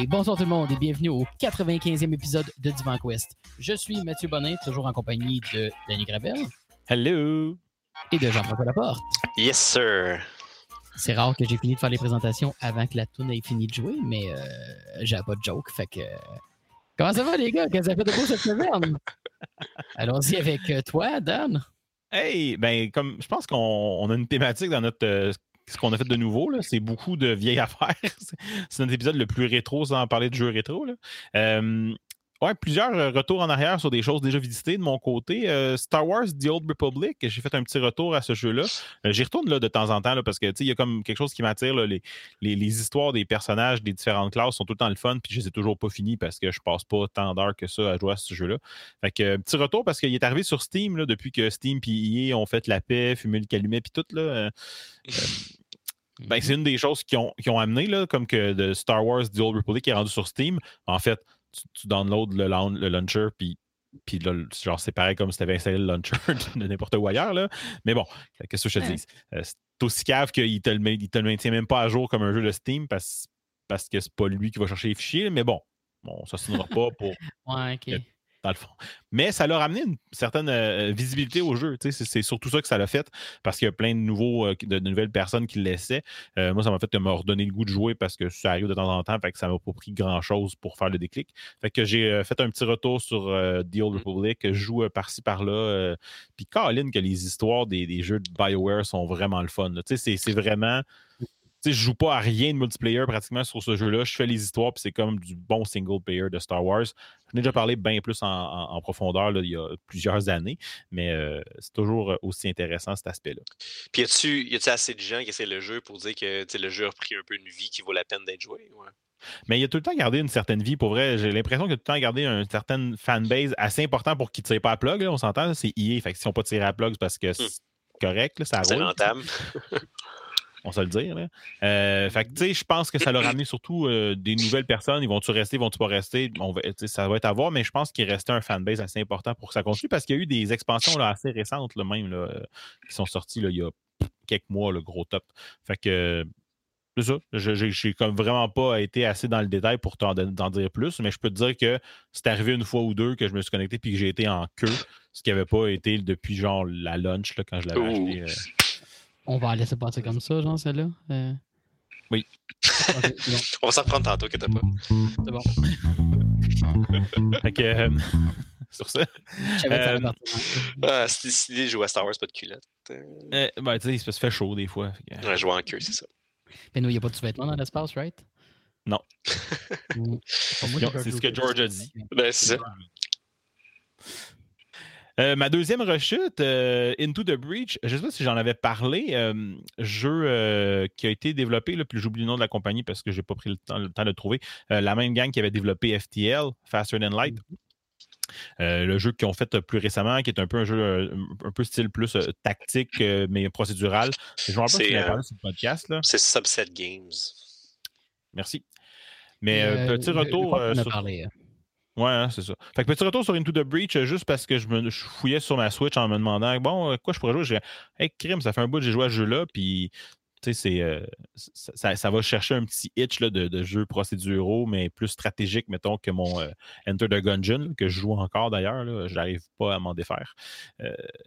Et bonsoir tout le monde et bienvenue au 95e épisode de Divan Quest. Je suis Mathieu Bonin, toujours en compagnie de Danny Gravel. Hello! Et de Jean-François Laporte. Yes, sir! C'est rare que j'ai fini de faire les présentations avant que la tune ait fini de jouer, mais euh, j'ai pas de joke, fait que... Comment ça va les gars? Qu'est-ce que ça fait de beau cette semaine? Allons-y avec euh, toi, Dan. Hey, ben comme je pense qu'on a une thématique dans notre euh, ce qu'on a fait de nouveau, c'est beaucoup de vieilles affaires. c'est notre épisode le plus rétro sans parler de jeux rétro. Là. Euh, Ouais, plusieurs euh, retours en arrière sur des choses déjà visitées de mon côté. Euh, Star Wars The Old Republic, j'ai fait un petit retour à ce jeu-là. J'y retourne là, de temps en temps là, parce que il y a comme quelque chose qui m'attire. Les, les, les, histoires des personnages des différentes classes sont tout le temps le fun, puis je les ai toujours pas finis parce que je passe pas tant d'heures que ça à jouer à ce jeu-là. Fait petit retour parce qu'il est arrivé sur Steam là, depuis que Steam et EA ont fait la paix, fumé le calumet puis tout. Là, ben, c'est une des choses qui ont, qui ont amené, là, comme que de Star Wars The Old Republic qui est rendu sur Steam. En fait, tu, downloads le, le launcher, puis puis là, genre, c'est pareil comme si tu avais installé le launcher de n'importe où ailleurs. Là. Mais bon, qu'est-ce que je te dis? Euh, c'est aussi cave qu'il te, le, te le maintient même pas à jour comme un jeu de Steam parce, parce que c'est pas lui qui va chercher les fichiers. Mais bon, bon ça ne pas pour. ouais, ok dans le fond. Mais ça leur a une certaine euh, visibilité au jeu. C'est surtout ça que ça l'a fait parce qu'il y a plein de, nouveaux, euh, de, nouvelles personnes qui le laissaient. Euh, moi, ça m'a fait me redonner le goût de jouer parce que ça arrive de temps en temps. Fait ça m'a pas pris grand-chose pour faire le déclic. Fait que j'ai fait un petit retour sur The Old Republic. Je joue par-ci, par-là. Puis Colin, que les histoires des, jeux de BioWare sont vraiment le fun. C'est vraiment je joue pas à rien de multiplayer pratiquement sur ce jeu-là. Je fais les histoires, puis c'est comme du bon single player de Star Wars. J'en ai déjà parlé bien plus en, profondeur il y a plusieurs années, mais euh, c'est toujours aussi intéressant cet aspect-là. Puis y a-tu assez de gens qui essaient le jeu pour dire que le jeu a pris un peu une vie qui vaut la peine d'être joué? Mais il a tout le temps gardé une certaine vie. Pour vrai, j'ai l'impression qu'il a tout le temps gardé une certaine fanbase assez important pour qu'il ne tire pas à plug. on s'entend, c'est EA. Fait que si on pas tiré à plug, c'est parce que hmm. c'est correct, ça C'est rentable. on se le dire. Là. Euh, fait que, je pense que ça leur a amené surtout euh, des nouvelles personnes. Ils vont-tu rester, vont-tu pas rester? On ça va être à voir, mais je pense qu'il restait un fanbase assez important pour que ça continue parce qu'il y a eu des expansions là, assez récentes, là, même, là, qui sont sorties il y a quelques mois, le gros top. Fait que. C'est ça. Je n'ai comme vraiment pas été assez dans le détail pour t'en dire plus, mais je peux te dire que c'est arrivé une fois ou deux que je me suis connecté puis que j'ai été en queue, ce qui n'avait pas été depuis genre la lunch là, quand je l'avais acheté. Euh, on va laisser passer comme ça, genre, celle-là. Euh. Oui. On va s'en reprendre tantôt, que t'as pas. C'est bon. fait que, euh, sur ça. Euh, ah, si de jouer à Star Wars, pas de culotte. Euh, ben, tu sais, ça se fait chaud des fois. Que... Ouais, jouer en queue, c'est ça. Mais nous, il n'y a pas de sous-vêtements dans l'espace, right? Non. c'est ce que George a dit. Ben, c'est ça. Euh, ma deuxième rechute, euh, Into the Breach, je ne sais pas si j'en avais parlé, euh, jeu qui a été développé, là, puis j'oublie le nom de la compagnie parce que je n'ai pas pris le temps, de le trouver. la même gang qui avait développé FTL, Faster Than Light. Mm-hmm. le jeu qu'ils ont fait plus récemment, qui est un peu un jeu un peu style plus tactique, mais procédural. Je me rappelle si parlé sur le podcast. C'est Subset Games. Merci. Mais petit retour. sur... Hein. Ouais, hein, c'est ça. Fait que petit retour sur Into the Breach, euh, juste parce que je me fouillais sur ma Switch en me demandant bon, euh, quoi je pourrais jouer? J'ai Hey, crime, ça fait un bout que j'ai joué à ce jeu-là, puis tu sais, euh, ça, va chercher un petit itch là, de, de, jeux procéduraux, mais plus stratégique, mettons, que mon Enter the Gungeon, que je joue encore d'ailleurs. Je n'arrive pas à m'en défaire.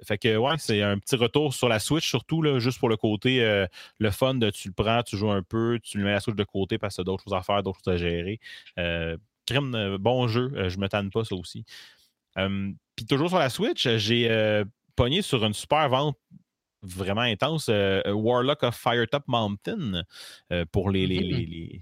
fait que, ouais, c'est un petit retour sur la Switch, surtout, là, juste pour le côté, le fun de tu le prends, tu joues un peu, tu le mets la Switch de côté parce que tu d'autres choses à faire, d'autres choses à gérer crime, euh, bon jeu. Euh, je me tanne pas, ça aussi. Puis toujours sur la Switch, j'ai euh, pogné sur une super vente vraiment intense, Warlock of Firetop Mountain, pour les, les,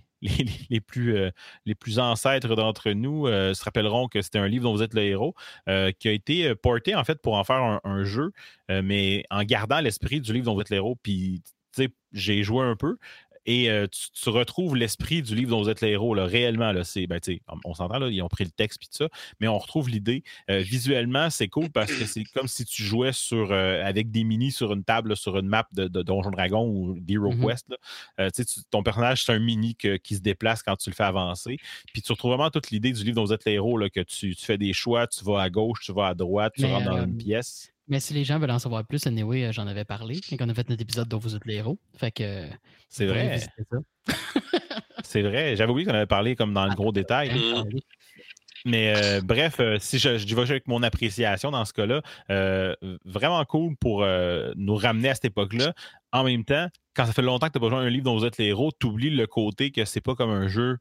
les, plus, les plus ancêtres d'entre nous se rappelleront que c'était un livre dont vous êtes le héros, qui a été porté en fait pour en faire un, jeu, mais en gardant l'esprit du livre dont vous êtes le héros. Puis, tu sais, j'ai joué un peu et tu, retrouves l'esprit du livre dont vous êtes les héros, là, réellement. Là, c'est, ben, on, s'entend, là, ils ont pris le texte et tout ça, mais on retrouve l'idée. visuellement, c'est cool parce que c'est comme si tu jouais sur, avec des minis sur une table, sur une map de, de Donjon Dragon ou d'Hero mmh Quest. ton personnage, c'est un mini qui se déplace quand tu le fais avancer. Puis tu retrouves vraiment toute l'idée du livre dont vous êtes les héros, là, que tu, fais des choix, tu vas à gauche, tu vas à droite, tu rentres dans une pièce Mais si les gens veulent en savoir plus, anyway, euh, j'en avais parlé quand on a fait notre épisode dont vous êtes les héros. Fait que. C'est vrai. c'est vrai. J'avais oublié qu'on avait parlé comme dans le gros détail. Mais euh, bref, euh, si je, je vais avec mon appréciation dans ce cas-là, vraiment cool pour nous ramener à cette époque-là. En même temps, quand ça fait longtemps que tu n'as pas joué un livre dont vous êtes les héros, tu oublies le côté que c'est pas comme un jeu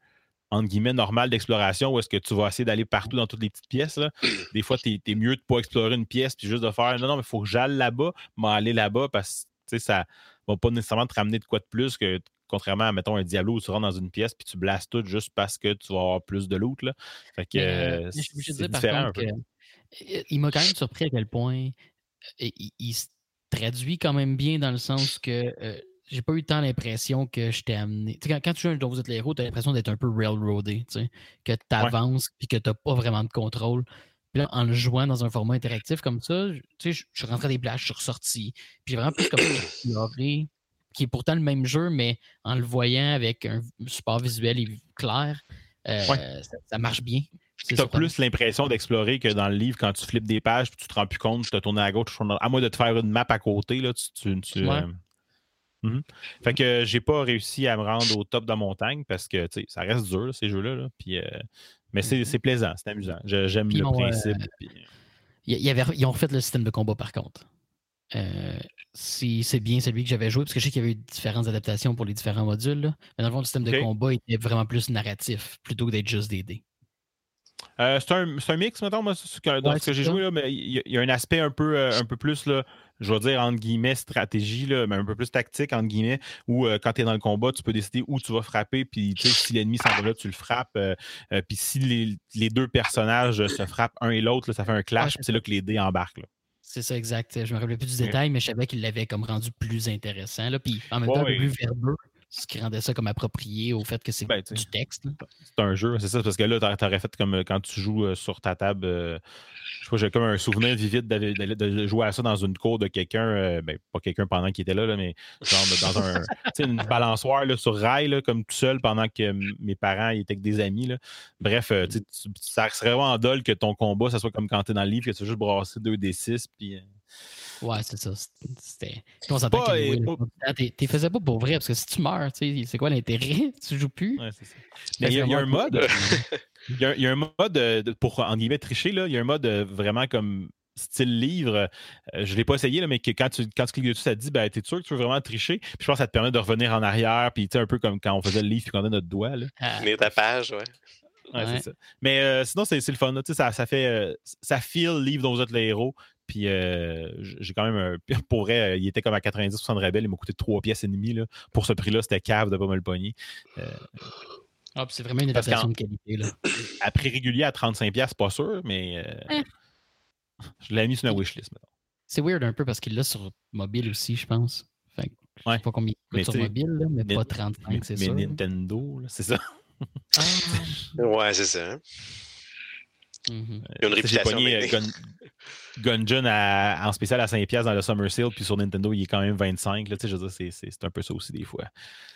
entre guillemets, normal d'exploration où est-ce que tu vas essayer d'aller partout dans toutes les petites pièces. Des fois, tu es, mieux de ne pas explorer une pièce puis juste de faire non, non, mais il faut que j'aille là-bas, aller là-bas parce que ça va pas nécessairement te ramener de quoi de plus que contrairement à, mettons, un Diablo où tu rentres dans une pièce puis tu blastes tout juste parce que tu vas avoir plus de loot. Là. Fait que euh, c'est différent un peu. il m'a quand même surpris à quel point euh, il, se traduit quand même bien dans le sens que euh, j'ai pas eu tant l'impression que je t'ai amené. quand, quand, tu joues un dont vous êtes les héros, tu as l'impression d'être un peu railroadé, que tu avances et que tu n'as pas vraiment de contrôle. Puis là, en le jouant dans un format interactif comme ça, je suis rentré des plages, je suis ressorti. Puis j'ai vraiment plus comme exploré, qui est pourtant le même jeu, mais en le voyant avec un support visuel clair, euh, ça, marche bien. Tu as plus l'impression d'explorer que dans le livre, quand tu flippes des pages, puis tu te rends plus compte, tu te tournes à gauche, à moins de te faire une map à côté, là, tu, euh, Mhm. Fait que j'ai pas réussi à me rendre au top de la montagne parce que ça reste dur, ces jeux-là. Puis, euh, mais mhm. c'est plaisant, c'est amusant. J'aime le principe. Euh, y avait, ils ont refait le système de combat par contre. Euh, c'est bien celui que j'avais joué, parce que je sais qu'il y avait eu différentes adaptations pour les différents modules. Mais dans le fond, le système de combat était vraiment plus narratif plutôt que d'être juste des dés. c'est un, un, mix, maintenant, moi, dans ce que j'ai joué, là, mais il y, a un aspect un peu, un peu plus là, je vais dire entre guillemets stratégie, là, mais un peu plus tactique, entre guillemets, où euh, quand tu es dans le combat, tu peux décider où tu vas frapper, puis si l'ennemi s'en va là, tu le frappes. Euh, euh, puis si les, deux personnages se frappent un et l'autre, ça fait un clash, puis c'est là que les dés embarquent. C'est ça, exact. Je me rappelais plus du détail, mais je savais qu'il l'avait comme rendu plus intéressant. Là, puis en même temps, un peu plus verbeux ce qui rendait ça comme approprié au fait que c'est ben, du texte. C'est un jeu, c'est ça, parce que là, tu aurais fait comme quand tu joues sur ta table, je sais pas, j'ai comme un souvenir vivide de, de, jouer à ça dans une cour de quelqu'un, euh, ben, pas quelqu'un pendant qu'il était là, mais genre dans un, une balançoire là, sur rail, comme tout seul pendant que mes parents étaient avec des amis. Là. Bref, euh, ça serait vraiment dole que ton combat, ça soit comme quand tu es dans le livre, que tu veux juste brasser 2d6. Puis, euh, Ouais, c'est ça. C'était. On s'entend que tu faisais pas pour vrai, parce que si tu meurs, c'est quoi l'intérêt? Tu joues plus? Ouais, c'est ça. Mais il y, a un mode. Il y, a, un mode pour, en guillemets, tricher, là, il y a un mode euh, vraiment comme style livre. Euh, je ne l'ai pas essayé, là, mais que quand tu, quand tu cliques dessus, ça te dit ben, T'es sûr que tu veux vraiment tricher Puis je pense que ça te permet de revenir en arrière, puis un peu comme quand on faisait le livre et qu'on a notre doigt. Là. Ah. ta page, ouais. Ouais, c'est ça. Mais euh, sinon, c'est le fun. Ça, ça fait. ça feel livre dont vous êtes les héros. Puis j'ai quand même un. Pour vrai, il était comme à 90% de rebelle. Il m'a coûté trois pièces et demie. Là. Pour ce prix-là, c'était cave de pas me le pogner. Ah, c'est vraiment une adaptation de qualité. Là. À prix régulier à 35$, pas sûr, mais euh, hein? je l'ai mis sur ma wishlist maintenant. C'est weird un peu parce qu'il l'a sur mobile aussi, je pense. Fait que, je sais pas combien il coûte sur mobile, là, mais pas 35, c'est ça. Mais Nintendo, c'est ça. Ah. ouais, c'est ça. Il y a une réputation. J'ai pogné Gungeon en spécial à 5$ dans le Summer Sale, puis sur Nintendo, il est quand même 25$. Là, je veux dire, c'est un peu ça aussi des fois.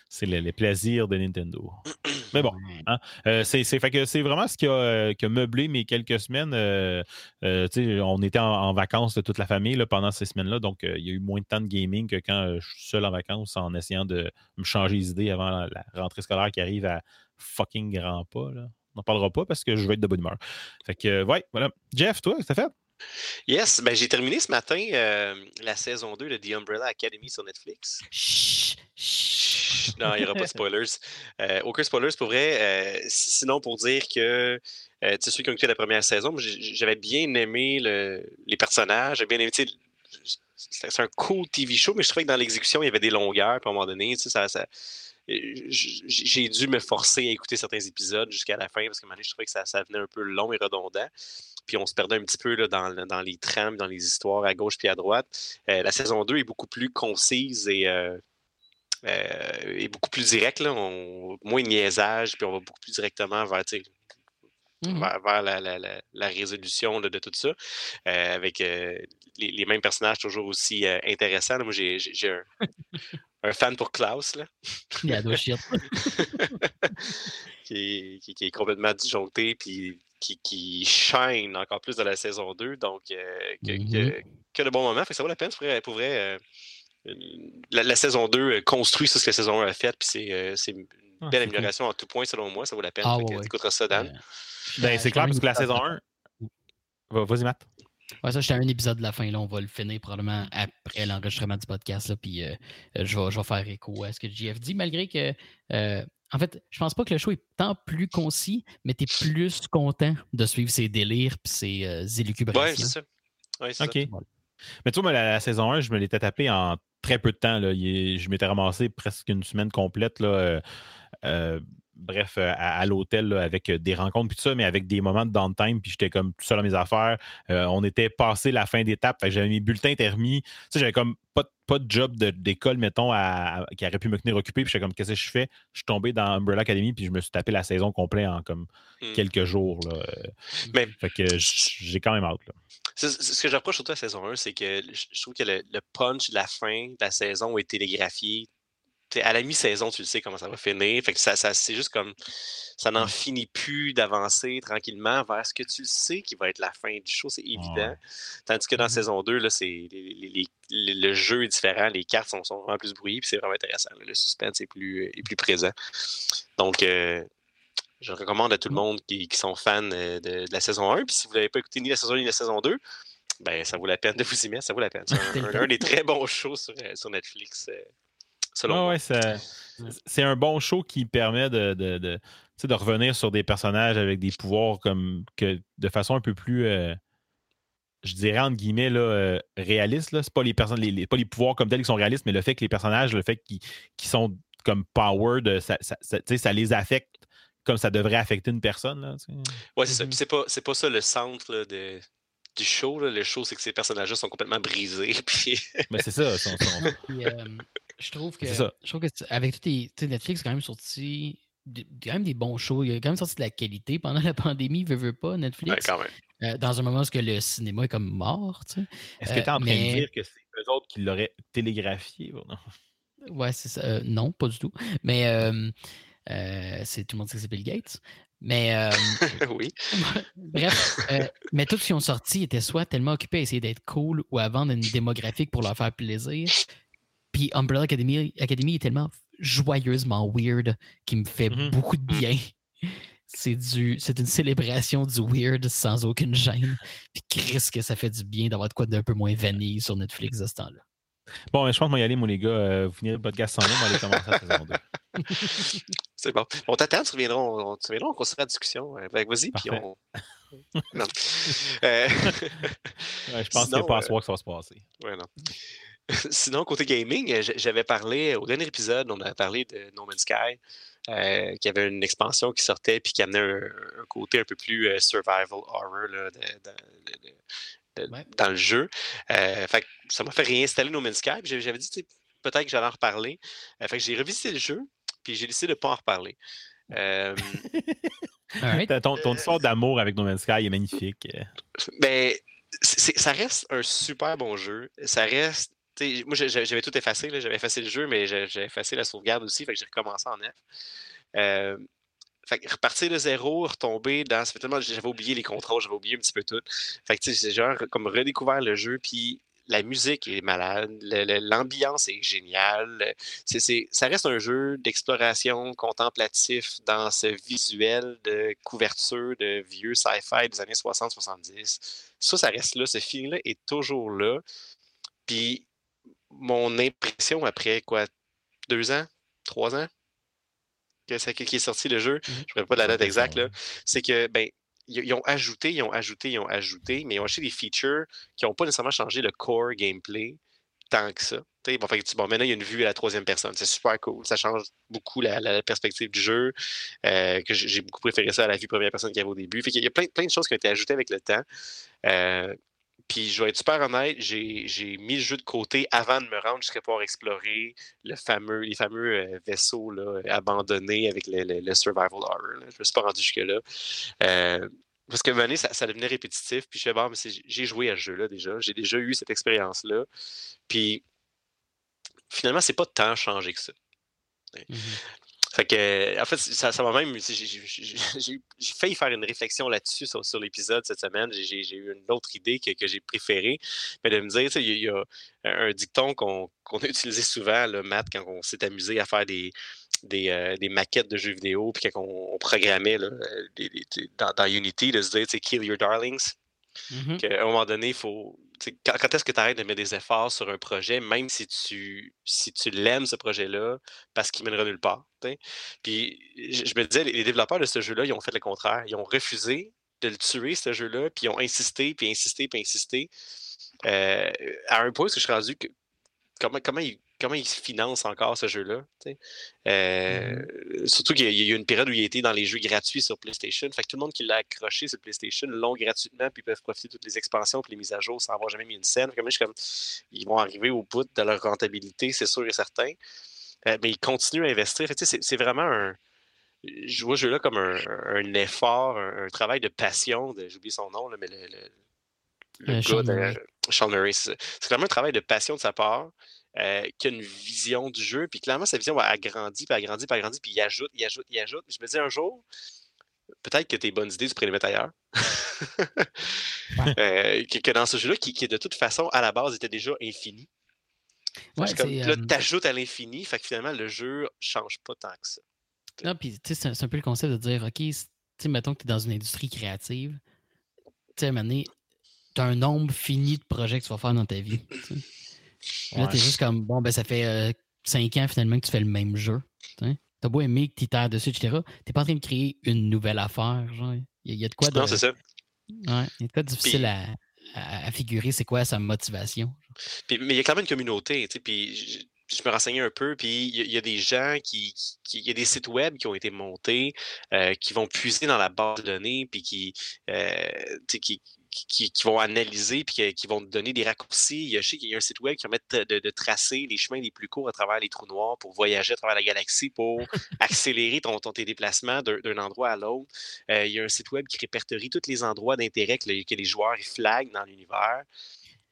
C'est les plaisirs de Nintendo. Mais bon, hein, euh, c'est vraiment ce qui a, euh, qui a, meublé mes quelques semaines. Euh, on était en, vacances de toute la famille là, pendant ces semaines-là, donc il y a eu moins de temps de gaming que quand je suis seul en vacances en essayant de me changer les idées avant la, rentrée scolaire qui arrive à fucking grand pas. Là. On n'en parlera pas parce que je vais être de bonne humeur. Fait que, ouais, voilà. Jeff, toi, t'as fait? Yes, ben j'ai terminé ce matin la saison 2 de The Umbrella Academy sur Netflix. Chut, chut. Non, il n'y aura pas de spoilers. Euh, aucun spoilers pour vrai. Euh, sinon, pour dire que euh, tu sais, ceux qui ont écouté la première saison, j'avais bien aimé les personnages. J'avais bien aimé, c'est un cool TV show, mais je trouvais que dans l'exécution, il y avait des longueurs. à un moment donné, ça, ça, j'ai dû me forcer à écouter certains épisodes jusqu'à la fin parce que je trouvais que ça, ça venait un peu long et redondant puis on se perdait un petit peu là, dans, dans, les trames, dans les histoires à gauche puis à droite. Euh, la saison 2 est beaucoup plus concise et, euh, euh, beaucoup plus directe. Moins de niaisage, puis on va beaucoup plus directement vers, mmh vers, la, la, la, résolution de tout ça, avec les, les, mêmes personnages toujours aussi intéressants. moi, j'ai un, un, fan pour Klaus. Là. qui, qui, qui, est complètement disjoncté, puis qui, qui shine encore plus dans la saison 2. Donc, euh, que, mmh que de bons moments. Fait ça vaut la peine. Pour vrai, la, saison 2 construit ce que la saison 1 a fait. Puis c'est une belle amélioration en tout point, selon moi. Ça vaut la peine. Ah, ouais, ça, Dan. Ben, c'est clair, parce que la saison 1. Vas-y, Matt. Ouais, ça, j'étais à un épisode de la fin. Là, on va le finir probablement après l'enregistrement du podcast. Là, puis euh, euh, je, vais, je, vais, faire écho à ce que JF dit, malgré que. Euh, en fait, je pense pas que le show est tant plus concis, mais tu es plus content de suivre ses délires et ses élucubrations. Ouais, c'est ça. Ouais, c'est OK. Mais tu vois, la, saison 1, je me l'étais tapé en très peu de temps. Là. je m'étais ramassé presque une semaine complète. Là, bref, euh, à, l'hôtel avec euh, des rencontres puis tout ça, mais avec des moments de downtime, puis j'étais comme tout seul à mes affaires. Euh, on était passé la fin d'étape, j'avais mes bulletins. Tu sais, j'avais comme pas, pas de job d'école, mettons, qui aurait pu me tenir occupé, puis j'étais comme, qu'est-ce que je fais? Je suis tombé dans Umbrella Academy, puis je me suis tapé la saison complète en comme hmm. quelques jours. Là. Mais, fait que j'ai quand même hâte. Ce que j'approche surtout à la saison 1, c'est que je trouve que le, le punch de la fin de la saison est télégraphié à la mi-saison, tu le sais comment ça va finir. Fait que ça, ça c'est juste comme ça n'en finit plus d'avancer tranquillement vers ce que tu le sais qui va être la fin du show, c'est évident. Tandis que dans mmh saison 2, là, c'est le jeu est différent, les cartes sont, sont vraiment plus brouillées, puis c'est vraiment intéressant. Le suspense est plus, est plus présent. Donc euh, je recommande à tout le mmh. monde qui, sont fans euh, de, la saison 1. Puis si vous n'avez pas écouté ni la saison 1 ni la saison 2, ben, ça vaut la peine de vous y mettre, ça vaut la peine. C'est un, des très bons shows sur, euh, sur Netflix c'est un bon show qui permet de, de, de, revenir sur des personnages avec des pouvoirs comme que de façon un peu plus. Euh, je dirais entre guillemets là, euh, réaliste. Ce pas les personnes, les, pas les pouvoirs comme tels qui sont réalistes, mais le fait que les personnages, le fait qu'ils sont comme powered, ça, ça, ça, les affecte comme ça devrait affecter une personne. Là, ouais, c'est ça. Mm-hmm. c'est pas, pas ça le centre de, du show. Le show, c'est que ces personnages-là sont complètement brisés. Puis... Mais c'est ça. Euh, je trouve que, je trouve que avec tous les Netflix, quand même sorti quand même des bons shows. Il a quand même sorti de la qualité pendant la pandémie, veut, veut pas, Netflix. quand même. Euh, dans un moment où le cinéma est comme mort. Est-ce que tu es en train de dire que c'est eux autres qui l'auraient télégraphié ou non? Ouais, c'est ça. Euh, non, pas du tout. Mais c'est tout le monde sait que c'est Bill Gates. Mais euh, oui. bref, euh, mais tous ceux qui ont sorti étaient soit tellement occupés à essayer d'être cool ou à vendre une démographique pour leur faire plaisir. Puis Umbrella Academy, Academy est tellement joyeusement weird qui me fait mm-hmm. beaucoup de mm. bien. C'est du, c'est une célébration du weird sans aucune gêne. Puis Chris que ça fait du bien d'avoir de quoi d'un peu moins vanille sur Netflix à ce temps-là. Bon, je pense que moi y aller, mon les gars. Euh, vous venez le podcast sans nous, on va aller commencer la saison 2. C'est bon. On t'attend, tu reviendras, on, tu reviendras, on continuera la discussion. Euh, vas-y, puis on. non. Euh... ouais, je pense qu'il n'y a pas à soir que ça va se passer. Ouais, non. Sinon, côté gaming, euh, j'avais parlé, au dernier épisode, on a parlé de No Man's Sky, euh, qui avait une expansion qui sortait puis qui amenait un, côté un peu plus survival horror là, de, de, dans le jeu. Euh, fait ça m'a fait réinstaller No Man's Sky. J'avais dit peut-être que j'allais en reparler. Euh, fait que j'ai revisité le jeu, puis j'ai décidé de ne pas en reparler. Euh, ton, ton, histoire d'amour avec No Man's Sky est magnifique. Ben, ça reste un super bon jeu. Ça reste. Moi, j'avais tout effacé. J'avais effacé le jeu, mais j'avais effacé la sauvegarde aussi. Fait que j'ai recommencé en neuf. Fait que repartir de zéro, retomber dans. J'avais oublié les contrôles, j'avais oublié un petit peu tout. Fait que c'est genre comme redécouvert le jeu, puis la musique est malade, l'ambiance est géniale. Ça reste un jeu d'exploration contemplatif dans ce visuel de couverture de vieux sci-fi des années 60-70. Ça, ça reste là. Ce film-là est toujours là. Puis mon impression après quoi, deux ans, trois ans, que c'est qui est sorti le jeu, mmh je ne pourrais pas la date exacte, c'est que ben, ils ont ajouté, ils ont ajouté, ils ont ajouté, mais ils ont acheté des features qui n'ont pas nécessairement changé le core gameplay tant que ça. Bon, fait, bon, maintenant, il y a une vue à la troisième personne. C'est super cool. Ça change beaucoup la, perspective du jeu. Euh, j'ai beaucoup préféré ça à la vue première personne qu'il y avait au début. Fait il y a plein, plein de choses qui ont été ajoutées avec le temps. Euh, puis je vais être super honnête, j'ai mis le jeu de côté avant de me rendre jusqu'à pouvoir explorer le fameux, les fameux euh, vaisseaux là, abandonnés avec le, survival horror. Je ne me suis pas rendu jusque-là. Euh, parce que venez, ça, ça, devenait répétitif. Puis je fais, bon, mais j'ai joué à ce jeu-là déjà. J'ai déjà eu cette expérience-là. Puis finalement, c'est pas tant changé que ça. Mmh Fait que, en fait, ça, ça m'a même. J'ai failli faire une réflexion là-dessus sur, l'épisode cette semaine. J'ai eu une autre idée que, j'ai préférée. Mais de me dire, il y, a un dicton qu'on a utilisé souvent, le Matt, quand on s'est amusé à faire des, des, des, maquettes de jeux vidéo, puis quand on, programmait là, dans, dans, Unity, de se dire, kill your darlings. Mmh à un moment donné, il faut. Quand, est-ce que tu arrêtes de mettre des efforts sur un projet, même si tu, si tu l'aimes, ce projet-là, parce qu'il mènera nulle part? Puis je, me disais, les développeurs de ce jeu-là, ils ont fait le contraire. Ils ont refusé de le tuer, ce jeu-là, puis ils ont insisté, puis insisté, puis insisté. Euh, à un point où je suis rendu que comment, comment, ils, comment ils financent encore ce jeu-là. Euh, mmh surtout qu'il y a eu une période où il été dans les jeux gratuits sur PlayStation. Fait que tout le monde qui l'a accroché sur PlayStation l'ont gratuitement, puis peuvent profiter de toutes les expansions et les mises à jour sans avoir jamais mis une scène. Comme, comme, ils vont arriver au bout de leur rentabilité, c'est sûr et certain. Euh, mais ils continuent à investir. C'est vraiment un. Je vois ce jeu-là comme un, effort, un, travail de passion. J'oublie son nom, mais le, le, le Sean Murray. C'est clairement un travail de passion de sa part. Euh, qui a une vision du jeu, puis clairement, sa vision a grandi, puis a grandi, puis a grandi, puis il ajoute, il ajoute, il ajoute. Je me dis un jour, peut-être que tes bonnes idées, tu pourrais les mettre ailleurs. Euh, que, dans ce jeu-là, qui, qui, de toute façon, à la base, était déjà infini. Ouais, comme, là, euh, tu ajoutes à l'infini, fait que finalement, le jeu change pas tant que ça. Non, puis c'est un, peu le concept de dire, OK, mettons que tu es dans une industrie créative, tu sais, à un moment donné, tu as un nombre fini de projets que tu vas faire dans ta vie. Là, t'es juste comme, bon, ben, ça fait euh, cinq ans finalement que tu fais le même jeu. T'as beau aimer que tu t'aies dessus, etc. T'es pas en train de créer une nouvelle affaire. Genre. Il, y a, de quoi de. Non, c'est ça. Ouais, il y a de quoi de difficile à, à, figurer c'est quoi sa motivation. Puis, mais il y a quand même une communauté, tu sais, puis je, me renseignais un peu, puis il y, a des gens qui, qui, Il y a des sites web qui ont été montés, euh, qui vont puiser dans la base de données, puis qui, euh, qui, qui, vont analyser puis qui, vont te donner des raccourcis. Je sais qu'il y a un site web qui va mettre de, tracer les chemins les plus courts à travers les trous noirs pour voyager à travers la galaxie, pour accélérer ton, ton tes déplacements d'un endroit à l'autre. Euh, il y a un site web qui répertorie tous les endroits d'intérêt que, les joueurs flaguent dans l'univers.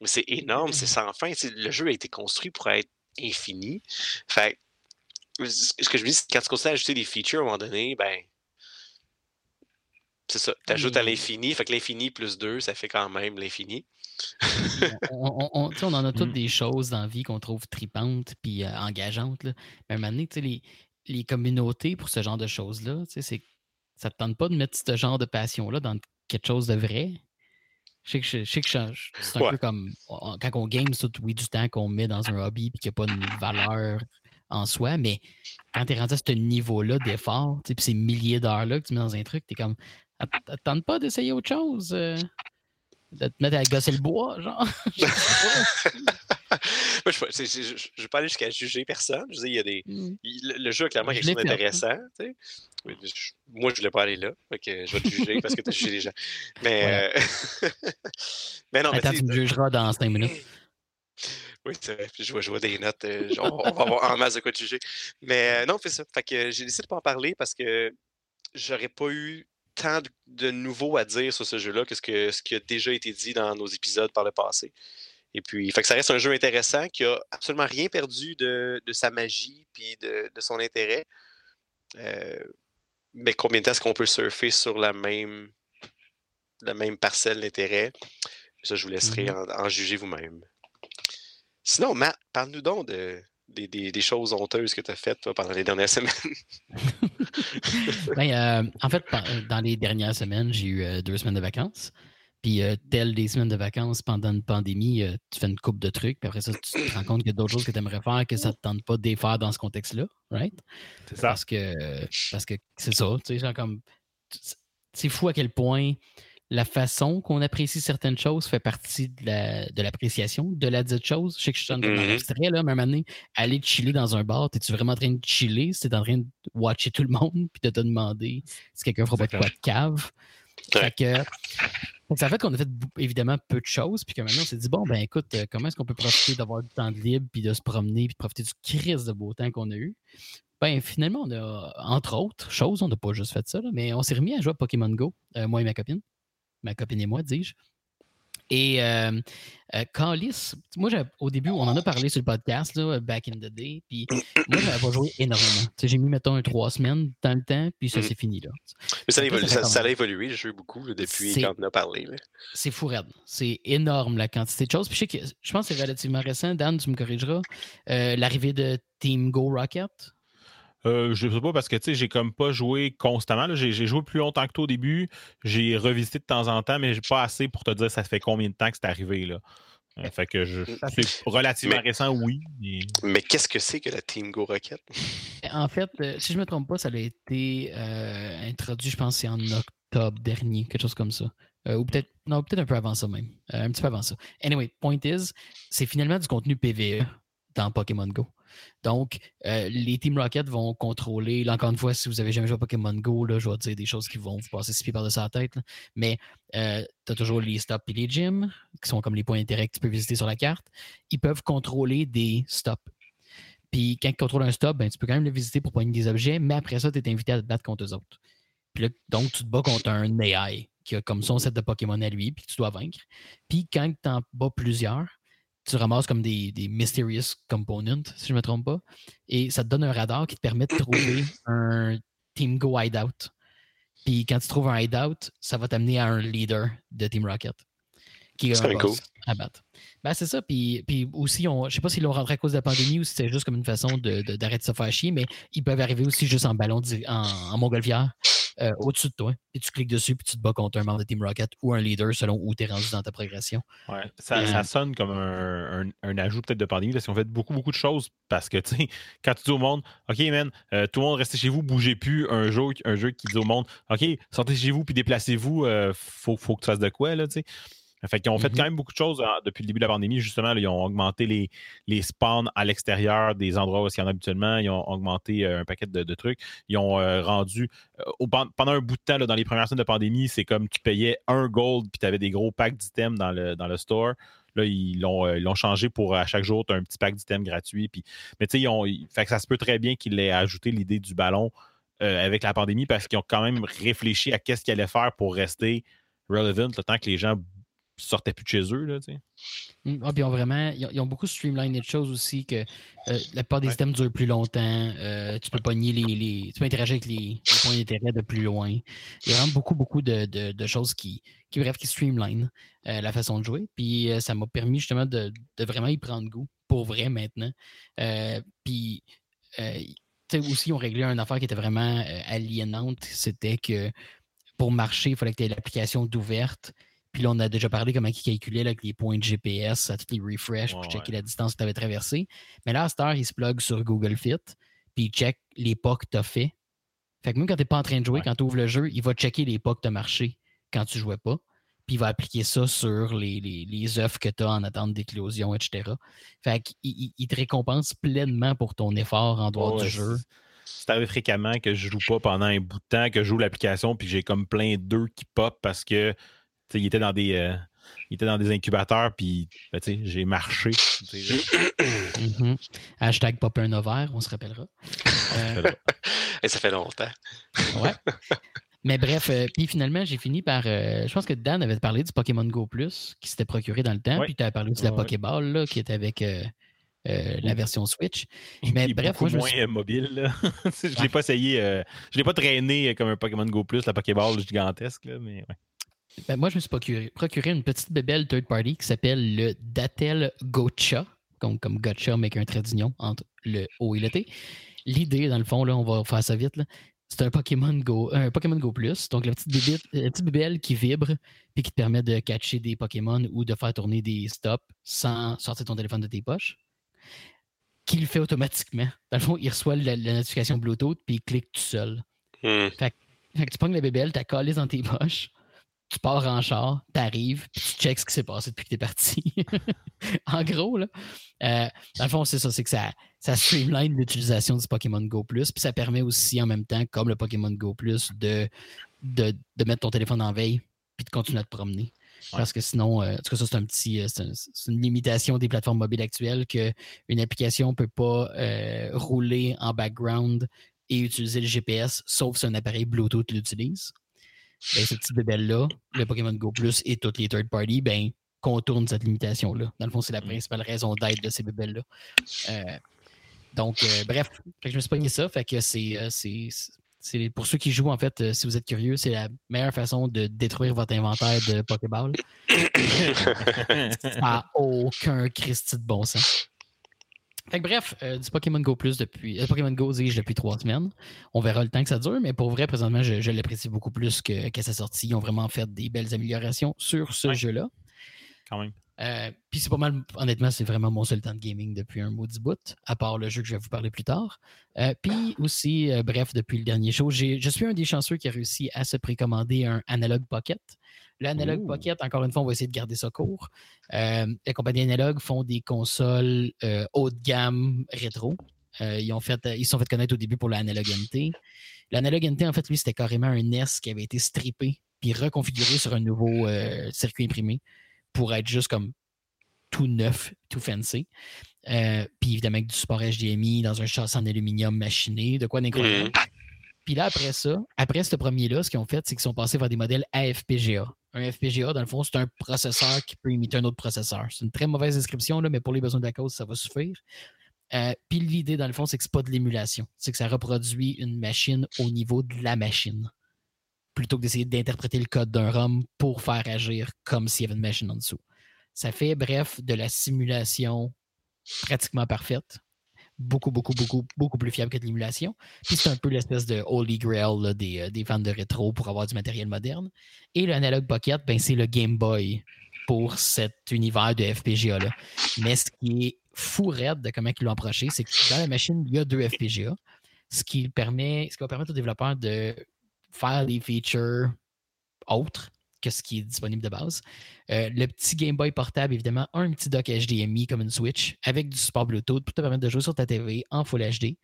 C'est énorme, c'est sans fin. Le jeu a été construit pour être infini. Fait ce que je me dis, c'est quand tu continues à ajouter des features à un moment donné, ben, c'est ça. Tu ajoutes à l'infini, fait que l'infini plus 2, ça fait quand même l'infini. on, on, on, en a toutes mmh. des choses dans la vie qu'on trouve tripantes puis euh, engageantes. Là. Mais à un moment donné, les, les communautés pour ce genre de choses-là, ça ne te tente pas de mettre ce genre de passion-là dans quelque chose de vrai? Je sais que, c'est un peu comme quand on game, c'est oui, du temps qu'on met dans un hobby et qu'il n'y a pas de valeur en soi, mais quand tu es rendu à ce niveau-là d'effort, puis ces milliers d'heures-là que tu mets dans un truc, tu es comme Tente pas d'essayer autre chose? Euh, de te mettre à gosser le bois, genre? Moi, je ne vais pas aller jusqu'à juger personne. Je veux il y a des, mmh. le, jeu a clairement quelque chose d'intéressant. Moi, je ne voulais pas aller là. je vais te juger parce que tu as jugé les gens. Mais, euh, mais non, Attends, mais tu me jugeras dans 5 minutes. Oui, c'est vrai. je vais jouer des notes. Euh, on, va avoir en masse de quoi te juger. Mais non, fais ça. Fait que j'ai décidé de pas en parler parce que j'aurais pas eu tant de nouveau à dire sur ce jeu-là que ce, que ce qui a déjà été dit dans nos épisodes par le passé. Et puis, fait que ça reste un jeu intéressant qui a absolument rien perdu de, sa magie puis de, son intérêt. Euh, mais combien de temps est-ce qu'on peut surfer sur la même, la même parcelle d'intérêt? Ça, je vous laisserai mm-hmm. en, en, juger vous-même. Sinon, Matt, parle-nous donc de, des, choses honteuses que tu as faites pendant les dernières semaines? Ben, euh, en fait, dans les dernières semaines, j'ai eu euh, deux semaines de vacances. Puis, euh, telles des semaines de vacances pendant une pandémie, tu fais une coupe de trucs. Puis après ça, tu te rends compte qu'il y a d'autres choses que tu aimerais faire que ça ne te tente pas de les faire dans ce contexte-là. Right? C'est ça. Parce que parce que c'est ça. Tu sais, genre comme. C'est fou à quel point la façon qu'on apprécie certaines choses fait partie de l'appréciation de, la dite chose. Je sais que je suis en train de là, mais à un moment donné, aller chiller dans un bar, es-tu vraiment en train de chiller? Si es en train de watcher tout le monde puis de te demander si quelqu'un fera pas de quoi de cave. Fait que, ça fait qu'on a fait évidemment peu de choses, puis que maintenant on s'est dit, bon, ben écoute, euh, comment est-ce qu'on peut profiter d'avoir du temps de libre, puis de se promener, puis de profiter du crise de beau temps qu'on a eu? Ben finalement, on a, entre autres choses, on n'a pas juste fait ça, mais on s'est remis à jouer à Pokémon Go, euh, moi et ma copine ma copine et moi, dis-je. Et euh, euh moi, au début, on en a parlé sur le podcast, là, back in the day, puis moi, j'avais joué énormément. J'ai mis, mettons, un trois semaines dans le temps, puis ça, mm. c'est fini. Là. Mais ça, a évolué, j'ai joué beaucoup depuis quand on a parlé. C'est fou C'est énorme, la quantité de choses. Puis je, sais que, je pense que c'est relativement récent. Dan, tu me corrigeras. Euh, l'arrivée de Team Go Rocket. Euh, je ne sais pas parce que tu sais, j'ai comme pas joué constamment. J'ai joué plus longtemps que toi au début. J'ai revisité de temps en temps, mais j'ai pas assez pour te dire ça fait combien de temps que c'est arrivé. Là. Euh, fait que je, c'est relativement récent, oui. Mais, qu'est-ce que c'est que la Team Go Rocket? En fait, euh, si je ne me trompe pas, ça a été introduit, je pense, c'est en octobre dernier, quelque chose comme ça. ou peut-être, non, peut-être un peu avant ça même. un petit peu avant ça. Anyway, point is, c'est finalement du contenu PVE dans Pokémon Go. Donc, euh, les Team Rocket vont contrôler, là, encore une fois, si vous avez jamais joué à Pokémon Go, là, je vais dire des choses qui vont vous passer six pieds par-dessus la tête. mais euh, tu as toujours les stops et les gyms, qui sont comme les points d'intérêt que tu peux visiter sur la carte. Ils peuvent contrôler des stops. Puis quand ils contrôlent un stop, ben, tu peux quand même le visiter pour poigner des objets, mais après ça, tu es invité à te battre contre eux autres. Puis là, donc, tu te bats contre un AI qui a comme son set de Pokémon à lui, puis tu dois vaincre. Puis quand tu en bats plusieurs, tu ramasses comme des, des, mysterious components, si je ne me trompe pas, et ça te donne un radar qui te permet de trouver un Team Go hideout. Puis quand tu trouves un hideout, ça va t'amener à un leader de Team Rocket. Qui est un cool. à battre. Ben, c'est ça. Puis, puis aussi, on, je sais pas s'ils l'ont rentré à cause de la pandémie ou si c'est juste comme une façon d'arrêter de, de, se faire chier, mais ils peuvent arriver aussi juste en ballon, en, en montgolfière. Euh, au-dessus de toi. Et tu cliques dessus, puis tu te bats contre un membre de Team Rocket ou un leader selon où tu es rendu dans ta progression. Ouais, ça, euh, sonne comme un, ajout peut-être de pandémie parce qu'on fait beaucoup, beaucoup de choses. Parce que, tu sais, quand tu dis au monde, OK, man, euh, tout le monde restez chez vous, bougez plus. Un jeu, un jeu qui dit au monde, OK, sortez chez vous, puis déplacez-vous, faut, faut que tu fasses de quoi, là, tu sais. Fait qu'ils ont fait quand mmh même beaucoup de choses hein, depuis le début de la pandémie. Justement, ils ont augmenté les, les spawns à l'extérieur des endroits où il y en a habituellement. Ils ont augmenté euh, un paquet de, trucs. Ils ont euh, rendu, euh, pendant un bout de temps, dans les premières semaines de pandémie, c'est comme tu payais un gold puis tu avais des gros packs d'items dans le, dans le store. Là, ils l'ont changé pour à chaque jour, tu as un petit pack d'items gratuit. Puis, mais tu sais, fait que ça se peut très bien qu'ils aient ajouté l'idée du ballon avec la pandémie parce qu'ils ont quand même réfléchi à qu'est-ce qu'ils allaient faire pour rester relevant le temps que les gens sortaient plus de chez eux. Là, mmh, ah, ils ont vraiment, ils ont, beaucoup streamliné de choses aussi que euh, la plupart des systèmes durent plus longtemps. Euh, tu peux pogner les, les, Tu peux interagir avec les, points d'intérêt de plus loin. Il y a vraiment beaucoup, beaucoup de, choses qui, qui, bref, qui streamline euh, la façon de jouer. Puis ça m'a permis justement de, vraiment y prendre goût pour vrai maintenant. puis aussi, ils ont réglé une affaire qui était vraiment aliénante. C'était que pour marcher, il fallait que tu aies l'application d'ouverte puis là, on a déjà parlé comment il calculait avec les points de GPS à tous les refresh pour checker la distance que tu avais traversée. Mais là, à cette heure, il se plug sur Google Fit, puis il check les pas que tu as fait. Fait que même quand tu n'es pas en train de jouer, quand tu ouvres le jeu, il va checker les pas que tu as marché quand tu ne jouais pas. Puis il va appliquer ça sur les, les, œufs que tu as en attente d'éclosion, etc. Fait qu'il il te récompense pleinement pour ton effort en dehors du jeu. C'est arrivé fréquemment que je joue pas pendant un bout de temps, que je joue l'application, puis j'ai comme plein d'œufs qui pop parce que il était dans des. Euh, était dans des incubateurs, puis ben, j'ai marché. mm-hmm. Hashtag pop un ovaire, on se rappellera. Et ça fait longtemps. ouais. Mais bref, euh, puis finalement, j'ai fini par. Euh, je pense que Dan avait parlé du Pokémon Go Plus qui s'était procuré dans le temps, puis tu avais parlé aussi de la Pokéball là, qui était avec la version Switch. Mais bref, moi, je moins mobile. je ne l'ai pas essayé. je ne l'ai pas traîné comme un Pokémon Go Plus, la Pokéball gigantesque, là, mais ouais. Ben, moi, je me suis procuré, une petite bébelle third party qui s'appelle le Datel Gocha, comme, comme Gotcha, mais avec un trait d'union entre le O et le T. L'idée, dans le fond, là, on va faire ça vite, c'est un Pokémon Go, un Pokémon Go Plus. Donc, la petite, bébelle, qui vibre et qui te permet de catcher des Pokémon ou de faire tourner des stops sans sortir ton téléphone de tes poches. Qui le fait automatiquement. Dans le fond, il reçoit la, notification Bluetooth puis il clique tout seul. Hmm. Fait, que tu prends la bébelle, tu collé dans tes poches tu pars en char, tu arrives, tu checks ce qui s'est passé depuis que tu es parti. en gros, là, euh, dans le fond, c'est ça, c'est que ça, ça streamline l'utilisation du Pokémon Go Plus, puis ça permet aussi en même temps, comme le Pokémon Go Plus, de, de, mettre ton téléphone en veille puis de continuer à te promener. Parce que sinon, euh, en tout cas, ça, c'est un petit. Euh, c'est une limitation des plateformes mobiles actuelles qu'une application ne peut pas rouler en background et utiliser le GPS, sauf si un appareil Bluetooth l'utilise ben, cette petite bébelle-là, le Pokémon Go Plus et toutes les third parties, ben, contournent cette limitation-là. Dans le fond, c'est la mm. principale raison d'être de ces bébelles-là. Euh, donc, euh, bref, je me suis pogné ça. Fait que c'est, c'est, pour ceux qui jouent, en fait, si vous êtes curieux, c'est la meilleure façon de détruire votre inventaire de Pokéball. ça n'a aucun Christy de bon sens. Fait bref, euh, du Pokémon Go Plus depuis. Euh, Pokémon Go exige depuis trois semaines. On verra le temps que ça dure, mais pour vrai, présentement, je, l'apprécie beaucoup plus qu'à sa sortie. Ils ont vraiment fait des belles améliorations sur ce jeu-là. Quand même. Euh, puis c'est pas mal, honnêtement, c'est vraiment mon seul temps de gaming depuis un maudit bout, à part le jeu que je vais vous parler plus tard. puis aussi, bref, depuis le dernier show, je suis un des chanceux qui a réussi à se précommander un Analog Pocket. L'Analog Pocket, encore une fois, on va essayer de garder ça court. Euh, les compagnies Analog font des consoles euh, haut de gamme rétro. Euh, ils, ont fait, ils sont fait connaître au début pour l'Analog NT. L'Analog NT, en fait, lui, c'était carrément un NES qui avait été strippé puis reconfiguré sur un nouveau circuit imprimé pour être juste comme tout neuf, tout fancy. puis évidemment avec du support HDMI dans un châssis en aluminium machiné, de quoi d'incroyable. Mmh. Puis là, après ça, après ce premier-là, ce qu'ils ont fait, c'est qu'ils sont passés vers des modèles AFPGA. Un FPGA, dans le fond, c'est un processeur qui peut imiter un autre processeur. C'est une très mauvaise description, mais pour les besoins de la cause, ça va suffire. Euh, puis l'idée, dans le fond, c'est que ce pas de l'émulation. C'est que ça reproduit une machine au niveau de la machine. Plutôt que d'essayer d'interpréter le code d'un ROM pour faire agir comme s'il y avait une machine en dessous. Ça fait, bref, de la simulation pratiquement parfaite beaucoup, beaucoup, beaucoup, beaucoup plus fiable que de l'émulation. Puis c'est un peu l'espèce de holy grail des, euh, des, fans de rétro pour avoir du matériel moderne. Et le Pocket, ben, c'est le Game Boy pour cet univers de FPGA-là. Mais ce qui est fou raide de comment ils l'ont approché, c'est que dans la machine, il y a deux FPGA, ce qui, permet, ce qui va permettre aux développeurs de faire des features autres que ce qui est disponible de base. Euh, le petit Game Boy portable, évidemment, un petit dock HDMI comme une Switch avec du support Bluetooth pour te permettre de jouer sur ta TV en Full HD.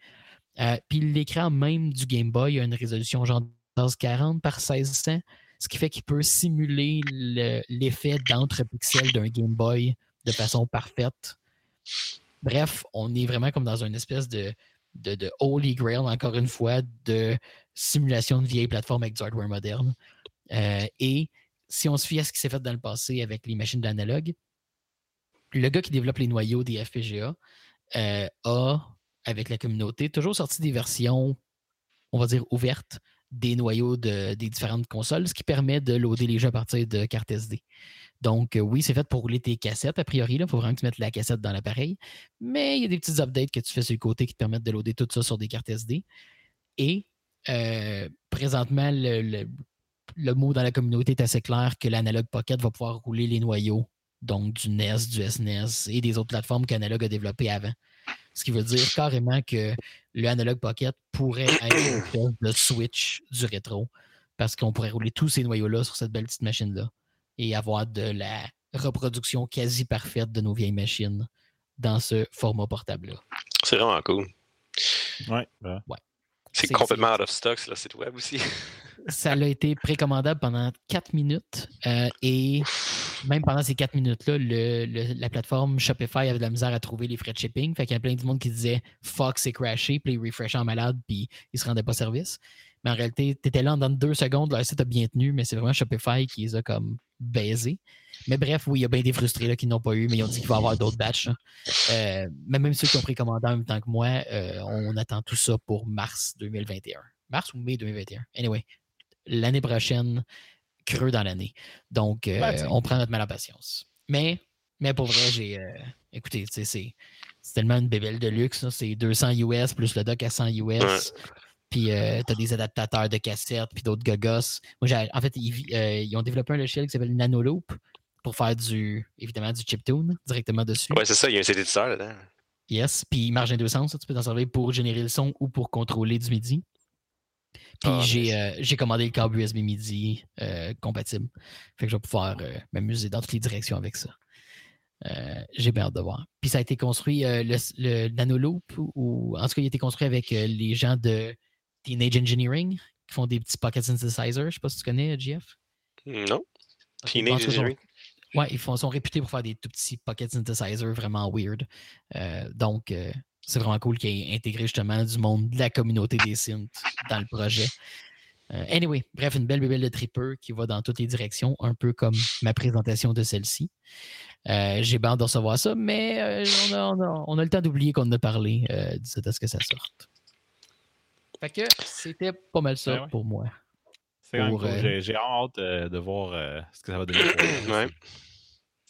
Euh, puis l'écran même du Game Boy a une résolution genre 40 par 1600, ce qui fait qu'il peut simuler l'effet d'entre-pixels d'un Game Boy de façon parfaite. Bref, on est vraiment comme dans une espèce de, de, holy grail, encore une fois, de simulation de vieilles plateformes avec du hardware moderne. Euh, et si on se fie à ce qui s'est fait dans le passé avec les machines d'analogue, le gars qui développe les noyaux des FPGA euh, a, avec la communauté, toujours sorti des versions, on va dire, ouvertes des noyaux des différentes consoles, ce qui permet de loader les jeux à partir de cartes SD. Donc, euh, oui, c'est fait pour rouler tes cassettes, a priori. Il faut vraiment que tu mettes la cassette dans l'appareil. Mais il y a des petits updates que tu fais sur le côté qui te permettent de loader tout ça sur des cartes SD. Et euh, présentement, le mot dans la communauté est assez clair que l'Analog Pocket va pouvoir rouler les noyaux, donc du NES, du SNES e et des autres plateformes qu'Analog a développées avant. Ce qui veut dire carrément que le Analog Pocket pourrait être le Switch du rétro parce qu'on pourrait rouler tous ces noyaux-là sur cette belle petite machine-là et avoir de la reproduction quasi parfaite de nos vieilles machines dans ce format portable-là. C'est vraiment cool. Ouais. ouais. C'est complètement out of stock sur le site web aussi. ça a été précommandable pendant 4 minutes euh, et même pendant ces 4 minutes-là, la plateforme Shopify avait de la misère à trouver les frais de shipping. Fait qu'il y a plein de monde qui disait Fuck, c'est crashé, puis ils refreshaient en malade, puis ils se rendaient pas service. Mais en réalité, tu étais là dans deux secondes, le site a bien tenu, mais c'est vraiment Shopify qui les a comme baisés. Mais bref, oui, il y a bien des frustrés là, qui n'ont pas eu, mais ils ont dit qu'il va y avoir d'autres batchs. Euh, mais même ceux qui ont précommandé en même temps que moi, euh, on attend tout ça pour mars 2021. Mars ou mai 2021. Anyway, l'année prochaine, creux dans l'année. Donc, euh, ben, on prend notre mal à patience. Mais, mais pour vrai, j'ai. Euh, écoutez, c'est tellement une bébelle de luxe. C'est 200 US plus le dock à 100 US. Puis euh, tu as des adaptateurs de cassettes, puis d'autres gogos. Moi, en fait, ils, ont développé un logiciel qui s'appelle Nanoloop pour faire du, évidemment, du chiptune directement dessus. Ouais, c'est ça, il y a un CD dedans. Yes, puis il marche dans deux sens. Tu peux t'en servir pour générer le son ou pour contrôler du MIDI. Puis ah, euh, j'ai, commandé le câble USB MIDI euh, compatible. Fait que je vais pouvoir euh, m'amuser dans toutes les directions avec ça. j'ai bien hâte de voir. Puis ça a été construit, le, le Nanoloop, ou en tout cas, il a été construit avec les gens de Teenage Engineering qui font des petits pocket synthesizers. Je sais pas si tu connais, Jeff. Non. Teenage Engineering. ouais, ils font, sont réputés pour faire des tout petits pocket synthesizers vraiment weird. donc, c'est vraiment cool qu'il ait intégré justement du monde de la communauté des synths dans le projet. anyway, bref, une belle bébelle de tripper qui va dans toutes les directions, un peu comme ma présentation de celle-ci. J'ai hâte de recevoir ça, mais on, a, le temps d'oublier qu'on en a parlé euh, à ce que ça sorte. Fait que c'était pas mal ça ben pour moi. Euh, j'ai hâte euh, de voir euh, ce que ça va donner. ouais.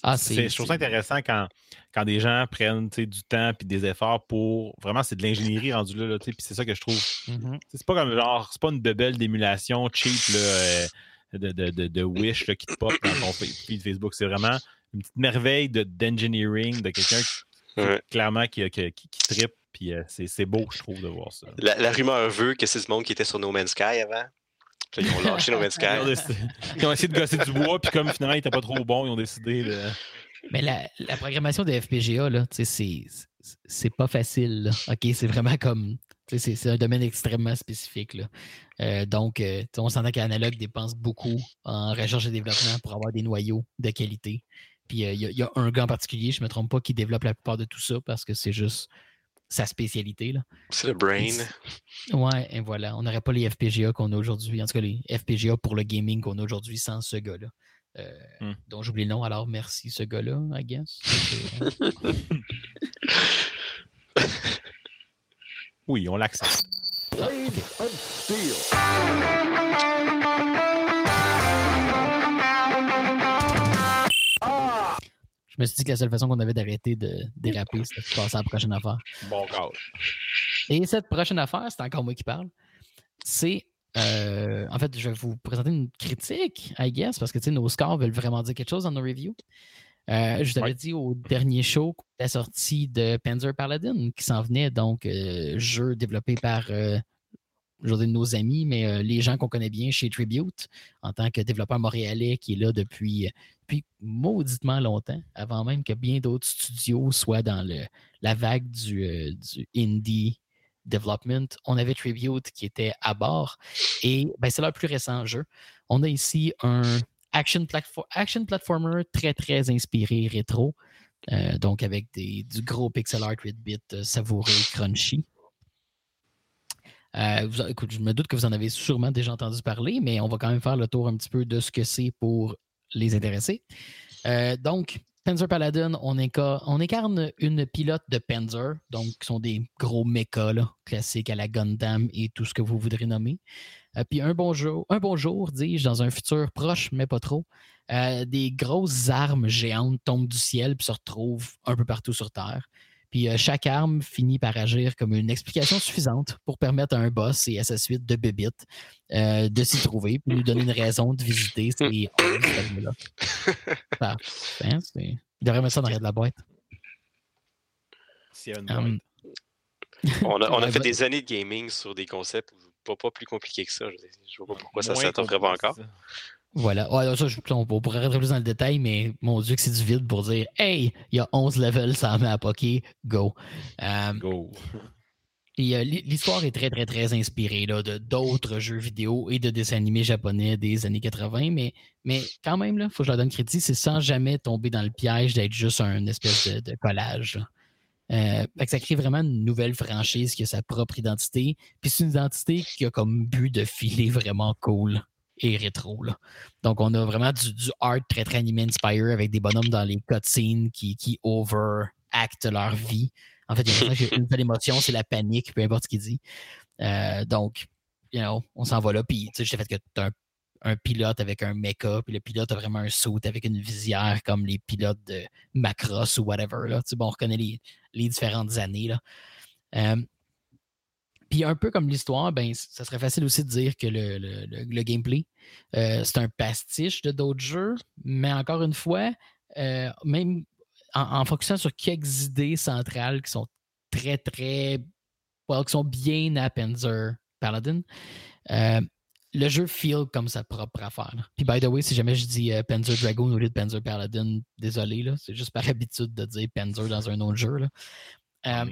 Ah, je trouve ça intéressant quand, quand des gens prennent du temps et des efforts pour. Vraiment, c'est de l'ingénierie rendue là. puis c'est ça que je trouve. Mm-hmm. C'est pas comme genre, c'est pas une bebelle d'émulation cheap de, de, de, Wish qui te pop dans ton feed Facebook. C'est vraiment une petite merveille d'engineering de, quelqu'un clairement qui, qui, qui, tripe. Puis c'est beau, je trouve, de voir ça. La, la rumeur veut que c'est ce monde qui était sur No Man's Sky avant. Puis ils ont lâché No Man's Sky. ils, ont essayé de gosser du bois, puis comme finalement, il n'était pas trop bon, ils ont décidé de. Mais la, la programmation de FPGA, là, c'est, pas facile. OK, c'est vraiment comme. C'est, un domaine extrêmement spécifique. Là. Euh, donc, euh, on s'entend qu'Analog dépense beaucoup en recherche et développement pour avoir des noyaux de qualité. Puis euh, il y, a un gars en particulier, je ne me trompe pas, qui développe la plupart de tout ça parce que c'est juste sa spécialité. C'est le brain. Ouais, et voilà. On n'aurait pas les FPGA qu'on a aujourd'hui. En tout cas, les FPGA pour le gaming qu'on a aujourd'hui sans ce gars-là. Euh, hmm. dont j'oublie le nom, alors merci ce gars-là, I guess. oui, on l'accepte. Me suis dit que la seule façon qu'on avait d'arrêter de déraper, c'était de passer à la prochaine affaire. Bon cas. Et cette prochaine affaire, c'est encore moi qui parle. C'est. Euh, en fait, je vais vous présenter une critique, I guess, parce que nos scores veulent vraiment dire quelque chose dans nos reviews. Euh, je vous avais dit au dernier show la sortie de Panzer Paladin qui s'en venait, donc euh, jeu développé par je de nos amis, mais euh, les gens qu'on connaît bien chez Tribute, en tant que développeur montréalais qui est là depuis, depuis mauditement longtemps, avant même que bien d'autres studios soient dans la vague du, euh, du indie development. On avait Tribute qui était à bord et ben, c'est leur plus récent jeu. On a ici un action, platformer très, très inspiré rétro. Euh, donc avec des, du gros pixel art 8-bit savoureux, crunchy. Euh, je me doute que vous en avez sûrement déjà entendu parler, mais on va quand même faire le tour un petit peu de ce que c'est pour les intéressés. Euh, donc, Panzer Paladin, on, incarne une pilote de Panzer, donc qui sont des gros mechas classiques à la Gundam et tout ce que vous voudrez nommer. Euh, puis un bonjour, un bonjour, dis-je, dans un futur proche, mais pas trop, des grosses armes géantes tombent du ciel et se retrouvent un peu partout sur Terre. Puis euh, chaque arme finit par agir comme une explication suffisante pour permettre à un boss et à sa suite de bébites euh, de s'y trouver, puis nous donner une raison de visiter ces 11 là. Il devrait mettre ça dans de la boîte. Um, on a, on a fait des années de gaming sur des concepts pas, pas plus compliqués que ça. Je, ne vois pas pourquoi ça ne s'attendrait pas encore. Voilà. on, pourrait rentrer plus dans le détail, mais mon Dieu, que c'est du vide pour dire Hey, il y a 11 levels, ça met à poker, go. Euh, go. L'histoire est très, très, très inspirée là, de d'autres jeux vidéo et de dessins animés japonais des années 80, mais, mais quand même, il faut que je leur donne crédit, c'est sans jamais tomber dans le piège d'être juste un espèce de, collage. Euh, ça crée vraiment une nouvelle franchise qui a sa propre identité. Puis c'est une identité qui a comme but de filer vraiment cool et rétro. Là. Donc, on a vraiment du, art très, très animé inspire avec des bonhommes dans les cutscenes qui, qui overactent leur vie. En fait, il y a une seule émotion, c'est la panique, peu importe ce qu'il dit. Euh, donc, you know, on s'en va là. Puis, tu sais, fait que tu un, pilote avec un mecha, puis le pilote a vraiment un saut avec une visière comme les pilotes de Macross ou whatever. Là. Tu sais, bon, on reconnaît les, les différentes années. Là. Euh, puis un peu comme l'histoire, ben, ça serait facile aussi de dire que le, gameplay, euh, c'est un pastiche de d'autres jeux, mais encore une fois, euh, même en, fonctionnant sur quelques idées centrales qui sont très, très. Well, qui sont bien à Panzer Paladin, euh, le jeu feel comme sa propre affaire. Puis, by the way, si jamais je dis Panzer Dragoon au lieu de Panzer Paladin, désolé, c'est juste par habitude de dire Panzer dans un autre jeu. Ah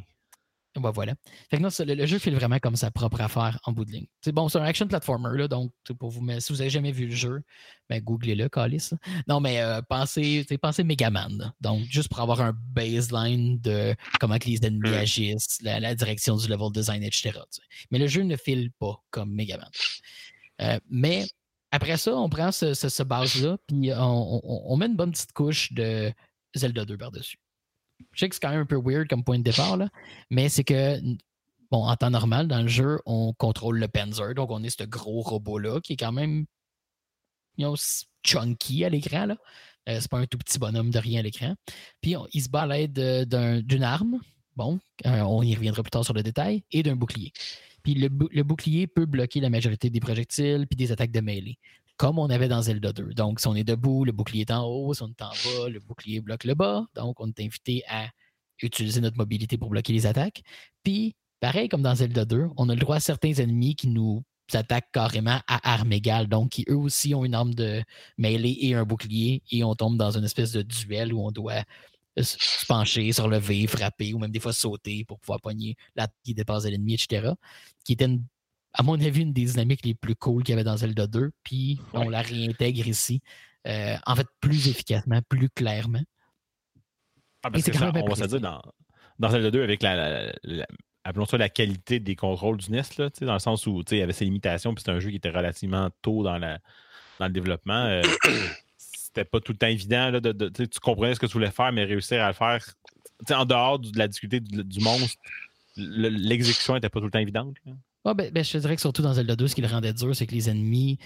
bah, voilà. Fait que non, le, jeu file vraiment comme sa propre affaire en bout de ligne. C'est bon, c'est un action platformer, là, donc pour vous si vous n'avez jamais vu le jeu, ben, googlez-le, Calis. Non, mais euh, pensez, pensez Megaman. Donc, juste pour avoir un baseline de comment que les ennemis mmh. agissent, la, direction du level design, etc. Mais le jeu ne file pas comme Megaman. mais après ça, on prend ce, base-là, puis on, met une bonne petite couche de Zelda 2 par-dessus. Je sais que c'est quand même un peu weird comme point de départ, là, mais c'est que, bon, en temps normal, dans le jeu, on contrôle le Panzer, donc on est ce gros robot-là qui est quand même chunky à l'écran. Là. Euh, c'est pas un tout petit bonhomme de rien à l'écran. Puis il se bat à l'aide d'une arme. Bon, euh, on y reviendra plus tard sur le détail, et d'un bouclier. Puis le, bouclier peut bloquer la majorité des projectiles puis des attaques de mêlée, comme on avait dans Zelda 2. Donc, si on est debout, le bouclier est en haut, si on est en bas, le bouclier bloque le bas. Donc, on est invité à utiliser notre mobilité pour bloquer les attaques. Puis, pareil comme dans Zelda 2, on a le droit à certains ennemis qui nous attaquent carrément à armes égales, donc qui eux aussi ont une arme de mêlée et un bouclier, et on tombe dans une espèce de duel où on doit se pencher, se relever, frapper ou même des fois sauter pour pouvoir pogner la qui dépasse l'ennemi, etc. Qui était, à mon avis, une des dynamiques les plus cool qu'il y avait dans Zelda 2. Puis on la réintègre ici, euh, en fait, plus efficacement, plus clairement. Ah, ben, on va se dire, dans, dans Zelda 2, avec la, appelons ça la qualité des contrôles du NES, là, dans le sens où il y avait ses limitations, puis c'était un jeu qui était relativement tôt dans, la, dans le développement. Euh, c'était pas tout le temps évident. Là, de, tu comprenais ce que tu voulais faire, mais réussir à le faire en dehors de la difficulté du, monstre, l'exécution n'était pas tout le temps évidente. Ben, ben, je te dirais que surtout dans Zelda 2, ce qui le rendait dur, c'est que les ennemis,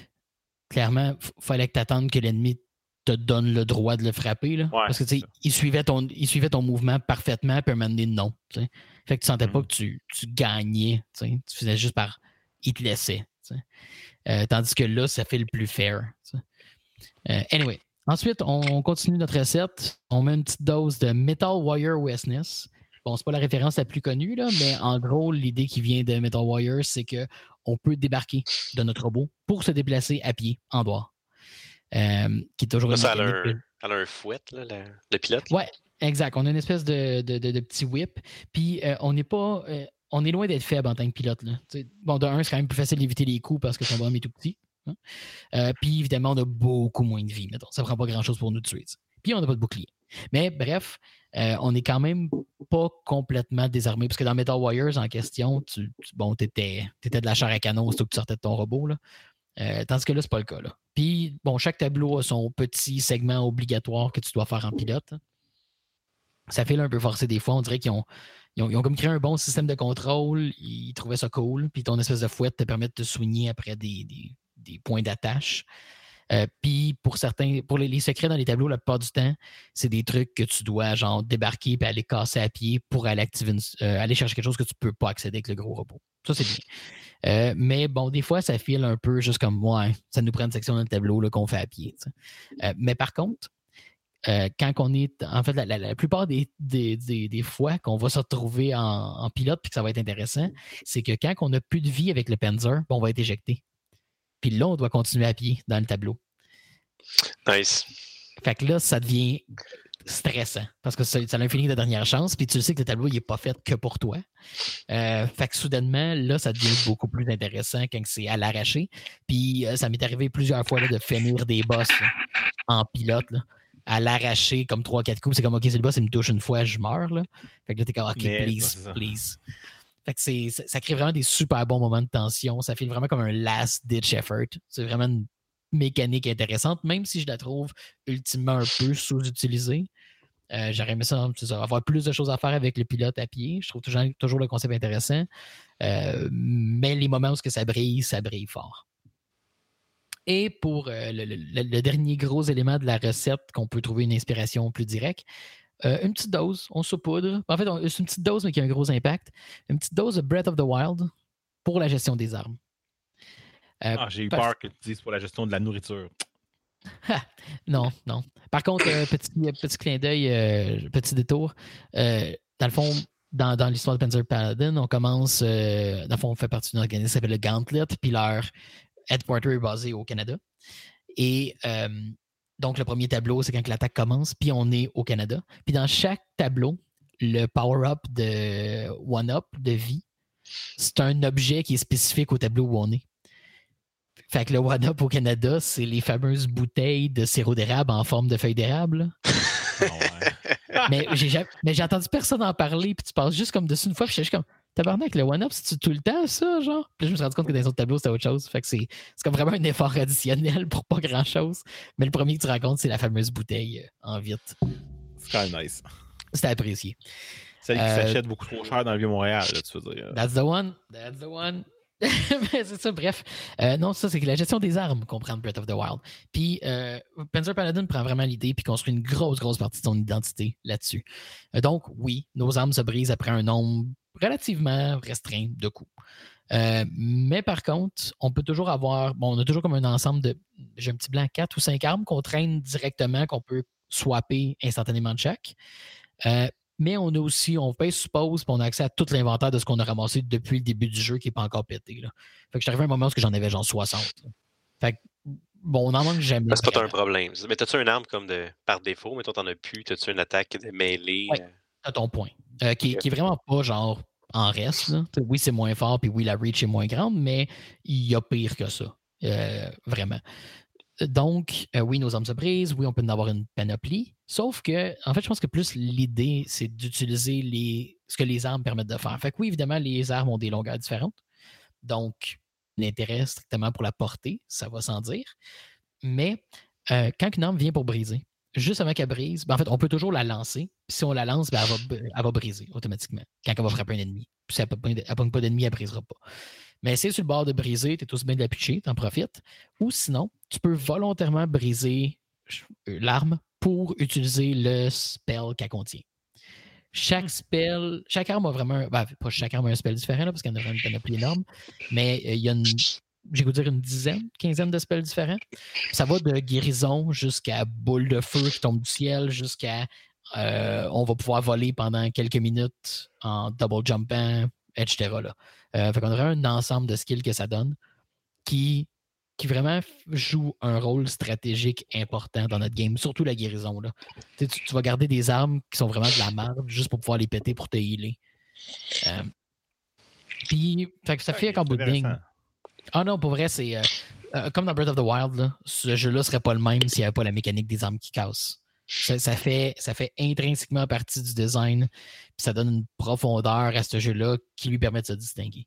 clairement, il fallait que tu attendes que l'ennemi te donne le droit de le frapper. Là, parce que il suivait, ton, il suivait ton mouvement parfaitement, puis un moment donné, non. Fait que tu sentais pas mm-hmm. que tu, tu gagnais. Tu faisais juste par. Il te laissait. Euh, tandis que là, ça fait le plus fair. Euh, anyway, Ensuite, on continue notre recette. On met une petite dose de Metal Wire Westness. Bon, c'est pas la référence la plus connue, là, mais en gros, l'idée qui vient de Metal Wire, c'est qu'on peut débarquer de notre robot pour se déplacer à pied en dehors. Euh, qui est toujours ça, a un, fouet, là, le, pilote. Oui, exact. On a une espèce de, de, petit whip. Puis euh, on n'est pas. Euh, on est loin d'être faible en tant que pilote. Là. bon, de un, c'est quand même plus facile d'éviter les coups parce que ton bras est tout petit. Hein. Euh, puis évidemment, on a beaucoup moins de vie. Mettons. Ça ne prend pas grand-chose pour nous tuer. Puis on n'a pas de bouclier. Mais bref, euh, on n'est quand même pas complètement désarmé. Parce que dans Metal Wires en question, tu, bon, étais, de la chair à canon aussitôt que tu sortais de ton robot. Là. Euh, tandis que là, c'est pas le cas. Puis, bon, chaque tableau a son petit segment obligatoire que tu dois faire en pilote. Ça fait un peu forcé des fois. On dirait qu'ils ont, ils ont, comme créé un bon système de contrôle. Ils trouvaient ça cool. Puis ton espèce de fouette te permet de te soigner après des, points d'attache. Euh, puis pour certains, pour les, secrets dans les tableaux, la plupart du temps, c'est des trucs que tu dois genre débarquer puis aller casser à pied pour aller, euh, chercher quelque chose que tu ne peux pas accéder avec le gros robot. Ça, c'est bien. Euh, mais bon, des fois, ça file un peu juste comme moi. ça nous prend une section dans le tableau qu'on fait à pied. mais par contre, quand on est. En fait, la, plupart des, des, fois qu'on va se retrouver en, pilote puis que ça va être intéressant, c'est que quand on n'a plus de vie avec le Panzer, on va être éjecté. Puis là, on doit continuer à pied dans le tableau. Nice. Fait que là, ça devient stressant parce que ça, a l'infini de dernière chance, puis tu sais que le tableau n'est pas fait que pour toi. Euh, fait que soudainement, là, ça devient beaucoup plus intéressant quand c'est à l'arracher. Puis euh, ça m'est arrivé plusieurs fois de finir des boss en pilote. Là à l'arracher comme 3-4 coups. C'est comme, OK, c'est le boss, il me touche une fois, je meurs. Là. Fait que là, t'es comme, OK, please, please. Fait que c'est, ça crée vraiment des super bons moments de tension. Ça fait vraiment comme un last ditch effort. C'est vraiment une mécanique intéressante, même si je la trouve ultimement un peu sous-utilisée. Euh, j'aurais aimé ça, avoir plus de choses à faire avec le pilote à pied. Je trouve toujours, toujours le concept intéressant. Euh, mais les moments où ça brille, ça brille fort. Et pour euh, le, dernier gros élément de la recette qu'on peut trouver une inspiration plus directe, euh, une petite dose, on saupoudre. En fait, c'est une petite dose, mais qui a un gros impact. Une petite dose de Breath of the Wild pour la gestion des armes. Euh, ah, j'ai eu peur que tu dises pour la gestion de la nourriture. non, non. Par contre, petit, petit clin d'œil, petit détour. dans le fond, dans, l'histoire de Panzer Paladin, on commence, dans le fond, on fait partie d'un organisme qui s'appelle le Gauntlet, puis leur headquarter est basé au Canada. Et euh, donc, le premier tableau, c'est quand l'attaque commence, puis on est au Canada. Puis dans chaque tableau, le power-up de One-Up, de vie, c'est un objet qui est spécifique au tableau où on est. Fait que le One-Up au Canada, c'est les fameuses bouteilles de sirop d'érable en forme de feuilles d'érable. Ah mais j'ai entendu personne en parler, puis tu passes juste comme dessus une fois, puis je suis comme tabarnak, le one-up, c'est tout le temps ça, genre? Puis je me suis rendu compte que dans les autres tableaux, c'était autre chose. Fait que c'est comme vraiment un effort additionnel pour pas grand-chose. Mais le premier que tu racontes, c'est la fameuse bouteille euh, en vite. C'est quand même nice. C'était apprécié. Celle qui euh, s'achète beaucoup trop cher dans le Vieux-Montréal, tu veux dire. That's the one. That's the one. c'est ça, bref. Euh, non, ça, c'est que la gestion des armes qu'on prend de Breath of the Wild. Puis, euh, Panzer Paladin prend vraiment l'idée puis construit une grosse, grosse partie de son identité là-dessus. Euh, donc, oui, nos armes se brisent après un nombre relativement restreint de coups. mais par contre, on peut toujours avoir, bon, on a toujours comme un ensemble de, j'ai un petit blanc, 4 ou 5 armes qu'on traîne directement, qu'on peut swapper instantanément de chaque. Mais on a aussi, on paye suppose, puis on a accès à tout l'inventaire de ce qu'on a ramassé depuis le début du jeu qui n'est pas encore pété. Là. Fait que je suis arrivé à un moment où j'en avais genre 60. Fait que, bon, on en manque jamais. C'est pas un problème. Mais t'as-tu une arme comme de par défaut, mais toi t'en as plus, t'as-tu une attaque de mêlée? Ouais, à ton point. Euh, qui, qui, est vraiment pas genre en reste. Là. Oui, c'est moins fort, puis oui, la reach est moins grande, mais il y a pire que ça. Euh, vraiment. Donc, euh, oui, nos armes se brisent, oui, on peut en avoir une panoplie. Sauf que, en fait, je pense que plus l'idée, c'est d'utiliser les, ce que les armes permettent de faire. Fait que oui, évidemment, les armes ont des longueurs différentes. Donc, l'intérêt strictement pour la portée, ça va sans dire. Mais euh, quand une arme vient pour briser, juste avant qu'elle brise, ben, en fait, on peut toujours la lancer. Puis si on la lance, ben, elle, va, briser automatiquement quand elle va frapper un ennemi. Puis si elle ne pogne pas d'ennemi, elle ne brisera pas. Mais si sur le bord de briser, tu es aussi bien de la pitcher, tu en profites. Ou sinon, tu peux volontairement briser euh, l'arme pour utiliser le spell qu'elle contient. Chaque hmm. spell, chaque arme a vraiment, ben, pas chaque arme a un spell différent parce qu'il y en a une panoplie énorme, mais euh, il y a une, j'ai dire une dizaine, quinzaine de spells différents. Ça va de guérison jusqu'à boule de feu qui tombe du ciel, jusqu'à euh, on va pouvoir voler pendant quelques minutes en double jumpant, etc. Là. Euh, fait qu'on aurait un ensemble de skills que ça donne qui, qui vraiment joue un rôle stratégique important dans notre game, surtout la guérison. Là. Tu, tu, vas garder des armes qui sont vraiment de la merde juste pour pouvoir les péter pour te healer. Euh, puis, fait que ça fait qu'en bout de ligne. Ah non, pour vrai, c'est. Euh, comme dans Breath of the Wild, ce jeu-là serait pas le même s'il n'y avait pas la mécanique des armes qui cassent. Ça, fait, ça fait intrinsèquement partie du design, puis ça donne une profondeur à ce jeu-là qui lui permet de se distinguer.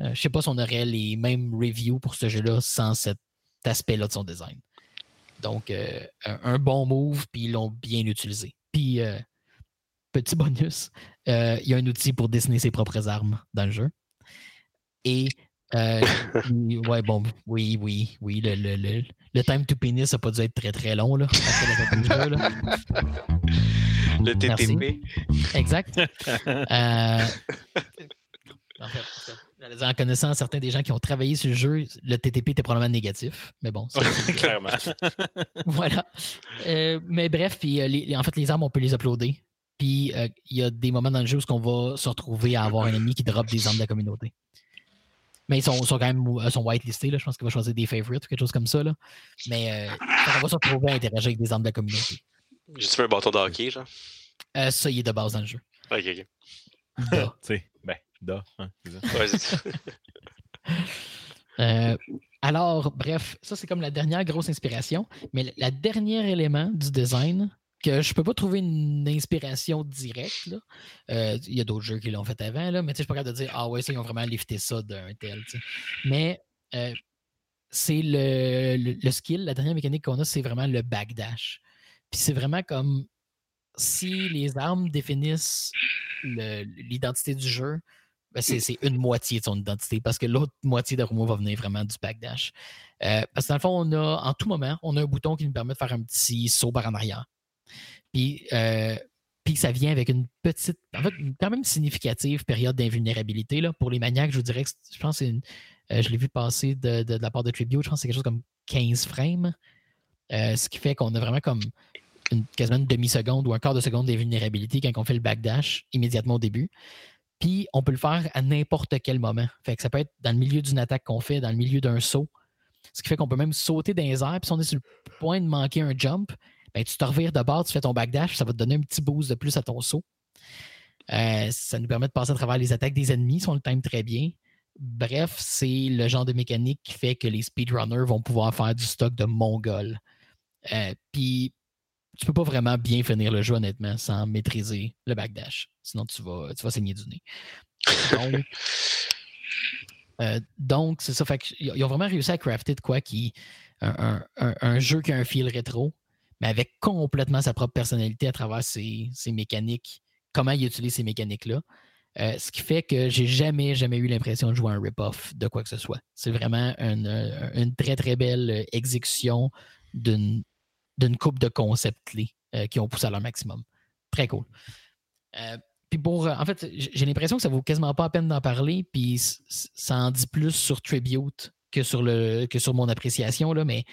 Euh, je sais pas si on aurait les mêmes reviews pour ce jeu-là sans cet aspect-là de son design. Donc, euh, un, bon move, puis ils l'ont bien utilisé. Puis, euh, petit bonus, il y a un outil pour dessiner ses propres armes dans le jeu. Et euh, ouais, bon, oui, oui, oui. Le, le, le, le, time to penis n'a pas dû être très très long, là. le TTP. Exact. Euh, en, fait, en connaissant certains des gens qui ont travaillé sur le jeu, le TTP était probablement négatif. Mais bon, clairement. voilà. Euh, mais bref, puis, euh, les, en fait, les armes, on peut les uploader. Puis il y a des moments dans le jeu où on va se retrouver à avoir un ennemi qui drop des armes de la communauté. Mais ils sont, sont quand même euh, sont whitelistés. Là. Je pense qu'il va choisir des favorites ou quelque chose comme ça. Là. Mais euh, on va se retrouver à interagir avec des armes de la communauté. J'ai fait un bâton de hockey, genre? Euh, ça, il est de base dans le jeu. Ok, ok. Da. tu sais, ben, da. Hein, euh, alors, bref, ça c'est comme la dernière grosse inspiration. Mais le dernier élément du design, que je peux pas trouver une inspiration directe. Euh, il y a d'autres jeux qui l'ont fait avant, mais je suis pas capable de dire Ah ouais, ça, ils ont vraiment lifté ça d'un tel. Mais euh, c'est le, le, skill, la dernière mécanique qu'on a, c'est vraiment le backdash. Puis c'est vraiment comme si les armes définissent l'identité du jeu, ben c'est une moitié de son identité parce que l'autre moitié de Romo va venir vraiment du backdash. Euh, parce que dans le fond, on a, en tout moment, on a un bouton qui nous permet de faire un petit saut par en arrière. Puis, euh, puis ça vient avec une petite, en fait, quand même significative période d'invulnérabilité. Pour les maniaques, je vous dirais que je pense que euh, je l'ai vu passer de, la part de Tribute, je pense que c'est quelque chose comme 15 frames. Euh, ce qui fait qu'on a vraiment comme une, quasiment une demi-seconde ou un quart de seconde d'invulnérabilité quand on fait le backdash immédiatement au début. Puis on peut le faire à n'importe quel moment. Fait ça peut être dans le milieu d'une attaque qu'on fait, dans le milieu d'un saut. Ce qui fait qu'on peut même sauter dans les airs, puis si on est sur le point de manquer un jump, ben, tu te revires de bord, tu fais ton backdash, ça va te donner un petit boost de plus à ton saut. Euh, ça nous permet de passer à travers les attaques des ennemis si on le time très bien. Bref, c'est le genre de mécanique qui fait que les speedrunners vont pouvoir faire du stock de mongol. Euh, puis, tu peux pas vraiment bien finir le jeu, honnêtement, sans maîtriser le backdash. Sinon, tu vas, tu vas saigner du nez. Donc, c'est ça. Fait ils ont vraiment réussi à crafter de quoi qui. Un, jeu qui a un fil rétro, mais avec complètement sa propre personnalité à travers ses, mécaniques, comment il utilise ces mécaniques-là. Euh, ce qui fait que j'ai jamais, jamais eu l'impression de jouer un rip-off de quoi que ce soit. C'est vraiment une, euh, très, très belle exécution d'une coupe de concepts clés euh, qui ont poussé à leur maximum. Très cool. puis pour, en fait, j'ai l'impression que ça vaut quasiment pas la peine d'en parler, puis ça en dit plus sur Tribute que sur, le, que sur mon appréciation, là, mais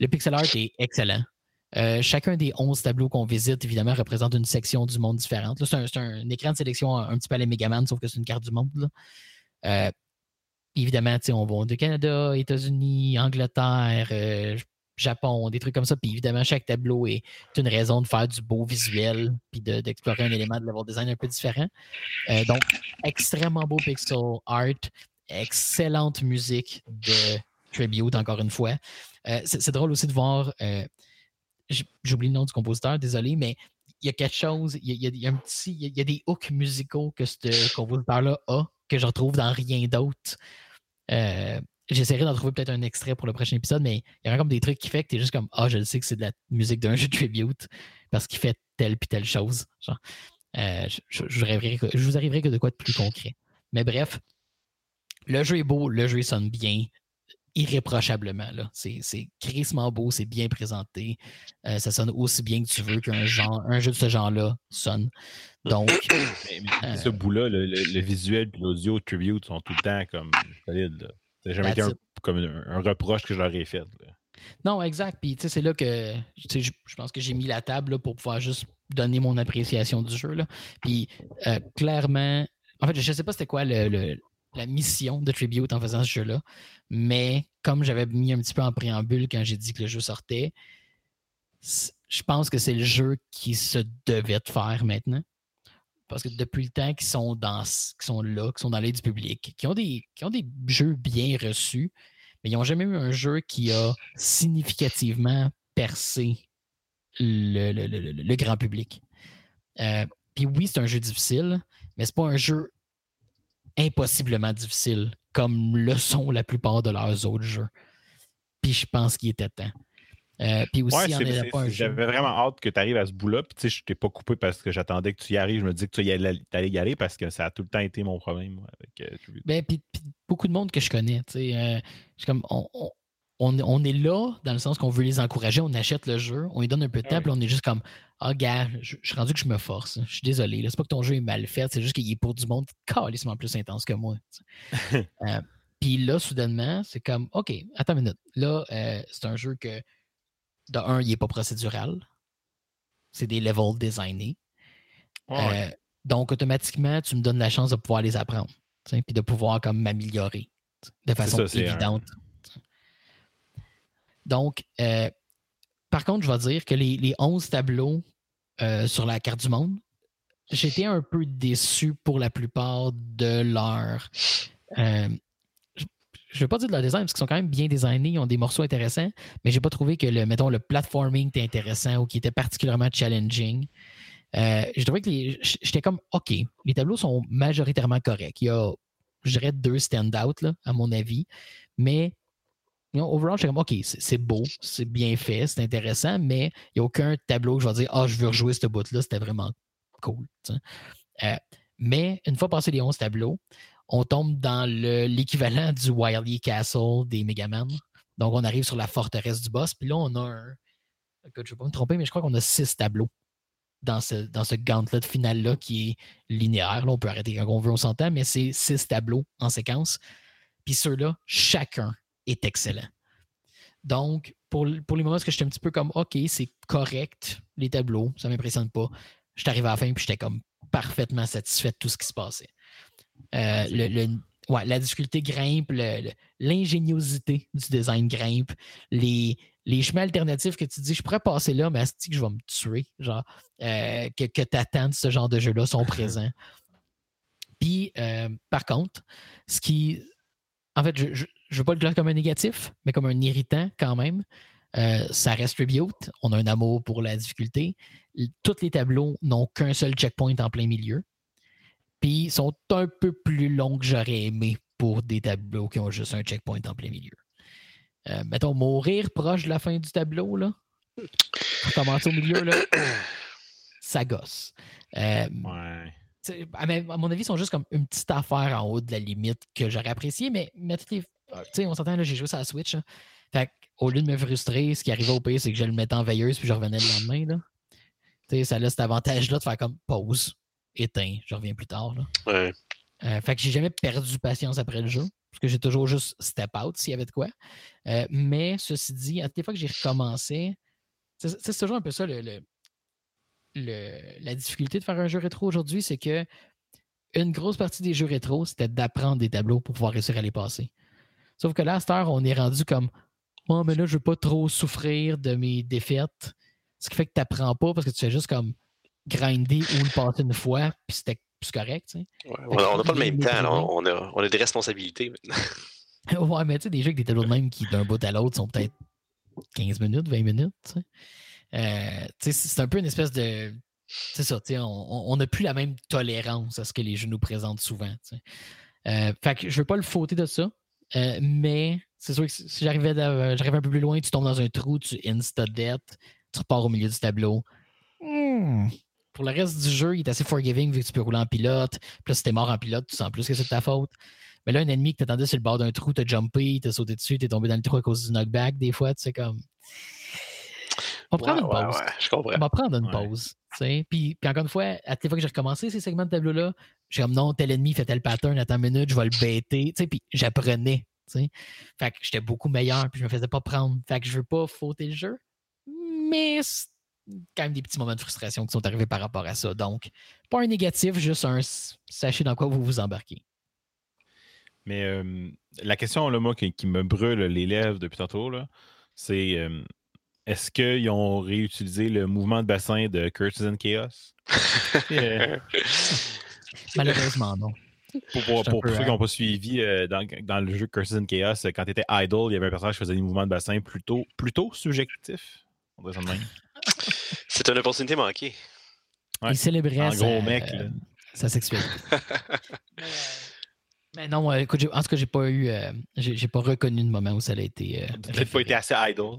le pixel art est excellent. Euh, chacun des 11 tableaux qu'on visite, évidemment, représente une section du monde différente. C'est un, écran de sélection un, petit peu à la Megaman, sauf que c'est une carte du monde. Euh, évidemment, on va de Canada, États-Unis, Angleterre, euh, Japon, des trucs comme ça. Puis évidemment, chaque tableau est une raison de faire du beau visuel, puis d'explorer un élément de level design un peu différent. donc, extrêmement beau pixel art, excellente musique de tribute, encore une fois. c'est drôle aussi de voir j'oublie le nom du compositeur, désolé, mais il y a quelque chose, il y a, un petit, il y a, des hooks musicaux que ce compositeur-là a, que je retrouve dans rien d'autre. Euh, j'essaierai d'en trouver peut-être un extrait pour le prochain épisode, mais il y a comme des trucs qui fait que tu es juste comme Ah, je le sais que c'est de la musique d'un jeu de tribute parce qu'il fait telle puis telle chose. Genre, euh, je, je, vous arriverai que de quoi de plus concret. Mais bref, le jeu est beau, le jeu sonne bien, irréprochablement. C'est, crissement beau, c'est bien présenté. Euh, ça sonne aussi bien que tu veux qu'un genre, un jeu de ce genre-là sonne. Donc. ce euh, bout-là, le, visuel et l'audio tribute sont tout le temps comme solide. Ça jamais été un, comme un, reproche que je leur ai fait. Non, exact. Puis c'est là que je, pense que j'ai mis la table pour pouvoir juste donner mon appréciation du jeu. Là. Puis euh, clairement, en fait, je ne sais pas c'était quoi le, la mission de Tribute en faisant ce jeu-là. Mais comme j'avais mis un petit peu en préambule quand j'ai dit que le jeu sortait, je pense que c'est le jeu qui se devait de faire maintenant. Parce que depuis le temps qu'ils sont dans sont là, qu'ils sont dans l'aide du public, qui ont des, ont des jeux bien reçus, mais ils n'ont jamais eu un jeu qui a significativement percé le, grand public. Euh, puis oui, c'est un jeu difficile, mais c'est pas un jeu impossiblement difficile, comme le sont la plupart de leurs autres jeux. Puis je pense qu'il était temps. Euh, puis aussi, J'avais vraiment hâte que tu arrives à ce bout-là. Puis tu sais, je t'ai pas coupé parce que j'attendais que tu y arrives. Je me dis que tu y allais, y aller parce que ça a tout le temps été mon problème avec euh, ben, puis, beaucoup de monde que je connais. Tu sais, euh, comme, on, on, est là dans le sens qu'on veut les encourager, on achète le jeu, on lui donne un peu de temps, puis on est juste comme Ah, gars, je, suis rendu que je me force. Je suis désolé. C'est pas que ton jeu est mal fait, c'est juste qu'il est pour du monde carrément plus intense que moi. Euh, puis là, soudainement, c'est comme OK, attends une minute. Là, euh, c'est un jeu que, de un, il n'est pas procédural. C'est des levels designés. Euh, donc, automatiquement, tu me donnes la chance de pouvoir les apprendre, puis de pouvoir comme m'améliorer de façon évidente. Donc, euh, par contre, je vais dire que les, les 11 tableaux euh, sur la carte du monde, j'étais un peu déçu pour la plupart de leurs. Euh, je ne vais pas dire de leur design, parce qu'ils sont quand même bien designés, ils ont des morceaux intéressants, mais je n'ai pas trouvé que le, mettons, le platforming était intéressant ou qui était particulièrement challenging. je trouvais que j'étais comme OK, les tableaux sont majoritairement corrects. Il y a, je dirais, deux stand-out, à mon avis, mais overall, je suis OK, c'est beau, c'est bien fait, c'est intéressant, mais il n'y a aucun tableau que je vais dire, ah, je veux rejouer ce bout-là, c'était vraiment cool. Euh, mais une fois passé les 11 tableaux, on tombe dans l'équivalent du Wily Castle des Megaman. Donc, on arrive sur la forteresse du boss, puis là, on a un. je ne vais pas me tromper, mais je crois qu'on a six tableaux dans ce, dans ce gauntlet final-là qui est linéaire. Là, on peut arrêter quand on veut, on s'entend, mais c'est six tableaux en séquence. Puis ceux-là, chacun est excellent. Donc, pour, pour les moments où j'étais un petit peu comme OK, c'est correct, les tableaux, ça ne m'impressionne pas. Je suis arrivé à la fin et j'étais comme parfaitement satisfait de tout ce qui se passait. Euh, le, la difficulté grimpe, l'ingéniosité du design grimpe, les, les chemins alternatifs que tu dis, je pourrais passer là, mais que je vais me tuer? Genre, euh, que, que tu attends ce genre de jeu-là sont présents. Puis, euh, par contre, ce qui. En fait, je, je ne veux pas le dire comme un négatif, mais comme un irritant quand même. Euh, ça reste Tribute. On a un amour pour la difficulté. Tous les tableaux n'ont qu'un seul checkpoint en plein milieu. Puis ils sont un peu plus longs que j'aurais aimé pour des tableaux qui ont juste un checkpoint en plein milieu. Euh, mettons, mourir proche de la fin du tableau, là. Commencer au milieu, là. Ça gosse. Euh, ouais. À, mon avis, ils sont juste comme une petite affaire en haut de la limite que j'aurais apprécié, mais, mais on s'entend, là, j'ai joué ça à Switch. Fait au lieu de me frustrer, ce qui arrivait au pire, c'est que je le mettais en veilleuse puis je revenais le lendemain. Là. ça a cet avantage-là de faire comme pause, éteint, je reviens plus tard. Là. Ouais. Euh, fait que j'ai jamais perdu patience après le jeu, parce que j'ai toujours juste step out s'il y avait de quoi. Euh, mais ceci dit, à toutes les fois que j'ai recommencé, c'est toujours un peu ça le, la difficulté de faire un jeu rétro aujourd'hui, c'est que une grosse partie des jeux rétro, c'était d'apprendre des tableaux pour pouvoir réussir à les passer. Sauf que là, à cette heure, on est rendu comme Oh, mais là, je veux pas trop souffrir de mes défaites. Ce qui fait que tu n'apprends pas parce que tu fais juste comme grinder ou le passer une fois, puis c'était correct. on n'a pas le même temps, on, a, on, a, des responsabilités maintenant. ouais, mais tu sais, des jeux avec des tableaux de même qui, d'un bout à l'autre, sont peut-être 15 minutes, 20 minutes. Euh, c'est un peu une espèce de. C'est ça, on n'a plus la même tolérance à ce que les jeux nous présentent souvent. Euh, fait que je veux pas le fauter de ça, euh, mais c'est sûr que si j'arrivais un peu plus loin, tu tombes dans un trou, tu insta-debt, tu repars au milieu du tableau. Hmm. Pour le reste du jeu, il est assez forgiving vu que tu peux rouler en pilote. Puis là, si t'es mort en pilote, tu sens plus que c'est de ta faute. Mais là, un ennemi que t'attendais sur le bord d'un trou, t'as jumpé, t'as sauté dessus, t'es tombé dans le trou à cause du knockback. Des fois, tu sais, comme. On va prendre une pause. On va prendre une pause. Puis, puis, encore une fois, à chaque fois que j'ai recommencé ces segments de tableau-là, j'ai comme non, tel ennemi fait tel pattern, attends une minute, je vais le bêter. Puis j'apprenais. Fait que j'étais beaucoup meilleur, puis je me faisais pas prendre. Fait que je veux pas fauter le jeu. Mais quand même des petits moments de frustration qui sont arrivés par rapport à ça. Donc, pas un négatif, juste un sachez dans quoi vous vous embarquez. Mais la question, là, moi, qui, me brûle les lèvres depuis tantôt, c'est est-ce qu'ils ont réutilisé le mouvement de bassin de Curtis and Chaos? Euh, Malheureusement, non. Pour, ceux qui n'ont pas suivi, euh, dans, le jeu Curses and Chaos, quand tu étais idle, il y avait un personnage qui faisait des mouvements de bassin plutôt, plutôt subjectifs. C'est une opportunité manquée. Il célébrait sa, sexualité. Mais, non, écoute, en tout cas, j'ai pas eu, euh, j'ai pas reconnu le moment où ça a été. Euh, Peut-être pas été assez idle.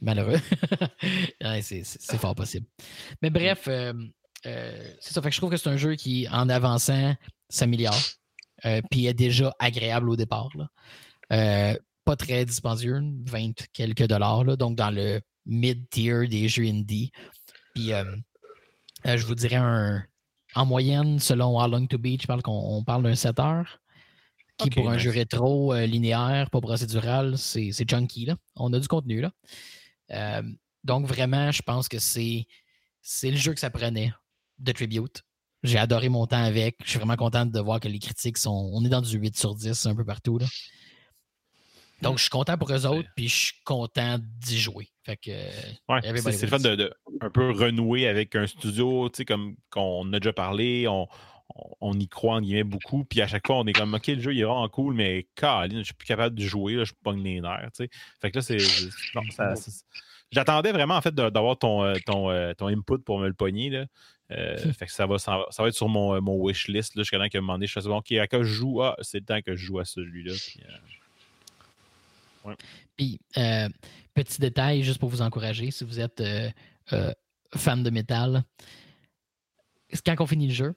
Malheureux. c'est fort possible. Mais bref, c'est ça. Fait que je trouve que c'est un jeu qui, en avançant, s'améliore. Euh, puis est déjà agréable au départ. Euh, pas très dispendieux, 20 quelques dollars, là, donc dans le mid-tier des jeux indie. Puis euh, je vous dirais un, en moyenne, selon How Long to Beat, je parle qu'on parle d'un 7 heures. Qui pour un jeu rétro, linéaire, pas procédural, c'est junky. Là. On a du contenu. là. donc vraiment, je pense que c'est le jeu que ça prenait de Tribute. J'ai adoré mon temps avec. Je suis vraiment content de voir que les critiques sont. On est dans du 8 sur 10 un peu partout. Là. Donc, je suis content pour eux autres, puis je suis content d'y jouer. Fait que. c'est le fun de, un peu renouer avec un studio, tu sais, comme qu'on a déjà parlé, on, on, y croit en guillemets beaucoup, puis à chaque fois, on est comme, OK, le jeu, il est vraiment cool, mais Caroline, je suis plus capable de jouer, là, je pogne les nerfs, tu sais. Fait que là, c'est. J'attendais vraiment, en fait, d'avoir ton, euh, ton, euh, ton input pour me le pogner, là. Euh, fait que ça va, ça va, être sur mon, mon wish list jusqu'à temps qu'à un moment donné, je fasse bon, OK, à quoi je joue? Ah, c'est le temps que je joue à celui-là. Puis, euh, petit détail, juste pour vous encourager, si vous êtes fan de métal, quand on finit le jeu,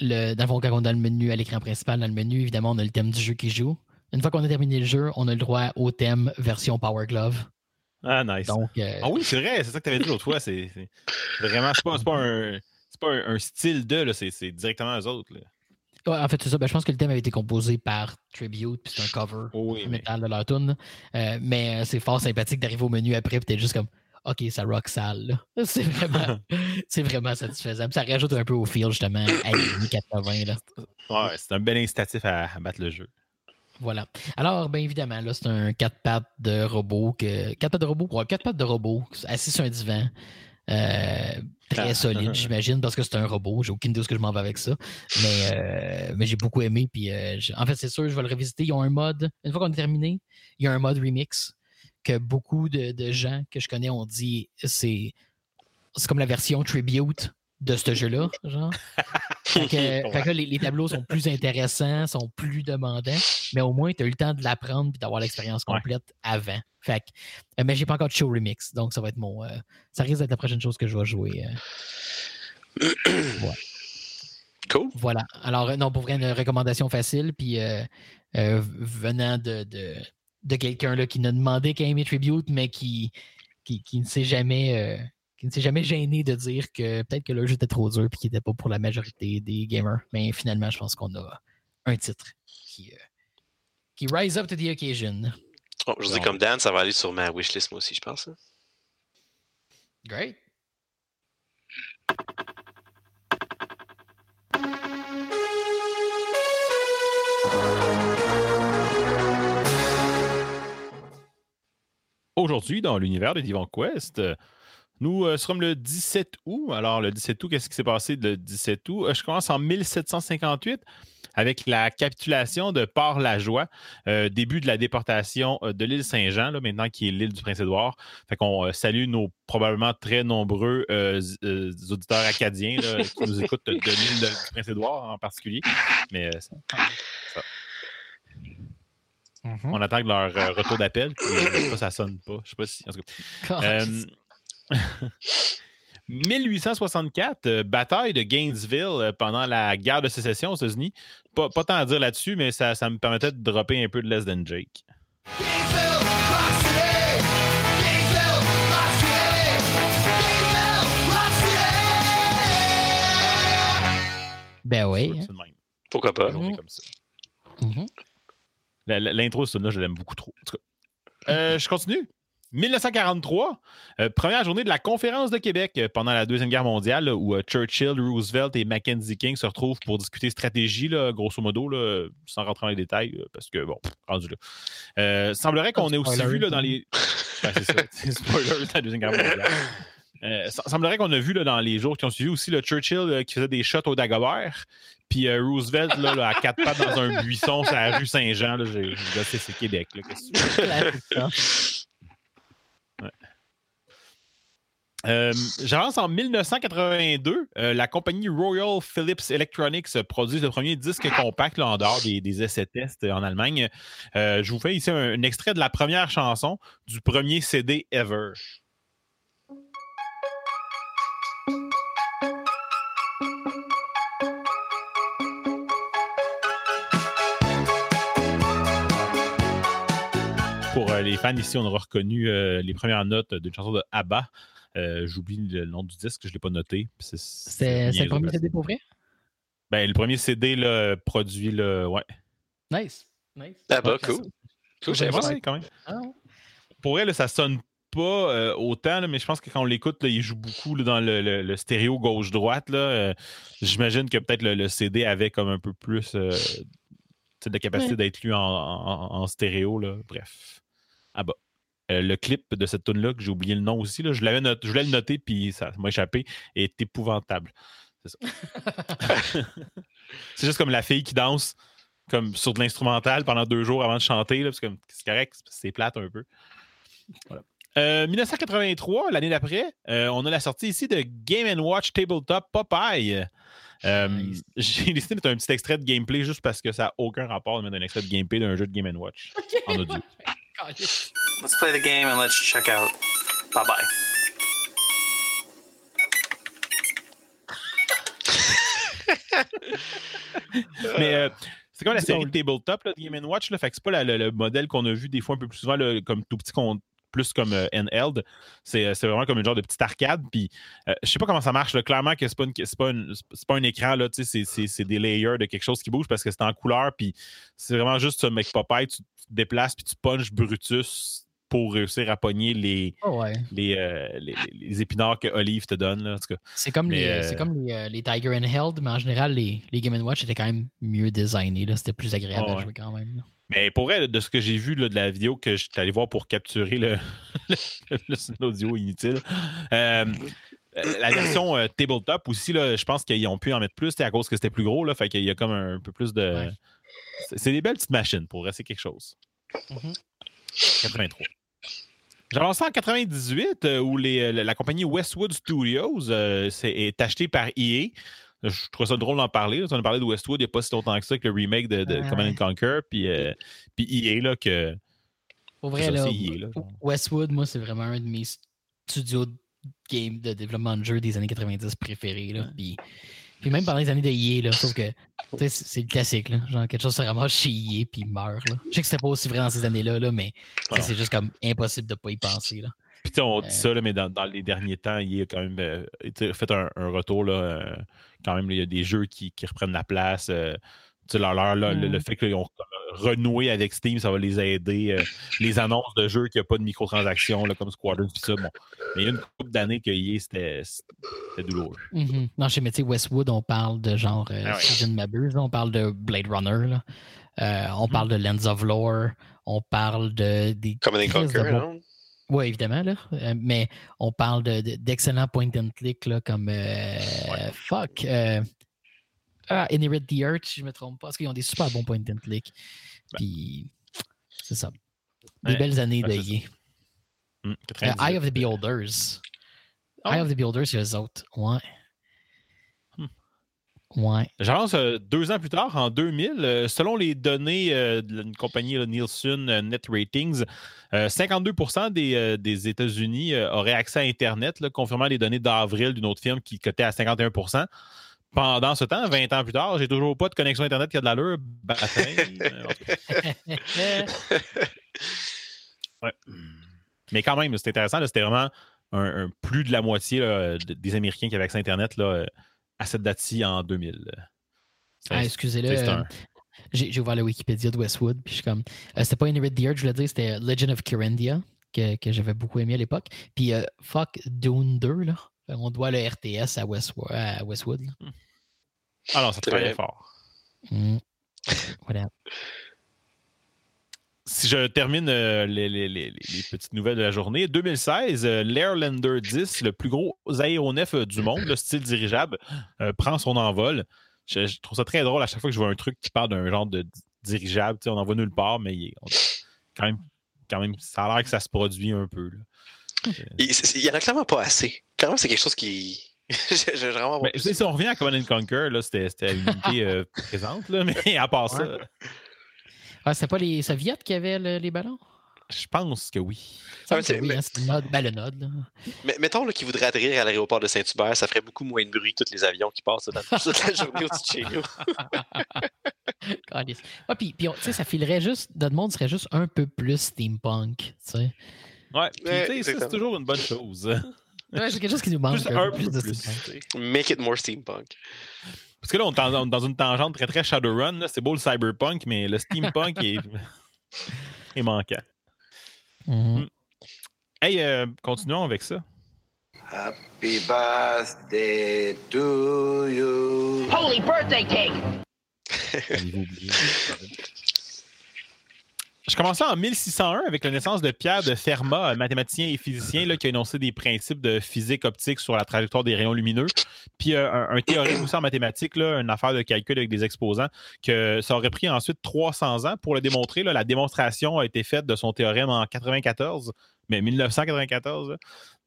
le, dans quand on est dans le menu, à l'écran principal, dans le menu, évidemment, on a le thème du jeu qui joue. Une fois qu'on a terminé le jeu, on a le droit au thème version Power Glove. Ah, nice. Euh, ah oui, c'est vrai, c'est ça que tu avais dit l'autre fois. C'est vraiment, c'est pas, pas, un, pas un, style de, c'est directement eux autres. en fait, c'est ça. Ben, je pense que le thème avait été composé par Tribute, puis c'est un cover oui, métal de leur tune. Euh, mais euh, c'est fort sympathique d'arriver au menu après, puis t'es juste comme, OK, ça rock sale. C'est vraiment, vraiment satisfaisant. Puis ça rajoute un peu au feel, justement, à 80. Là. Ouais, c'est un bel incitatif à battre le jeu. Voilà. Alors, bien évidemment, là, c'est un 4 pattes de robot. Que... 4 pattes de robot? Ouais, 4 pattes de robot, assis sur un divan. Euh, très ah. solide, j'imagine, parce que c'est un robot. J'ai aucune idée de ce que je m'en vais avec ça. Mais, euh, mais j'ai beaucoup aimé. Puis, euh, en fait, c'est sûr, je vais le revisiter. Ils ont un mode, une fois qu'on est terminé, il y a un mode remix que beaucoup de, de gens que je connais ont dit c'est, c'est comme la version tribute de ce jeu-là, genre. les, tableaux sont plus intéressants, sont plus demandants, mais au moins, tu as eu le temps de l'apprendre et d'avoir l'expérience complète avant. Fait euh, mais j'ai pas encore de show remix, donc ça va être mon. Euh, ça risque d'être la prochaine chose que je vais jouer. Euh. Cool. Voilà. Alors, non, pour vrai, une recommandation facile, puis venant de, de, quelqu'un qui n'a demandé qu'à aimer Tribute, mais qui, qui, qui ne s'est jamais qui ne s'est jamais gêné de dire que peut-être que le jeu était trop dur et qu'il n'était pas pour la majorité des gamers. Mais finalement, je pense qu'on a un titre qui, euh, qui rise up to the occasion. Oh, je dis comme Dan, ça va aller sur ma wishlist moi aussi, je pense. Hein. Great. Aujourd'hui, dans l'univers de Divan Quest, nous euh, sommes le 17 août. Alors, le 17 août, qu'est-ce qui s'est passé le 17 août? Euh, je commence en 1758 avec la capitulation de Port-la-Joie, euh, début de la déportation de l'île Saint-Jean, maintenant qui est l'île du Prince-Édouard. Fait qu'on salue nos probablement très nombreux auditeurs acadiens qui nous écoutent de, l'île du Prince-Édouard en particulier. Mais ça, mm-hmm. On attend leur retour d'appel. Ça, ça sonne pas. Je sais pas si. 1864, euh, bataille de Gainesville euh, pendant la guerre de sécession aux États-Unis. Pas, tant à dire là-dessus, mais ça, me permettait de dropper un peu de Less Than Jake. Ben oui. Pourquoi pas? Mm-hmm. L'intro, là je l'aime beaucoup trop. Euh, je continue. 1943, euh, première journée de la conférence de Québec euh, pendant la Deuxième Guerre mondiale, où euh, Churchill, Roosevelt et Mackenzie King se retrouvent pour discuter stratégie, grosso modo, sans rentrer dans les détails, parce que, bon, rendu là. semblerait qu'on ait aussi vu dans les. c'est ça, c'est spoiler de la Deuxième Guerre mondiale. semblerait qu'on a vu dans les jours qui ont suivi aussi le Churchill qui faisait des shots au Dagobert, puis Roosevelt là, à quatre pattes dans un buisson sur la rue Saint-Jean. C'est Québec. Là, Euh, j'avance en 1982. Euh, la compagnie Royal Philips Electronics produit le premier disque compact en dehors des, essais tests en Allemagne. Euh, je vous fais ici un, extrait de la première chanson du premier CD ever. Les fans ici, on aura reconnu les premières notes d'une chanson de ABBA. Euh, j'oublie le nom du disque, je ne l'ai pas noté. C'est le premier CD pour vrai? Ben, le premier CD là, produit le. Ouais. Nice. Nice. Ah bah, cool. Cool, quand même. Ah, pour elle, ça sonne pas euh, autant, mais je pense que quand on l'écoute, il joue beaucoup dans le, stéréo gauche-droite. Euh, J'imagine que peut-être le, CD avait comme un peu plus de capacité d'être lu en, stéréo. Là. Bref. Ah bah. Euh, le clip de cette tune là que j'ai oublié le nom aussi, là, je, l'avais je voulais le noter, puis ça m'a échappé, est épouvantable. C'est ça. c'est juste comme la fille qui danse comme sur de l'instrumental pendant deux jours avant de chanter. C'est, correct, c'est plate un peu. 1983, euh, l'année d'après, euh, on a la sortie ici de Game Watch Tabletop Popeye. J'ai décidé de mettre un petit extrait de gameplay juste parce que ça n'a aucun rapport de mettre un extrait de gameplay d'un jeu de Game Watch en audio. Let's play the game and let's check out. Bye bye. Mais euh, c'est comme la série Tabletop, là, Game Watch. Là, fait que c'est pas le, modèle qu'on a vu des fois un peu plus souvent, comme tout petit plus comme euh, handheld. C'est, vraiment comme une genre de petite arcade. Puis euh, je sais pas comment ça marche. Clairement que c'est pas, pas, pas, un écran, c'est, c'est, des layers de quelque chose qui bouge parce que c'est en couleur. Puis c'est vraiment juste ce mec Popeye, tu, tu te déplaces puis tu punches Brutus pour réussir à pogner les, oh, euh, les, les, épinards que Olive te donne. Là, c'est comme, les, c'est comme les, les, Tiger and Held, mais en général, les, les Game Watch étaient quand même mieux designés. C'était plus agréable à jouer quand même. Mais pour elle, de ce que j'ai vu de la vidéo que j'étais allé voir pour capturer le, l'audio inutile, euh, la version euh, tabletop aussi, là, je pense qu'ils ont pu en mettre plus à cause que c'était plus gros. Là, fait qu'il y a comme un, peu plus de. C'est des belles petites machines pour rester quelque chose. 83. J'avance en 98 euh, où les, la compagnie Westwood Studios est achetée par EA. Je trouve ça drôle d'en parler. On a parlé de Westwood il n'y a pas si longtemps que ça, que le remake de, Command Conquer. Puis, euh, puis EA, là, que. Pour vrai, là, e Westwood, moi, c'est vraiment un de mes studios de game de développement de jeux des années 90 préférés. Là. Puis, puis même pendant les années de EA, là, sauf que c'est le classique. Là. Genre, quelque chose se ramasse chez EA puis meurt. Là. Je sais que c'était pas aussi vrai dans ces années-là, là, mais c'est juste comme impossible de ne pas y penser. Là. Puis on dit ça, là, mais dans, les derniers temps, il a quand même euh, fait un, retour. Là, euh, quand même, il y a des jeux qui, reprennent la place. Euh, leur, le, le, mm. fait qu'ils ont renoué avec Steam, ça va les aider. les annonces de jeux qui n'ont pas de microtransactions, là, comme Squadron, tout ça. Bon. Mais il y a une couple d'années que c'était douloureux. Mm-hmm. Non, chez Métier Westwood, on parle de genre, ah si je ne m'abuse, on parle de Blade Runner. Là. on mm-hmm. parle de Lens of Lore. On parle de. Des Comme Conquer, non? Oui, évidemment, là. Euh, mais on parle d'excellents de, point and click là, comme euh, fuck. Euh, ah, Inherit the Earth, si je ne me trompe pas, parce qu'ils ont des super bons point and click. Ben. Puis c'est ça. Des belles années de EA. Hmm, Eye of the Beholders. Eye of the Beholders, c'est eux autres. Ouais. Ouais. J'avance euh, deux ans plus tard, en 2000, euh, selon les données euh, d'une compagnie Nielsen Net Ratings, 52 des, des États-Unis auraient accès à Internet, confirmant les données d'avril d'une autre firme qui cotait à 51 pendant ce temps, 20 ans plus tard, j'ai toujours pas de connexion Internet qui a de l'allure. ouais. Mais quand même, c'est intéressant. C'était vraiment un, plus de la moitié des Américains qui avaient accès à Internet là, à cette date-ci en 2000. Ah, excusez-le. Euh, j'ai ouvert la Wikipédia de Westwood, puis je suis comme. Euh, c'était pas Inherit the Earth, je voulais dire, c'était Legend of Kyrandia, que, que j'avais beaucoup aimé à l'époque. Puis euh, fuck Dune 2, là. On doit le RTS à, Westwood. À Westwood hmm. Ah non, ça travaillait fort. Mmh. Voilà si je termine euh, les, petites nouvelles de la journée, 2016, euh, l'Airlander 10, le plus gros aéronef euh, du monde, le style dirigeable, prend son envol. Je, trouve ça très drôle à chaque fois que je vois un truc qui parle d'un genre de dirigeable. On n'en voit nulle part, mais il, quand, même, quand même, ça a l'air que ça se produit un peu. Il n'y en a clairement pas assez. Quand même, c'est quelque chose qui. J'ai vraiment. Mais, si on revient à Command Conquer, c'était une unité présente, là, mais à part ça. Ah, c'est pas les Soviets qui avaient les ballons? Je pense que oui. Ah, c'est oui, hein, le node, ben, le node. Mais mettons qu'il voudrait atterrir à l'aéroport de Saint-Hubert, ça ferait beaucoup moins de bruit que tous les avions qui passent dans toute la journée au-dessus de chez nous. ah, puis, puis ça filerait juste, notre monde serait juste un peu plus steampunk. Tu sais. Ouais, puis ça, c'est toujours une bonne chose. Ouais, c'est quelque chose qui nous manque. Juste un, peu plus. plus. Make it more steampunk. Parce que là, on est dans une tangente très, très Shadowrun. C'est beau le cyberpunk, mais le steampunk est... est manquant. Mm-hmm. Hey, euh, continuons avec ça. Happy birthday to you. Holy birthday cake! Je commençais en 1601 avec la naissance de Pierre de Fermat, mathématicien et physicien là, qui a énoncé des principes de physique optique sur la trajectoire des rayons lumineux. Puis euh, un, théorème aussi en mathématiques, là, une affaire de calcul avec des exposants, que ça aurait pris ensuite 300 ans pour le démontrer. la démonstration a été faite de son théorème en 94, mais 1994.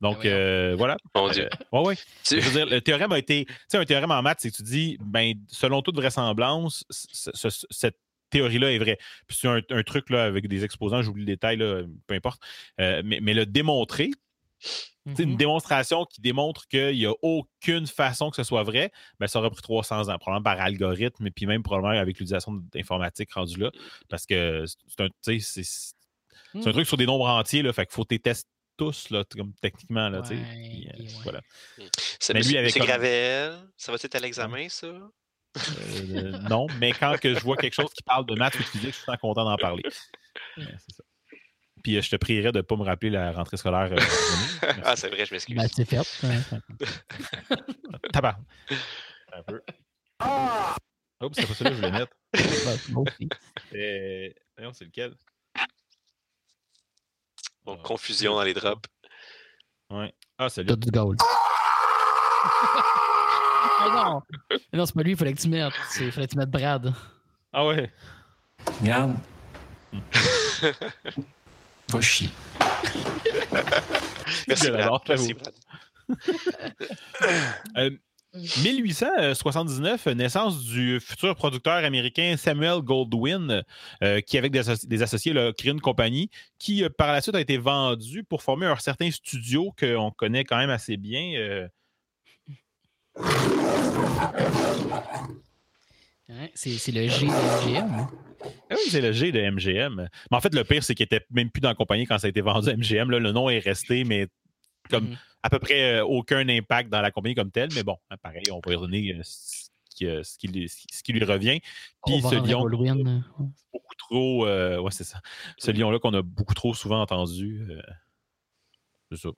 Donc, ah euh, voilà. Mon Dieu. Euh, ouais, Je veux dire, le théorème a été. Tu sais, un théorème en maths, c'est que tu dis, ben, selon toute vraisemblance, cette théorie-là est vraie. Puis c'est un, truc là, avec des exposants, j'oublie le détail, là, peu importe. Euh, mais, le démontrer, c'est une mm-hmm. démonstration qui démontre qu'il n'y a aucune façon que ce soit vrai, ben, ça aurait pris 300 ans, probablement par algorithme, et puis même probablement avec l'utilisation d'informatique rendu là, parce que c'est un, c'est, un mm. truc sur des nombres entiers, là, fait qu'il faut tes tests tous, là, comme techniquement. Là, ouais, voilà. C'est Gravel, ça va être à l'examen, ça? Euh, non, mais quand que je vois quelque chose qui parle de maths ou de physique, je suis très content d'en parler. c'est ça. Puis euh, je te prierai de ne pas me rappeler la rentrée scolaire. Euh, ah, c'est vrai, je m'excuse. Ben, c'est fait. Tabac. Un peu. Ah! Oh, c'est pas celui que je voulais mettre. c'est... Non, c'est lequel? Bon, confusion dans les drops. Ouais. Ah, c'est lui. du gold. non, non c'est pas lui, il fallait que tu mettes. Il fallait que tu mettes Brad. Ah ouais. Regarde. Va chier. Merci, Brad. Merci, euh, 1879, naissance du futur producteur américain Samuel Goldwyn, euh, qui, avec des, associés, a créé une compagnie qui, euh, par la suite, a été vendue pour former un certain studio qu'on connaît quand même assez bien. Euh. c'est le G de MGM. Ah oui, c'est le G de MGM. Mais en fait, le pire, c'est qu'il n'était même plus dans la compagnie quand ça a été vendu à MGM. le nom est resté, mais comme mm-hmm. à peu près euh, aucun impact dans la compagnie comme telle. Mais bon, hein, pareil, on va y donner euh, ce, qui, euh, ce, qui, lui revient. Puis ce lion. Beaucoup trop. ouais, c'est ça. Ce lion-là qu'on a beaucoup trop souvent entendu. c'est ça.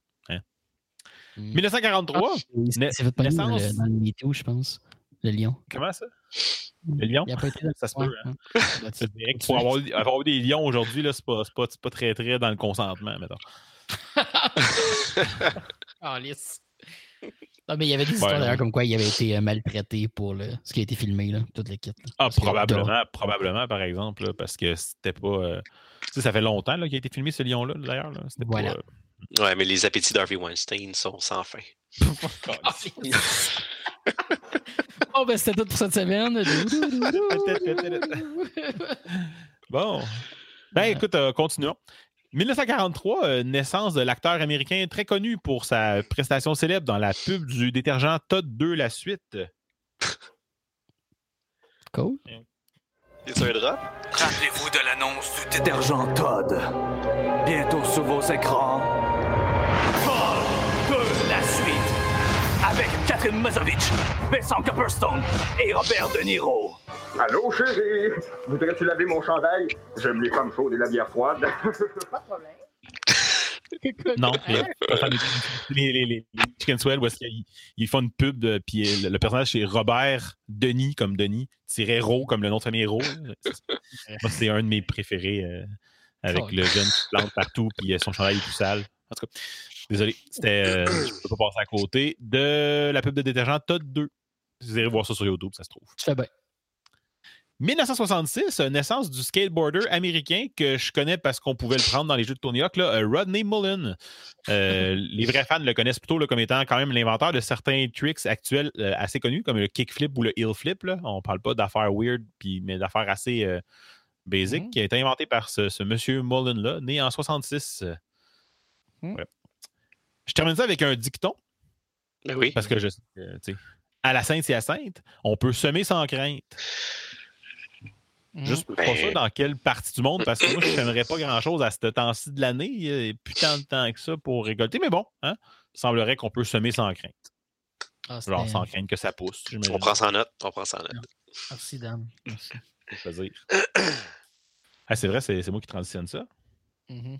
1943. Mm. c'est votre naissance... dans le je pense. Le lion. Comment ça? Le lion? Il a pas été ça se peut. Hein? pour avoir, avoir, des lions aujourd'hui, c'est pas, pas, pas, très très dans le consentement, mettons. oh, lisse. Non, mais il y avait des histoires d'ailleurs comme quoi il avait été euh, maltraité pour le, ce qui a été filmé, là, toute l'équipe. Ah, probablement, probablement, par exemple, parce que c'était pas. Euh, tu sais, ça fait longtemps qu'il a été filmé ce lion-là, d'ailleurs. Voilà. Pas, euh, Ouais, mais les appétits d'Harvey Weinstein sont sans fin. oh, ben c'était tout pour cette semaine. bon. Ben écoute, continuons. 1943, euh, naissance de l'acteur américain très connu pour sa prestation célèbre dans la pub du détergent Todd 2 La Suite. Cool. C'est un drap? Rappelez-vous de l'annonce du détergent Todd? Bientôt sous vos écrans. Catherine Mazovich, Vincent Copperstone et Robert De Niro. Allô, chérie? Voudrais-tu laver mon chandail? J'aime les femmes chaudes et la bière froide. Pas de problème. non, les, les, les, Chicken Swell, où ils, font une pub, puis le, personnage c'est Robert Denis, comme Denis, tiré Ro, comme le nom de famille Ro. c'est un de mes préférés, euh, avec le jeune qui plante partout, puis son chandail est tout sale. En tout cas, désolé, c'était, euh, je peux pas passer à côté de la pub de détergent Todd 2. Vous irez voir ça sur YouTube, ça se trouve. Tu fais bien. 1966, naissance du skateboarder américain que je connais parce qu'on pouvait le prendre dans les jeux de Tony Hawk, là, euh, Rodney Mullen. Euh, les vrais fans le connaissent plutôt comme étant quand même l'inventeur de certains tricks actuels euh, assez connus, comme le kickflip ou le heel flip. Là. On parle pas d'affaires weird, mais d'affaires assez basiques, mm-hmm. qui a été inventé par ce, monsieur Mullen-là, né en 66. Mm. Je termine ça avec un dicton. Ben oui. Parce que je sais, à la Sainte et à Sainte, on peut semer sans crainte. Juste pas ça dans quelle partie du monde, parce que moi, je n'aimerais pas grand-chose à ce temps-ci de l'année. Il n'y a plus tant de temps que ça pour récolter. Mais bon, hein, il semblerait qu'on peut semer sans crainte. Ah, Genre sans crainte que ça pousse. On prend ça en note. On prend ça en note. Merci, Dan. Merci. ah, c'est vrai, c'est moi qui transitionne ça. Mm-hmm.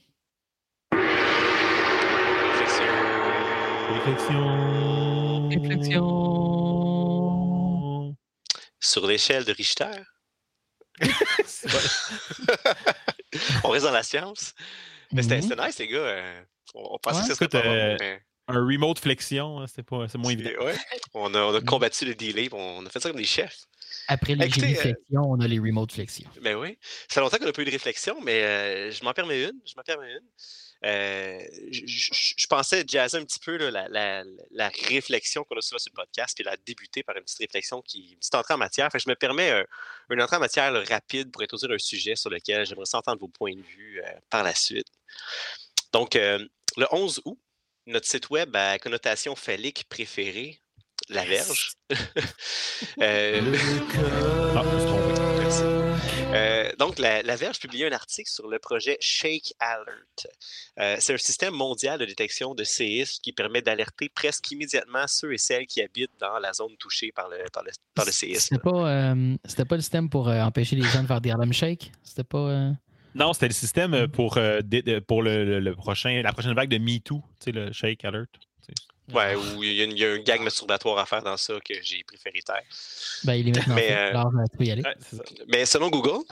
Réflexion. Réflexion. Sur l'échelle de Richter, on reste dans la science. Mais c'était mm-hmm. nice, les gars. Euh, on, pensait que c'était euh, Un remote flexion, hein, c'est moins évident. On, a, on a combattu le delay, on a fait ça comme des chefs. Après les réflexions, on a les remote flexions. Ben oui. Ça fait longtemps qu'on n'a pas eu de réflexion, mais euh, je m'en permets une. Je m'en permets une. Euh, je, pensais jazzer un petit peu la, réflexion qu'on a souvent sur le podcast, puis la débuter par une petite réflexion, qui, une petite entrée en matière. je me permets euh, une entrée en matière rapide pour introduire un sujet sur lequel j'aimerais entendre vos points de vue euh, par la suite. Donc, le 11 août, notre site web à connotation phallique préférée, La Verge. Euh, donc, la, Verge publie un article sur le projet Shake Alert. Euh, c'est un système mondial de détection de séisme qui permet d'alerter presque immédiatement ceux et celles qui habitent dans la zone touchée par le, par le, séisme. C'était pas, euh, pas le système pour empêcher les gens de faire des alarmes shake? C'était pas. Non, c'était le système pour, pour le, prochain, la prochaine vague de MeToo, tu sais, le Shake Alert. Ouais, où il y, a un gag masturbatoire à faire dans ça que j'ai préféré taire. Ben, il est maintenant mais, fait, alors tu peux y aller. mais selon Google,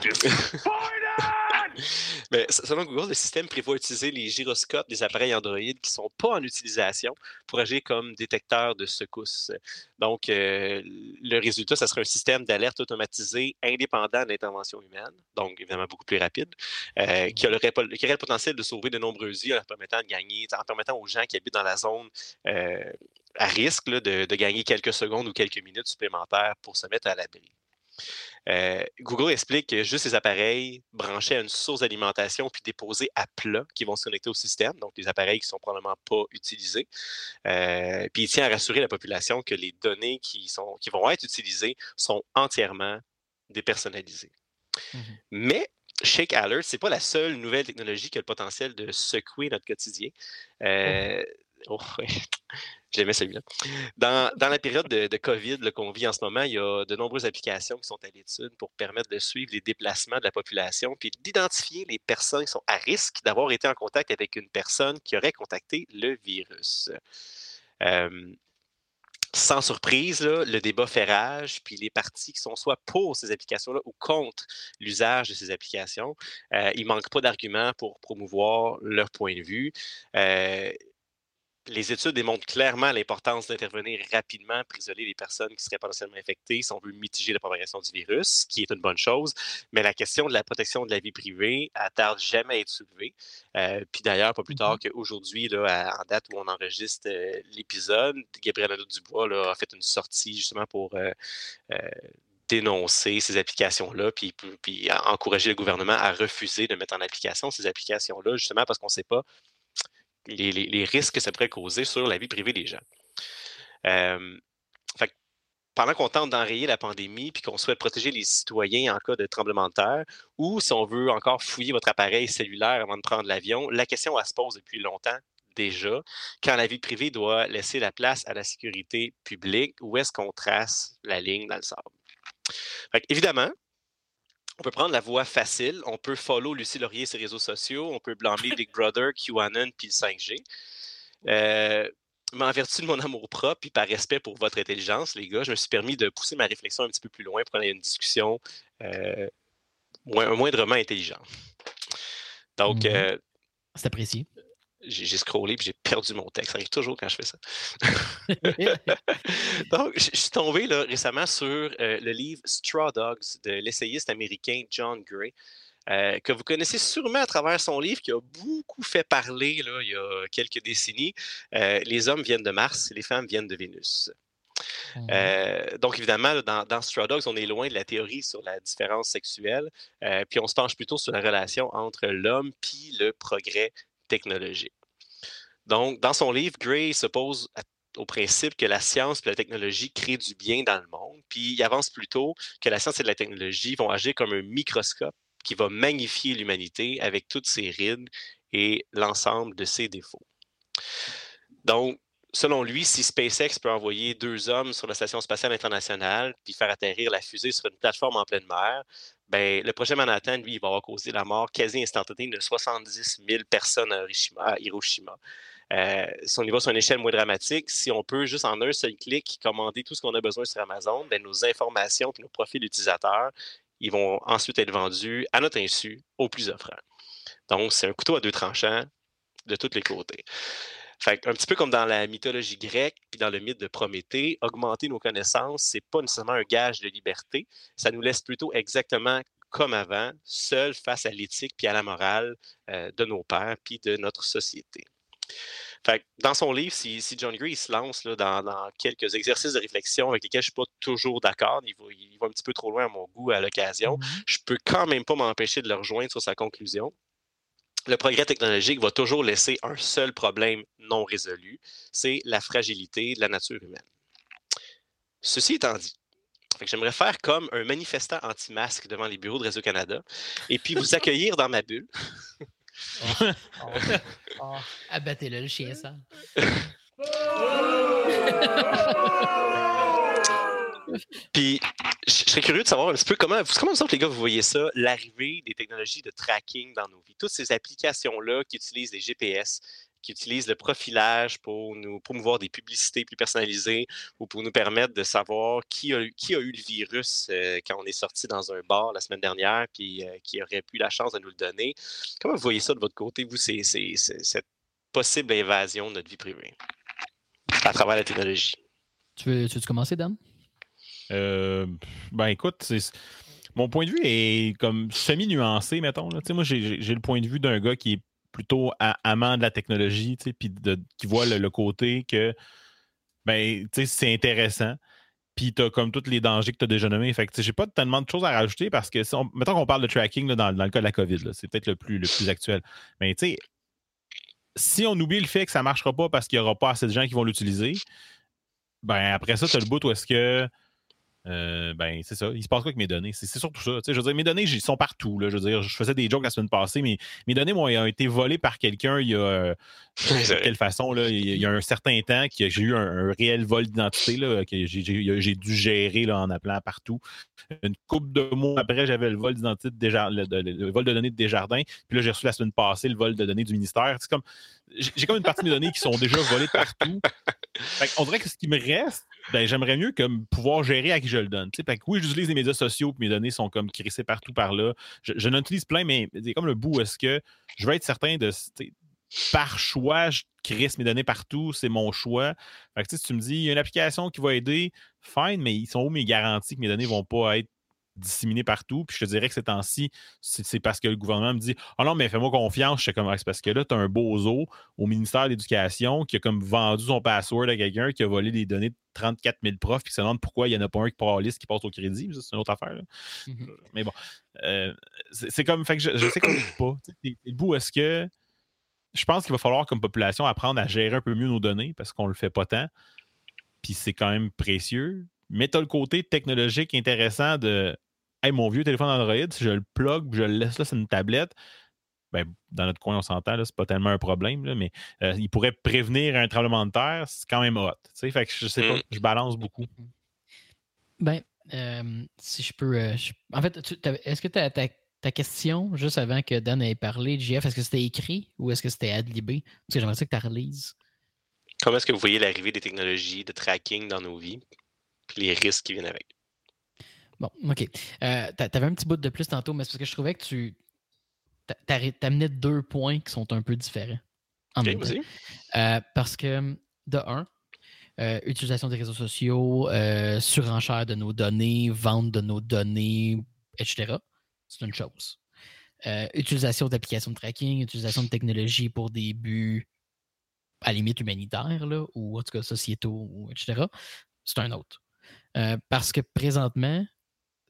Mais selon Google, le système prévoit utiliser les gyroscopes des appareils Android qui ne sont pas en utilisation pour agir comme détecteur de secousses. Donc, euh, le résultat, ça serait un système d'alerte automatisé indépendant de l'intervention humaine, donc évidemment beaucoup plus rapide, euh, qui, aurait, le potentiel de sauver de nombreuses vies en permettant de gagner, en permettant aux gens qui habitent dans la zone euh, à risque de, gagner quelques secondes ou quelques minutes supplémentaires pour se mettre à l'abri. Euh, Google explique que juste ces appareils branchés à une source d'alimentation puis déposés à plat qui vont se connecter au système, donc des appareils qui ne sont probablement pas utilisés. Euh, puis il tient à rassurer la population que les données qui, sont, qui vont être utilisées sont entièrement dépersonnalisées. Mmh Mais Shake Alert, ce n'est pas la seule nouvelle technologie qui a le potentiel de secouer notre quotidien. Euh, oh, J'aimais celui-là. Dans, la période de, COVID qu'on vit en ce moment, il y a de nombreuses applications qui sont à l'étude pour permettre de suivre les déplacements de la population puis d'identifier les personnes qui sont à risque d'avoir été en contact avec une personne qui aurait contacté le virus. sans surprise, le débat fait rage, puis les partis qui sont soit pour ces applications-là ou contre l'usage de ces applications, euh, il ne manque pas d'arguments pour promouvoir leur point de vue. Euh, les études démontrent clairement l'importance d'intervenir rapidement pour isoler les personnes qui seraient potentiellement infectées si on veut mitiger la propagation du virus, ce qui est une bonne chose. Mais la question de la protection de la vie privée tarde jamais à être soulevée. Euh, puis d'ailleurs, pas plus tard mmh qu'aujourd'hui, en date où on enregistre euh, l'épisode, Gabriel Dubois là, a fait une sortie justement pour euh, dénoncer ces applications-là, puis, puis, encourager le gouvernement à refuser de mettre en application ces applications-là, justement parce qu'on ne sait pas les, risques que ça pourrait causer sur la vie privée des gens. pendant qu'on tente d'enrayer la pandémie puis qu'on souhaite protéger les citoyens en cas de tremblement de terre, ou si on veut encore fouiller votre appareil cellulaire avant de prendre l'avion, la question elle se pose depuis longtemps déjà. Quand la vie privée doit laisser la place à la sécurité publique, où est-ce qu'on trace la ligne dans le sable? évidemment, on peut prendre la voie facile. On peut follow Lucie Laurier sur les réseaux sociaux. On peut blâmer Big Brother, QAnon puis le 5G. Euh, mais en vertu de mon amour propre et par respect pour votre intelligence, les gars, je me suis permis de pousser ma réflexion un petit peu plus loin pour avoir une discussion euh, moins, moindrement intelligente. Donc, mmh euh, c'est apprécié j'ai scrollé et j'ai perdu mon texte. Ça arrive toujours quand je fais ça. Donc, je suis tombé là, récemment sur euh, le livre Straw Dogs de l'essayiste américain John Gray. Euh, que vous connaissez sûrement à travers son livre, qui a beaucoup fait parler là, il y a quelques décennies. Euh, les hommes viennent de Mars, les femmes viennent de Vénus. Mmh donc, évidemment, dans, dans Straw Dogs, on est loin de la théorie sur la différence sexuelle, puis on se penche plutôt sur la relation entre l'homme et le progrès technologique. Donc, dans son livre, Gray s'oppose au principe que la science et la technologie créent du bien dans le monde, puis il avance plutôt que la science et la technologie vont agir comme un microscope qui va magnifier l'humanité avec toutes ses rides et l'ensemble de ses défauts. Donc, selon lui, si SpaceX peut envoyer deux hommes sur la Station spatiale internationale puis faire atterrir la fusée sur une plateforme en pleine mer, ben, le projet Manhattan, lui, il va avoir la mort quasi instantanée de 70 000 personnes à Hiroshima. Euh, si on y va sur une échelle moins dramatique, si on peut juste en un seul clic commander tout ce qu'on a besoin sur Amazon, ben, nos informations et nos profils d'utilisateurs, ils vont ensuite être vendus à notre insu au plus offrant. Donc, c'est un couteau à deux tranchants de tous les côtés. Fait un petit peu comme dans la mythologie grecque, puis dans le mythe de Prométhée, augmenter nos connaissances, c'est pas nécessairement un gage de liberté. Ça nous laisse plutôt exactement comme avant, seuls face à l'éthique puis à la morale euh, de nos pères puis de notre société. Fait dans son livre, si, John Gray se lance là, dans, quelques exercices de réflexion avec lesquels je ne suis pas toujours d'accord, il va, un petit peu trop loin à mon goût à l'occasion, mmh je peux quand même pas m'empêcher de le rejoindre sur sa conclusion le progrès technologique va toujours laisser un seul problème non résolu, c'est la fragilité de la nature humaine. Ceci étant dit, j'aimerais faire comme un manifestant anti-masque devant les bureaux de Réseau-Canada et puis vous accueillir dans ma bulle. oh, oh, Abattez-le, le chien ça. Puis, je serais curieux de savoir un petit peu comment, comment vous les gars, vous voyez ça, l'arrivée des technologies de tracking dans nos vies. Toutes ces applications-là qui utilisent des GPS, qui utilisent le profilage pour nous promouvoir des publicités plus personnalisées ou pour nous permettre de savoir qui a, qui a eu le virus euh, quand on est sorti dans un bar la semaine dernière, puis euh, qui aurait pu la chance de nous le donner. Comment vous voyez ça de votre côté, vous, cette possible invasion de notre vie privée à travers la technologie? Tu veux, tu veux commencer, Dan? Euh, ben écoute, mon point de vue est comme semi-nuancé, mettons. Là. Moi, j'ai le point de vue d'un gars qui est plutôt amant de la technologie, puis qui voit le, côté que ben, c'est intéressant. Puis tu as comme tous les dangers que tu as déjà nommés. Fait que j'ai pas tellement de choses à rajouter parce que, mettons qu'on parle de tracking dans, le cas de la COVID, c'est peut-être le plus, le plus actuel. Mais tu sais, si on oublie le fait que ça ne marchera pas parce qu'il n'y aura pas assez de gens qui vont l'utiliser, ben après ça, tu as le bout où est-ce que euh, ben, c'est ça. Il se passe quoi avec mes données? C'est surtout ça. Je veux dire, mes données, ils sont partout. Là. Je veux dire, je faisais des jokes la semaine passée, mais mes données ont été volées par quelqu'un il y a. Euh, de quelle façon? Là, il y a un certain temps que j'ai eu un, réel vol d'identité que j'ai dû gérer là, en appelant partout. Une couple de mois après, j'avais le vol d'identité de le, vol de données de Desjardins. Puis là, j'ai reçu la semaine passée le vol de données du ministère. C'est comme. J'ai comme une partie de mes données qui sont déjà volées partout. on dirait que ce qui me reste, ben, j'aimerais mieux comme pouvoir gérer à qui je le donne. Que oui, j'utilise les médias sociaux, puis mes données sont comme crissées partout par là. Je, je n'utilise plein, mais c'est comme le bout est-ce que je veux être certain de par choix, je crisse mes données partout, c'est mon choix. Fait que, si tu me dis, il y a une application qui va aider, fine, mais ils sont où mes garanties que mes données ne vont pas être disséminé partout. Puis je te dirais que ces temps-ci, c'est parce que le gouvernement me dit Ah oh non, mais fais-moi confiance. Je sais comme c'est parce que là, tu as un bozo au ministère de l'Éducation qui a comme vendu son password à quelqu'un qui a volé les données de 34 000 profs puis qui se demande pourquoi il n'y en a pas un qui part liste qui passe au crédit. C'est une autre affaire. Mm-hmm. Mais bon. Euh, c'est comme. Fait que je, sais qu'on ne pas. Le bout, est-ce que. Je pense qu'il va falloir, comme population, apprendre à gérer un peu mieux nos données parce qu'on ne le fait pas tant. Puis c'est quand même précieux. Mais tu as le côté technologique intéressant de mon vieux téléphone Android, si je le plug, je le laisse là sur une tablette, ben, dans notre coin, on s'entend, c'est pas tellement un problème, mais euh, il pourrait prévenir un tremblement de terre, c'est quand même hot. Fait que je sais pas, mm. je balance beaucoup. Ben, euh, si je peux. Euh, en fait, est-ce que ta, ta, question, juste avant que Dan ait parlé, JF, est-ce que c'était écrit ou est-ce que c'était adlibé? Parce que j'aimerais ça que tu relises. Comment est-ce que vous voyez l'arrivée des technologies de tracking dans nos vies et les risques qui viennent avec? Bon, OK. Euh, tu avais un petit bout de plus tantôt, mais c'est parce que je trouvais que tu amenais deux points qui sont un peu différents. En même euh, parce que, de un, euh, utilisation des réseaux sociaux, surenchère de nos données, vente de nos données, etc. C'est une chose. utilisation d'applications de tracking, utilisation de technologies pour des buts à limite humanitaires, là, ou en tout cas sociétaux, etc. C'est un autre. parce que présentement,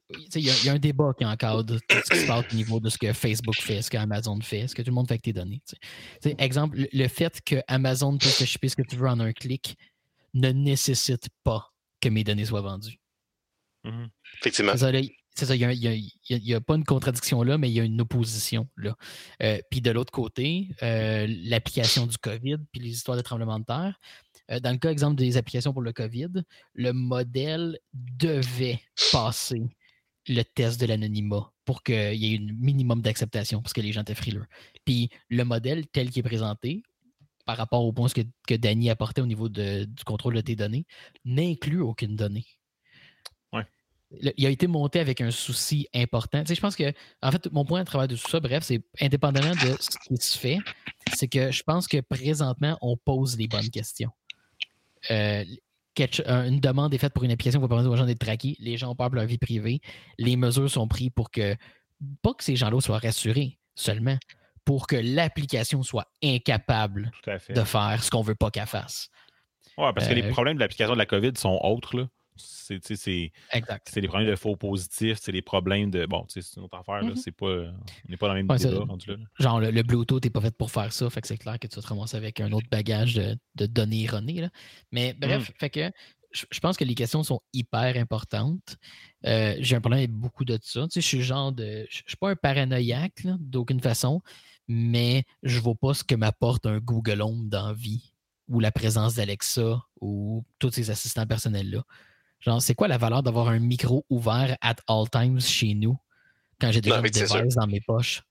il y, a un débat qui encadre tout ce qui se passe au niveau de ce que Facebook fait, ce qu'Amazon fait, ce que tout le monde fait avec tes données. exemple, le fait que Amazon peut te shipper ce que tu veux en un clic ne nécessite pas que mes données soient vendues. Mm-hmm. Effectivement. C'est ça, il n'y a, pas une contradiction là, mais il y a une opposition là. Euh, puis de l'autre côté, euh, l'application du COVID, puis les histoires de tremblement de terre. Euh, dans le cas, exemple, des applications pour le COVID, le modèle devait passer le test de l'anonymat pour qu'il y ait un minimum d'acceptation parce que les gens étaient frileux. Puis le modèle tel qu'il est présenté, par rapport au point que, que Danny apportait au niveau du contrôle de tes données, n'inclut aucune donnée. Ouais. il a été monté avec un souci important. Tu sais, je pense que, en fait, mon point à travers de tout ça, bref, c'est indépendamment de ce qui se fait, c'est que je pense que présentement, on pose les bonnes questions. Euh, une demande est faite pour une application qui va permettre aux gens d'être traqués, les gens ont peur de leur vie privée, les mesures sont prises pour que, pas que ces gens-là soient rassurés seulement, pour que l'application soit incapable de faire ce qu'on ne veut pas qu'elle fasse. Oui, parce que les euh, problèmes de l'application de la COVID sont autres. Là. C'est, les problèmes de faux positifs, c'est les problèmes de. Bon, c'est une autre affaire. Mm-hmm. c'est pas, on n'est pas dans le même ouais, débat rendu là. Genre, le, Bluetooth n'est pas fait pour faire ça. Fait que c'est clair que tu vas te ramasser avec un autre bagage de, données erronées. Là. Mais bref, mm. fait que je, pense que les questions sont hyper importantes. Euh, j'ai un problème avec beaucoup de ça. Tu sais, je suis genre de. Je suis pas un paranoïaque d'aucune façon, mais je ne vois pas ce que m'apporte un Google Home dans vie ou la présence d'Alexa ou tous ces assistants personnels-là. Genre, c'est quoi la valeur d'avoir un micro ouvert at all times chez nous quand j'ai déjà des device dans mes poches?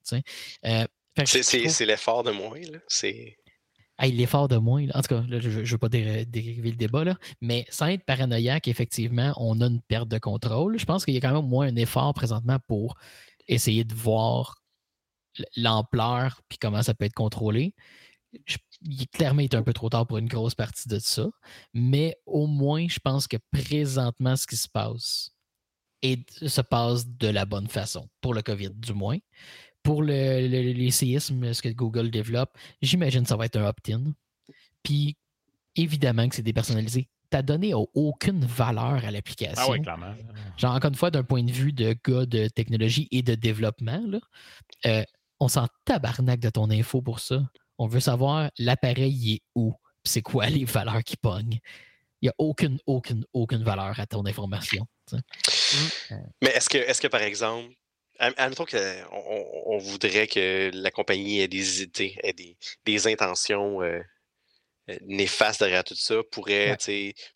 Euh, c'est l'effort de moins. C'est. l'effort de moins. En tout cas, je ne veux pas dériver le débat, là, mais sans être paranoïaque, effectivement, on a une perte de contrôle. Je pense qu'il y a quand même moins un effort présentement pour essayer de voir l'ampleur puis comment ça peut être contrôlé il, clairement, il est un peu trop tard pour une grosse partie de ça. Mais au moins, je pense que présentement, ce qui se passe et se passe de la bonne façon, pour le COVID du moins. Pour le, les séismes, ce que Google développe, j'imagine que ça va être un opt-in. Puis, évidemment que c'est dépersonnalisé. ta donnée n'a aucune valeur à l'application. Ah oui, clairement. Genre, encore une fois, d'un point de vue de gars de technologie et de développement, là, euh, on s'en tabarnak de ton info pour ça. On veut savoir l'appareil est où, c'est quoi les valeurs qui pognent? Il n'y a aucune, aucune, aucune valeur à ton information. Mais est-ce que, est que, par exemple, admettons qu'on on voudrait que la compagnie ait des idées, ait des, des intentions euh, euh, néfastes derrière tout ça, pourrait,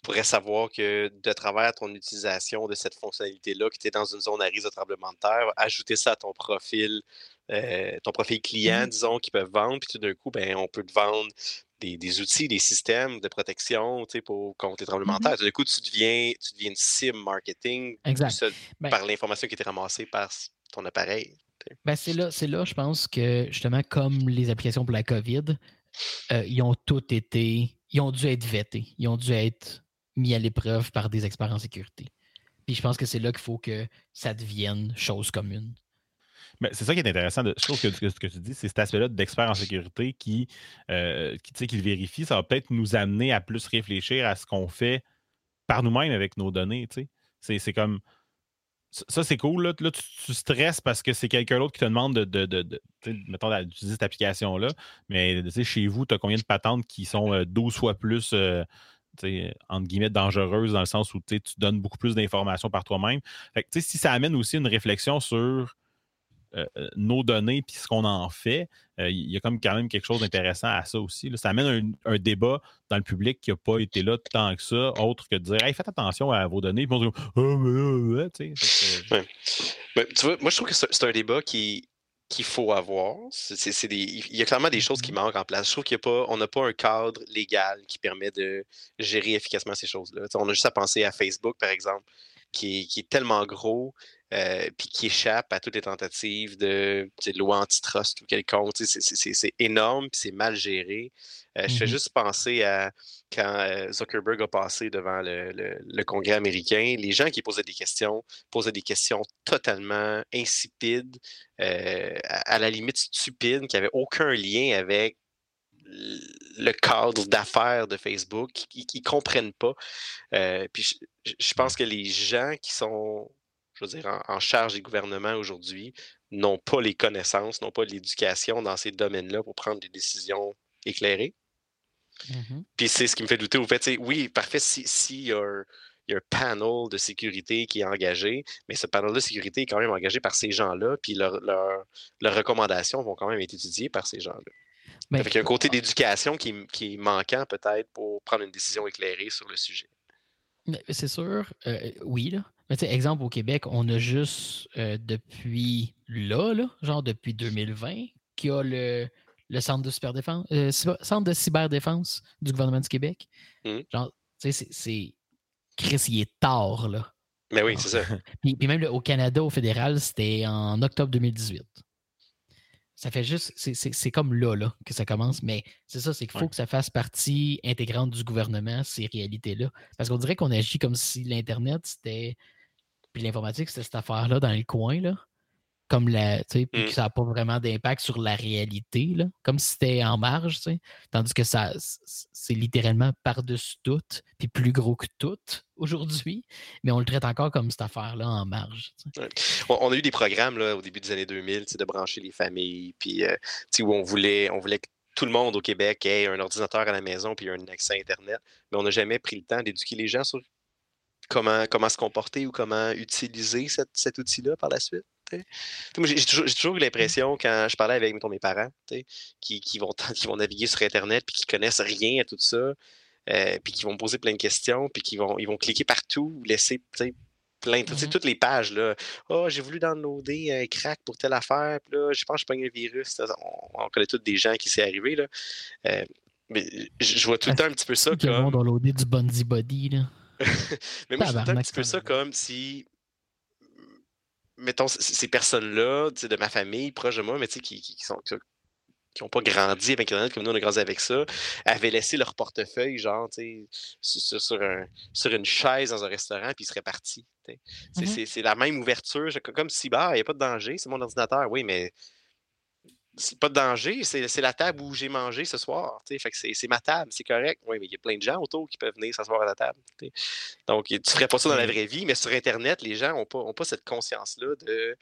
pourrait savoir que de travers ton utilisation de cette fonctionnalité-là, que tu es dans une zone à risque de tremblement de terre, ajouter ça à ton profil, euh, ton profil client, mmh disons, qui peuvent vendre, puis tout d'un coup, ben, on peut te vendre des, outils, des systèmes de protection pour, contre les tremblements de mmh terre. Du coup, tu deviens, tu deviens une cible marketing ben par l'information qui était ramassée par ton appareil. Ben c'est là, là, je pense que justement, comme les applications pour la COVID, euh, ils ont tous été, ils ont dû être vétés, ils ont dû être mis à l'épreuve par des experts en sécurité. Puis je pense que c'est là qu'il faut que ça devienne chose commune. Mais c'est ça qui est intéressant. De, je trouve que ce que tu dis, c'est cet aspect-là d'expert en sécurité qui, euh, qui, le vérifie. Ça va peut-être nous amener à plus réfléchir à ce qu'on fait par nous-mêmes avec nos données. C'est comme. Ça, c'est cool. Là, tu, stresses parce que c'est quelqu'un d'autre qui te demande de, de, d'utiliser cette application-là. Mais chez vous, tu as combien de patentes qui sont 12 euh, fois plus. Euh, entre guillemets, dangereuses dans le sens où tu donnes beaucoup plus d'informations par toi-même. si ça amène aussi une réflexion sur euh, euh, nos données puis ce qu'on en fait, euh, il y a quand même quelque chose d'intéressant à ça aussi. Ça amène un, débat dans le public qui n'a pas été là tant que ça, autre que de dire hey, faites attention à vos données. Puis oh, mais, tu moi, je trouve que c'est un débat qui, qu'il faut avoir. il y a clairement des choses qui manquent en place. Je trouve qu'il y a pas, on n'a pas un cadre légal qui permet de gérer efficacement ces choses-là. on a juste à penser à Facebook, par exemple, qui est tellement gros euh, puis qui échappe à toutes les tentatives de, loi antitrust ou quelconque. C'est énorme, puis c'est mal géré. Euh, je fais mmh juste penser à quand euh, Zuckerberg a passé devant le, Congrès américain, les gens qui posaient des questions posaient des questions totalement insipides, à, la limite stupides, qui n'avaient aucun lien avec le cadre d'affaires de Facebook, qui ne comprennent pas. puis je, pense que les gens qui sont je veux dire, en, charge des gouvernements aujourd'hui n'ont pas les connaissances, n'ont pas l'éducation dans ces domaines-là pour prendre des décisions éclairées. Mmh Puis c'est ce qui me fait douter au fait, oui, parfait, s'il si y, a un panel de sécurité qui est engagé, mais ce panel de sécurité est quand même engagé par ces gens-là, puis leurs recommandations vont quand même être étudiées par ces gens-là. Ben, il y a un côté d'éducation qui, qui, est manquant peut-être pour prendre une décision éclairée sur le sujet. C'est sûr, euh, oui. Là. Mais exemple, au Québec, on a juste euh, depuis là, genre depuis 2020, qu'il y a le, le centre de cyberdéfense, euh, centre de cyberdéfense du gouvernement du Québec. Mmh. Genre, tu sais, c'est. Chris, il est tard, là. Mais oui, c'est ça. puis, puis, même au Canada, au fédéral, c'était en octobre 2018 ça fait juste, c'est comme là, là que ça commence, mais c'est ça, c'est qu'il faut que ça fasse partie intégrante du gouvernement, ces réalités-là. Parce qu'on dirait qu'on agit comme si l'Internet, c'était, puis l'informatique, c'était cette affaire-là dans le coin, là. Comme la, tu sais, puis que mmh. ça n'a pas vraiment d'impact sur la réalité, là, comme si c'était en marge, tu sais, tandis que ça, c'est littéralement par-dessus tout, puis plus gros que tout aujourd'hui, mais on le traite encore comme cette affaire-là en marge. On, a eu des programmes là, au début des années 2000, de brancher les familles, puis euh, où on voulait, on voulait que tout le monde au Québec ait un ordinateur à la maison puis un accès à Internet, mais on n'a jamais pris le temps d'éduquer les gens sur comment, comment se comporter ou comment utiliser cet outil-là par la suite. J'ai toujours, eu mmh. l'impression, quand je parlais avec mes parents, qui, qui, vont, qui vont naviguer sur Internet puis qui connaissent rien à tout ça, euh, puis qui vont poser plein de questions, puis qui vont, ils vont cliquer partout, laisser plein, mmh toutes les pages. Là. Oh, j'ai voulu downloader un crack pour telle affaire, puis là, je pense que je pas un virus. On, connaît tous des gens qui s'est arrivé. Là. Euh, mais je vois tout le temps un petit peu ça comme. downloader du Bundy Body. Là? mais moi, je un petit peu ça comme si mettons, ces personnes-là, de ma famille, proche de moi, mais qui, qui, qui sont qui n'ont pas grandi avec Internet comme nous, on a grandi avec ça, avaient laissé leur portefeuille, genre, sur, sur, un, sur une chaise dans un restaurant, puis ils seraient partis. Mmh c'est la même ouverture, comme si, bah, il n'y a pas de danger, c'est mon ordinateur. Oui, mais pas de danger, c'est la table où j'ai mangé ce soir. Fait que c'est ma table, c'est correct. Oui, mais il y a plein de gens autour qui peuvent venir s'asseoir à la table. Donc, tu ne ferais pas ça dans la vraie vie, mais sur Internet, les gens n'ont pas, pas cette conscience-là de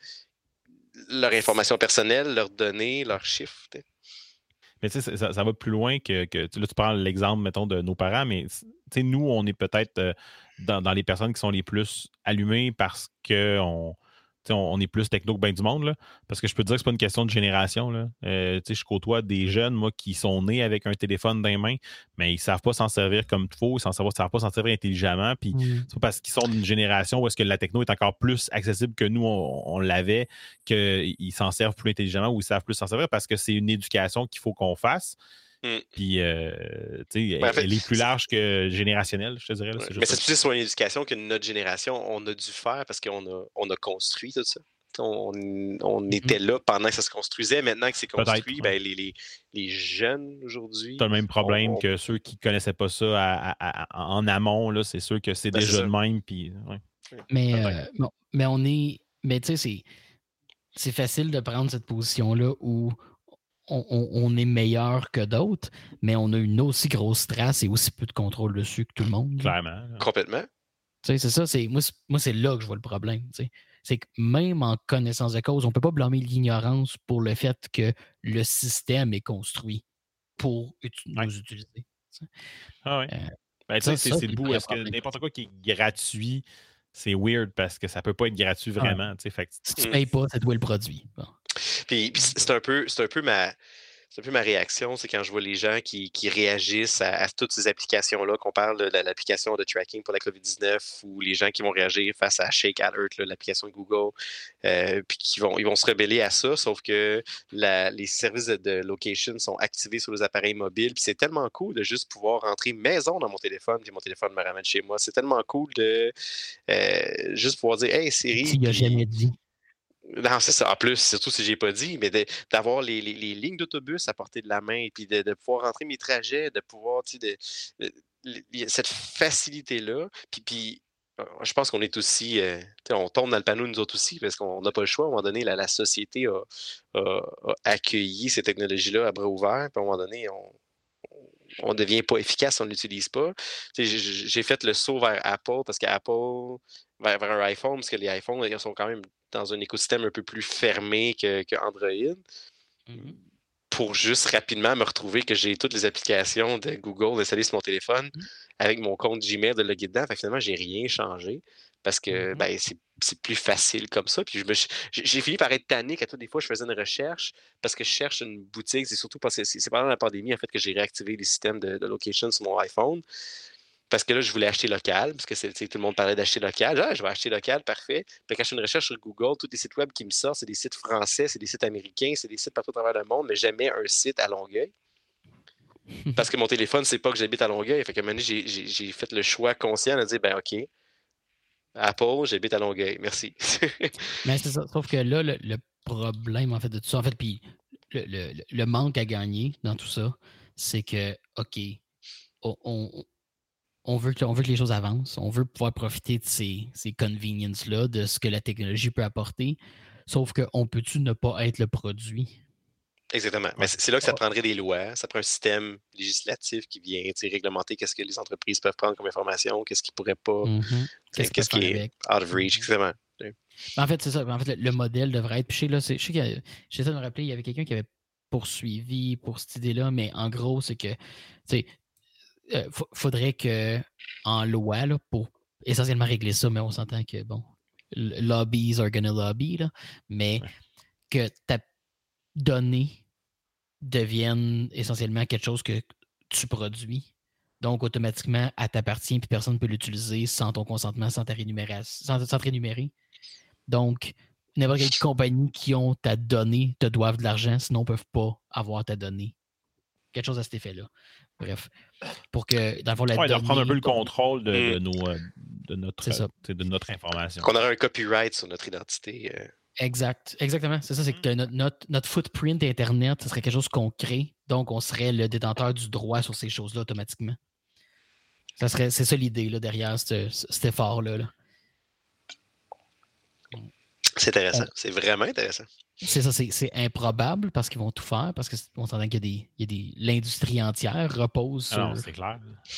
leur information personnelle, leurs données, leurs chiffres. Mais tu sais, ça, va plus loin que, que là, tu prends l'exemple, mettons, de nos parents, mais nous, on est peut-être euh, dans, dans, les personnes qui sont les plus allumées parce qu'on on, est plus techno que bien du monde, là, parce que je peux te dire que ce n'est pas une question de génération. Là. Euh, je côtoie des jeunes, moi, qui sont nés avec un téléphone dans les mains, mais ils ne savent pas s'en servir comme il faut, ils ne savent pas s'en servir intelligemment. Puis mmh. c'est pas parce qu'ils sont d'une génération où est-ce que la techno est encore plus accessible que nous, on, l'avait, qu'ils s'en servent plus intelligemment ou ils savent plus s'en servir parce que c'est une éducation qu'il faut qu'on fasse. Mmh. Puis, euh, tu sais, ben, elle, est plus large que générationnelle, je te dirais. mais c'est plus sur une éducation que notre génération, on a dû faire parce qu'on a, on a construit tout ça. On, on mmh était là pendant que ça se construisait. Maintenant que c'est construit, ben, les, les, les, jeunes aujourd'hui. Tu as le même problème que ceux qui ne connaissaient pas ça en amont. C'est sûr que c'est ben, déjà le même. Puis, mais, euh, mais on est. Mais tu sais, c'est facile de prendre cette position-là où on, est meilleur que d'autres, mais on a une aussi grosse trace et aussi peu de contrôle dessus que tout le monde. Clairement. Complètement. C'est ça, c'est moi, moi c'est là que je vois le problème. C'est que même en connaissance de cause, on ne peut pas blâmer l'ignorance pour le fait que le système est construit pour nous utiliser. Ah oui. Euh, ben, c'est le bout. Est-ce que n'importe quoi qui est gratuit, c'est weird parce que ça ne peut pas être gratuit vraiment. Fait Si tu ne payes pas, c'est toi le produit. Puis, c'est un peu, c'est un peu ma, c'est un peu ma réaction, c'est quand je vois les gens qui, réagissent à, toutes ces applications-là, qu'on parle de, l'application de tracking pour la COVID-19 ou les gens qui vont réagir face à Shake Alert, l'application de Google, euh, puis qui vont, ils vont se rebeller à ça, sauf que les services de, location sont activés sur les appareils mobiles, puis c'est tellement cool de juste pouvoir rentrer maison dans mon téléphone, puis mon téléphone me ramène chez moi. C'est tellement cool de euh, juste pouvoir dire Hey Siri. Il a jamais dit. Non, c'est ça. En plus, surtout si je n'ai pas dit, mais d'avoir les, lignes d'autobus à portée de la main, et puis de, pouvoir rentrer mes trajets, de pouvoir, tu sais, cette facilité-là. Puis, puis euh, je pense qu'on est aussi, euh, on tombe dans le panneau nous autres aussi, parce qu'on n'a pas le choix. À un moment donné, la, société a, accueilli ces technologies-là à bras ouverts, puis à un moment donné, on, ne devient pas efficace, on ne l'utilise pas. J'ai fait le saut vers Apple parce qu'Apple, vers, vers, un iPhone, parce que les iPhones, ils sont quand même dans un écosystème un peu plus fermé que, Android. Mmh pour juste rapidement me retrouver que j'ai toutes les applications de Google installées sur mon téléphone mmh. avec mon compte Gmail de loguer dedans. Fait finalement, j'ai rien changé parce que mmh ben, c'est plus facile comme ça. Puis j'ai fini par être tanné qu'à toutes les fois, je faisais une recherche parce que je cherche une boutique. C'est surtout parce que c'est pendant la pandémie en fait que j'ai réactivé les systèmes de, de, location sur mon iPhone parce que là, je voulais acheter local, parce que tout le monde parlait d'acheter local. Ah, je vais acheter local, parfait. Puis quand je fais une recherche sur Google, tous les sites web qui me sortent, c'est des sites français, c'est des sites américains, c'est des sites partout à travers le monde, mais jamais un site à Longueuil. Parce que mon téléphone, c'est pas que j'habite à Longueuil. Fait que maintenant, j'ai fait le choix conscient de dire, ben OK, Apple, j'habite à Longueuil. Merci. mais c'est ça. Sauf que là, le, problème, en fait, de tout ça, en fait, puis le, le manque à gagner dans tout ça, c'est que, OK, on, on veut, que, veut que les choses avancent, on veut pouvoir profiter de ces, ces conveniences-là, de ce que la technologie peut apporter, sauf qu'on peut-tu ne pas être le produit? Exactement. Mais c'est là que ça prendrait des lois, ça prend un système législatif qui vient réglementer qu'est-ce que les entreprises peuvent prendre comme information, qu'est-ce qu'ils ne pourraient pas, mm-hmm. qu'est-ce qui est out of reach, exactement. En fait, c'est ça. En fait, le, modèle devrait être. Puis je sais, je j'essaie de me rappeler, il y avait quelqu'un qui avait poursuivi pour cette idée-là, mais en gros, c'est que euh, faudrait que en loi, là, pour essentiellement régler ça, mais on s'entend que, bon, lobbies are gonna lobby, là, mais que ta donnée devienne essentiellement quelque chose que tu produis. Donc, automatiquement, elle t'appartient, puis personne ne peut l'utiliser sans ton consentement, sans ta sans, sans te rémunérer. Donc, n'importe quelle compagnie qui ont ta donnée te doivent de l'argent, sinon ne peuvent pas avoir ta donnée. Quelque chose à cet effet-là. Bref. Pour que, dans le fond, la ouais, de reprendre un peu le contrôle de, nos, euh, de, notre, de notre information. Qu'on aurait un copyright sur notre identité. Euh. Exact. Exactement. C'est ça, c'est que mmh. notre, notre, footprint Internet, ce serait quelque chose qu'on crée. Donc, on serait le détenteur du droit sur ces choses-là automatiquement. Ça serait, c'est ça l'idée là, derrière cet effort-là. C'est intéressant. C'est vraiment intéressant. C'est ça, c'est improbable parce qu'ils vont tout faire, parce qu'on s'entend qu'il y a des. L'industrie entière repose ah sur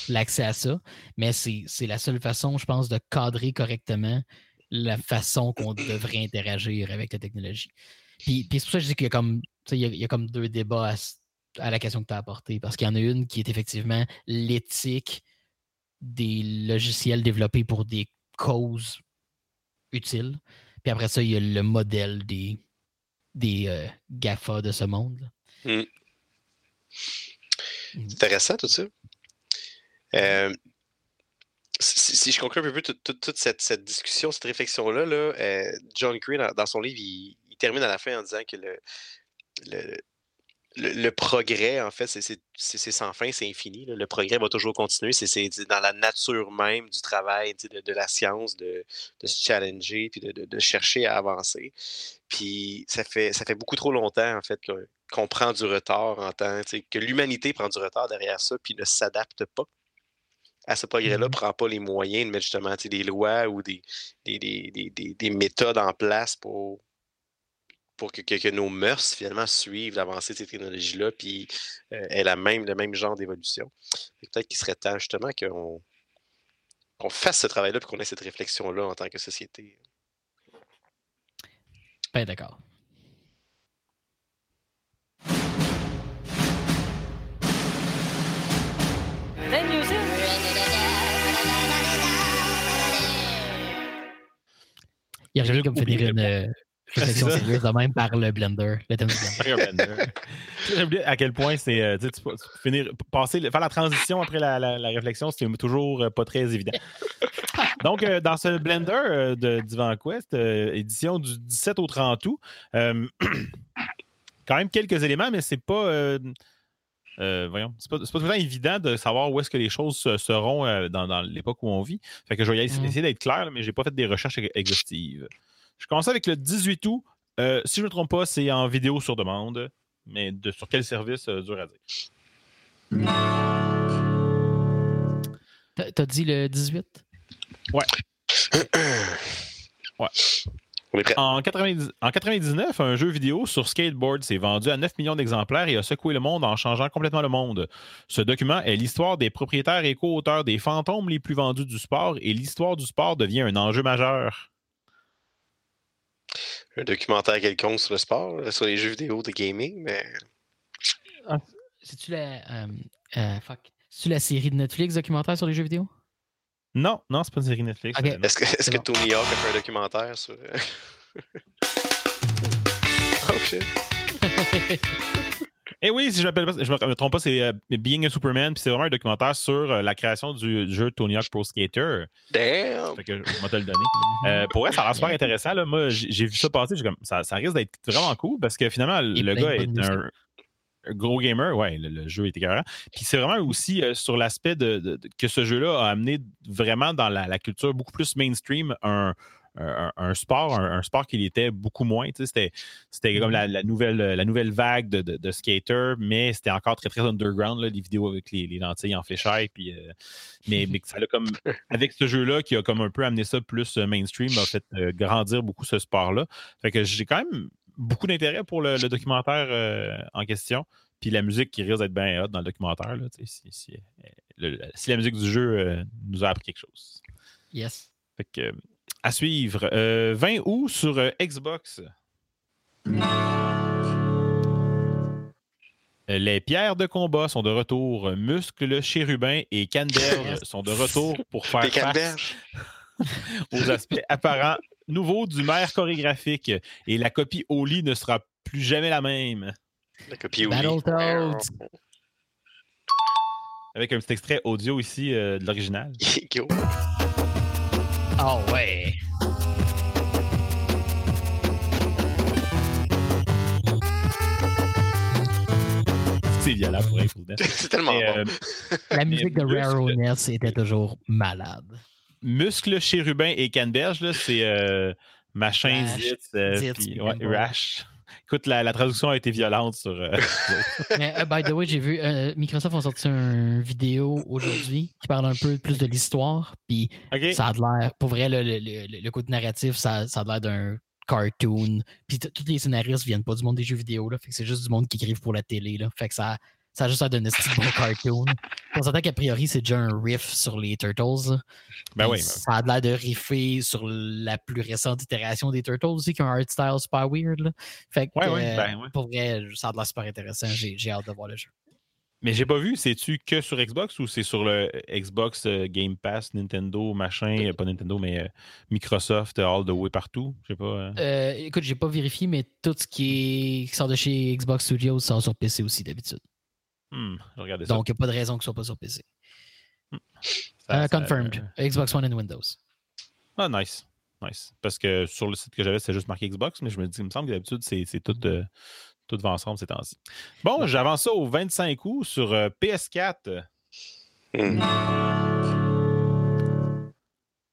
l'accès à ça. Mais c'est la seule façon, je pense, de cadrer correctement la façon qu'on devrait interagir avec la technologie. Puis, c'est pour ça que je dis qu'il y a comme, il y a, comme deux débats à, la question que tu as apportée. Parce qu'il y en a une qui est effectivement l'éthique des logiciels développés pour des causes utiles. Puis après ça, il y a le modèle des, des euh, GAFA de ce monde. Hmm. Intéressant tout ça. Euh, si, je conclue un peu toute, cette, discussion, cette réflexion-là, là, euh, John Green, dans, son livre, il, termine à la fin en disant que le, le, progrès, en fait, c'est sans fin, c'est infini. Le progrès va toujours continuer. C'est dans la nature même du travail, de, la science, de, se challenger, puis de, chercher à avancer. Puis ça fait, ça fait beaucoup trop longtemps, en fait, qu'on prend du retard en temps, que l'humanité prend du retard derrière ça, puis ne s'adapte pas à ce progrès-là, ne mmh prend pas les moyens de mettre justement des lois ou des, des méthodes en place pour, pour que, nos mœurs, finalement, suivent l'avancée de ces technologies-là, puis euh, aient la même, le même genre d'évolution. Peut-être qu'il serait temps, justement, qu'on fasse ce travail-là, puis qu'on ait cette réflexion-là en tant que société. Ben, d'accord. Il y a rien comme finir une, Réflexion sérieuse de même par le blender, le blender. J'ai oublié à quel point c'est. Euh, tu, peux finir, passer, faire la transition après la, la, réflexion, c'est toujours euh, pas très évident. Donc, euh, dans ce blender de Divan Quest, édition du 17 au 30 août, quand même quelques éléments, mais c'est pas. voyons, c'est pas, pas, tout le temps évident de savoir où est-ce que les choses seront dans, dans l'époque où on vit. Fait que je vais mm. essayer d'être clair, mais j'ai pas fait des recherches exhaustives. Je commence avec le 18 août. Euh, si je ne me trompe pas, c'est en vidéo sur demande. Mais de, sur quel service, euh, dur à dire. T'as dit le 18? Ouais. ouais. En, 90, en 99, un jeu vidéo sur skateboard s'est vendu à 9 millions d'exemplaires et a secoué le monde en changeant complètement le monde. Ce document est l'histoire des propriétaires et co-auteurs des fantômes les plus vendus du sport et l'histoire du sport devient un enjeu majeur un documentaire quelconque sur le sport, sur les jeux vidéo de gaming, mais. Ah, c'est-tu la. Euh, euh, la série de Netflix documentaire sur les jeux vidéo? Non, non, c'est pas une série Netflix. Euh, est-ce que, est que Tony Hawk a fait un documentaire sur. oh shit. Eh oui, si je ne me, trompe pas, c'est euh, Being a Superman, puis c'est vraiment un documentaire sur euh, la création du jeu Tony Hawk Pro Skater. Damn! Fait que je vais te le donner. Euh, pour vrai, ça a l'air super intéressant. Là. Moi, j'ai vu ça passer, comme, ça, ça risque d'être vraiment cool parce que finalement, le gars est un, gros gamer, ouais, le, jeu est écœurant. Puis c'est vraiment aussi sur l'aspect de, que ce jeu-là a amené vraiment dans la, la, culture beaucoup plus mainstream un, un, sport, un, sport qui était beaucoup moins. C'était, c'était comme mm-hmm. la, nouvelle, la nouvelle vague de, de, skater, mais c'était encore très, très underground, les vidéos avec les, lentilles en fléchette. Puis, euh, mais, mais ça a comme, avec ce jeu-là qui a comme un peu amené ça plus euh, mainstream, a fait euh, grandir beaucoup ce sport-là. Fait que j'ai quand même beaucoup d'intérêt pour le, documentaire en question. Puis la musique qui risque d'être bien hot dans le documentaire. Là, si, si, si, la musique du jeu nous a appris quelque chose. Yes. Fait que, à suivre. 20 euh, août sur euh, Xbox? Les pierres de combat sont de retour. Muscle, chérubin et canneberge sont de retour pour faire face aux aspects apparents nouveaux du maire chorégraphique. Et la copie au lit ne sera plus jamais la même. La copie au Avec un petit extrait audio ici euh, de l'original. Oh ouais. C'est violent pour être C'est tellement bon. Euh, la musique de Raroness était toujours malade. Muscle, chérubin et canneberge, c'est euh, machin, zit, euh, ouais, rash. Écoute, la, traduction a été violente sur. Euh, Mais, uh, by the way, j'ai vu euh, Microsoft a sorti une vidéo aujourd'hui qui parle un peu plus de l'histoire. Puis ça a l'air, pour vrai, le, le, le, côté narratif, ça, ça a l'air d'un cartoon. Puis tous les scénaristes viennent pas du monde des jeux vidéo. Là, fait que c'est juste du monde qui écrivent pour la télé. Là, fait que ça, ça a juste à donner ce bon cartoon. On s'entend qu'a priori, c'est déjà un riff sur les Turtles. Ben oui. Ça a l'air de riffer sur la plus récente itération des Turtles aussi, qui ont un art style super weird. Fait que, ouais, ben pour vrai, ça a l'air super intéressant. J'ai hâte de voir le jeu. Mais j'ai pas vu, c'est-tu que sur Xbox ou c'est sur le Xbox euh, Game Pass, Nintendo, machin, euh, pas Nintendo, mais euh, Microsoft, all the way partout? Je sais pas. Euh, écoute, j'ai pas vérifié, mais tout ce qui, est, sort de chez Xbox Studios sort sur PC aussi d'habitude. Hmm, Donc, il n'y a pas de raison que ce soit pas sur PC. Hmm. confirmed. Xbox One and Windows. Ah, nice. Nice. Parce que sur le site que j'avais, c'est juste marqué Xbox, mais je me dis, il me semble que d'habitude, c'est tout tout va ensemble ces temps-ci. Bon, j'avance ça au 25 août sur euh, PS4. Hmm.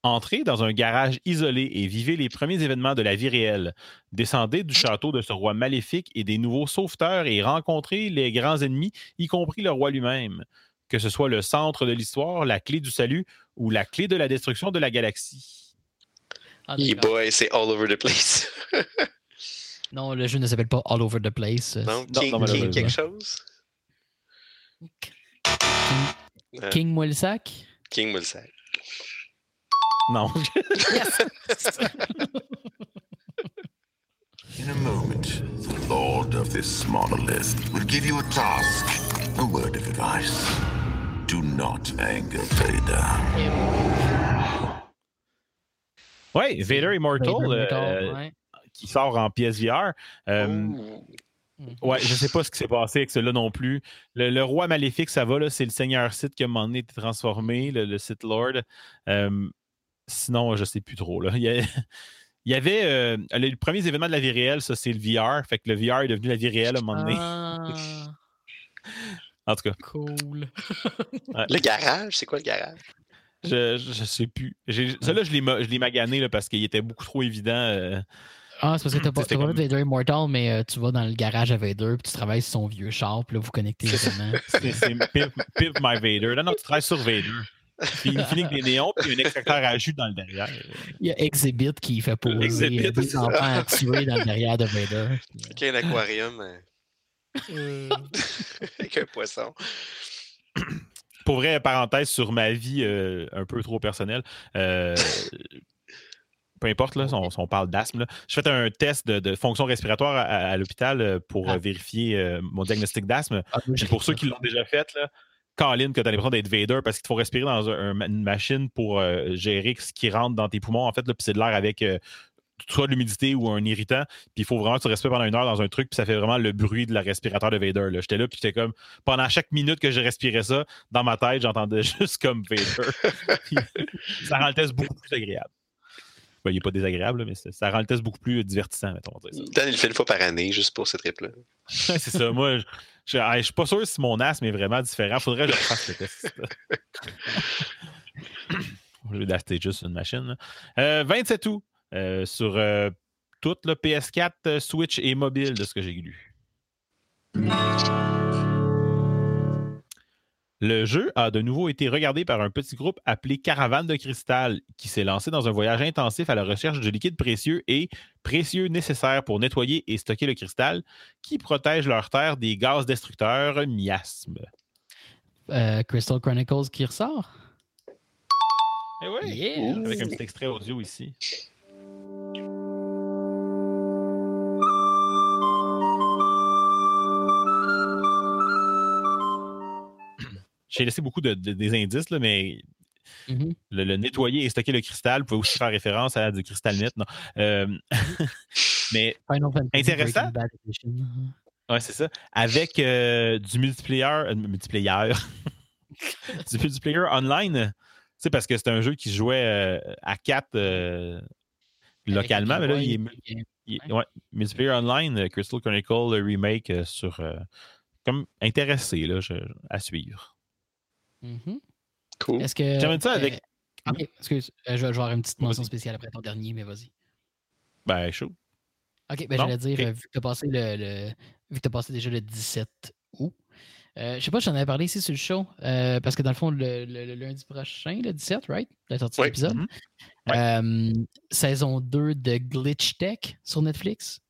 Entrez dans un garage isolé et vivez les premiers événements de la vie réelle. Descendez du château de ce roi maléfique et des nouveaux sauveteurs et rencontrez les grands ennemis, y compris le roi lui-même. Que ce soit le centre de l'histoire, la clé du salut ou la clé de la destruction de la galaxie. Ah, boy, c'est all over the place. Non, le jeu ne s'appelle pas All Over the Place. Non, King, non, King quelque chose? King, King Moilsac? King Moilsac. Non. In a moment, the Lord of this monolith will give you a task, a word of advice. Do not anger Vader. Ouais, Vader Immortal. Vader Immortal euh, ouais qui sort en PSVR. Euh, mmh. Ouais, je sais pas ce qui s'est passé avec cela non plus. Le, roi maléfique, ça va, c'est le seigneur Sith qui a un moment donné été transformé, le, Sith Lord. Euh, sinon, je sais plus trop. Là. Il y, avait euh, les premiers événements de la vie réelle, ça c'est le VR. Fait que le VR est devenu la vie réelle à un moment donné. Ah. en tout cas. Cool. Le garage, c'est quoi le garage? Je, je sais plus. Celui-là, je l'ai magané parce qu'il était beaucoup trop évident. Ah, c'est parce que t'as pas, pas comme... Vader Immortal, mais euh, tu vas dans le garage à Vader, puis tu travailles sur son vieux char, puis là, vous connectez vraiment. c'est Pimp, My Vader. Non, non, tu travailles sur Vader. Puis il finit avec des néons, puis un extracteur à jus dans le derrière. Il y a Exhibit qui fait poser Exhibit, des enfants à tuer dans le derrière de Vader. Avec un aquarium. Euh, avec un poisson. Pour vrai, parenthèse sur ma vie euh, un peu trop personnelle, euh, peu importe, là, on, on parle d'asthme. Je fais un test de, fonction respiratoire à, l'hôpital euh, pour euh, ah. vérifier euh, mon diagnostic d'asthme. Ah, pour ceux qui l'ont déjà fait, là, Caroline, que tu as l'impression d'être Vader parce qu'il faut respirer dans une machine pour gérer ce qui rentre dans tes poumons. En fait, c'est de l'air avec soit de l'humidité ou un irritant. Puis il faut vraiment que tu respires pendant une heure dans un truc, puis ça fait vraiment le bruit de la respirateur de Vader. J'étais là, puis j'étais comme, pendant chaque minute que je respirais ça, dans ma tête, j'entendais juste comme Vader. ça rend le test beaucoup plus agréable. Ben, il n'est pas désagréable, mais ça, rend le test beaucoup plus divertissant, mettons. Dan, il le fait une fois par année, juste pour ce trip-là. c'est ça. Moi, je ne suis pas sûr si mon asthme est vraiment différent. Il faudrait que je fasse le test. Au lieu d'acheter juste une machine. 27 euh, août, euh, sur euh, toute le PS4, Switch et mobile, de ce que j'ai lu. Le jeu a de nouveau été regardé par un petit groupe appelé Caravane de Cristal, qui s'est lancé dans un voyage intensif à la recherche de liquides précieux et précieux nécessaires pour nettoyer et stocker le cristal, qui protège leur terre des gaz destructeurs miasmes. Euh, Crystal Chronicles qui ressort? Eh oui, avec un petit extrait audio ici. J'ai laissé beaucoup de, des indices, là, mais mm-hmm. le, nettoyer et stocker le cristal pouvait aussi faire référence à du cristal net. Non? Euh, mais intéressant. Ouais, c'est ça. Avec euh, du multiplayer, euh, multiplayer, du multiplayer online. C'est parce que c'est un jeu qui se jouait à 4 localement, mais là, il est, ouais, multiplayer online, Crystal Chronicle remake sur comme intéressé là, à suivre. Mm-hmm. Cool. Est-ce que. J'aimerais ça avec. Euh, ok, excuse. Euh, je, vais, avoir une petite mention spéciale après ton dernier, mais vas-y. Ben, chaud. Ok, ben, j'allais dire, vu que tu as passé le, vu que as passé déjà le 17 août, Euh, je sais pas, j'en avais parlé ici sur le show, euh, parce que dans le fond, le, lundi prochain, le 17, right? La sortie de l'épisode. Mm-hmm. saison 2 de Glitch Tech sur Netflix.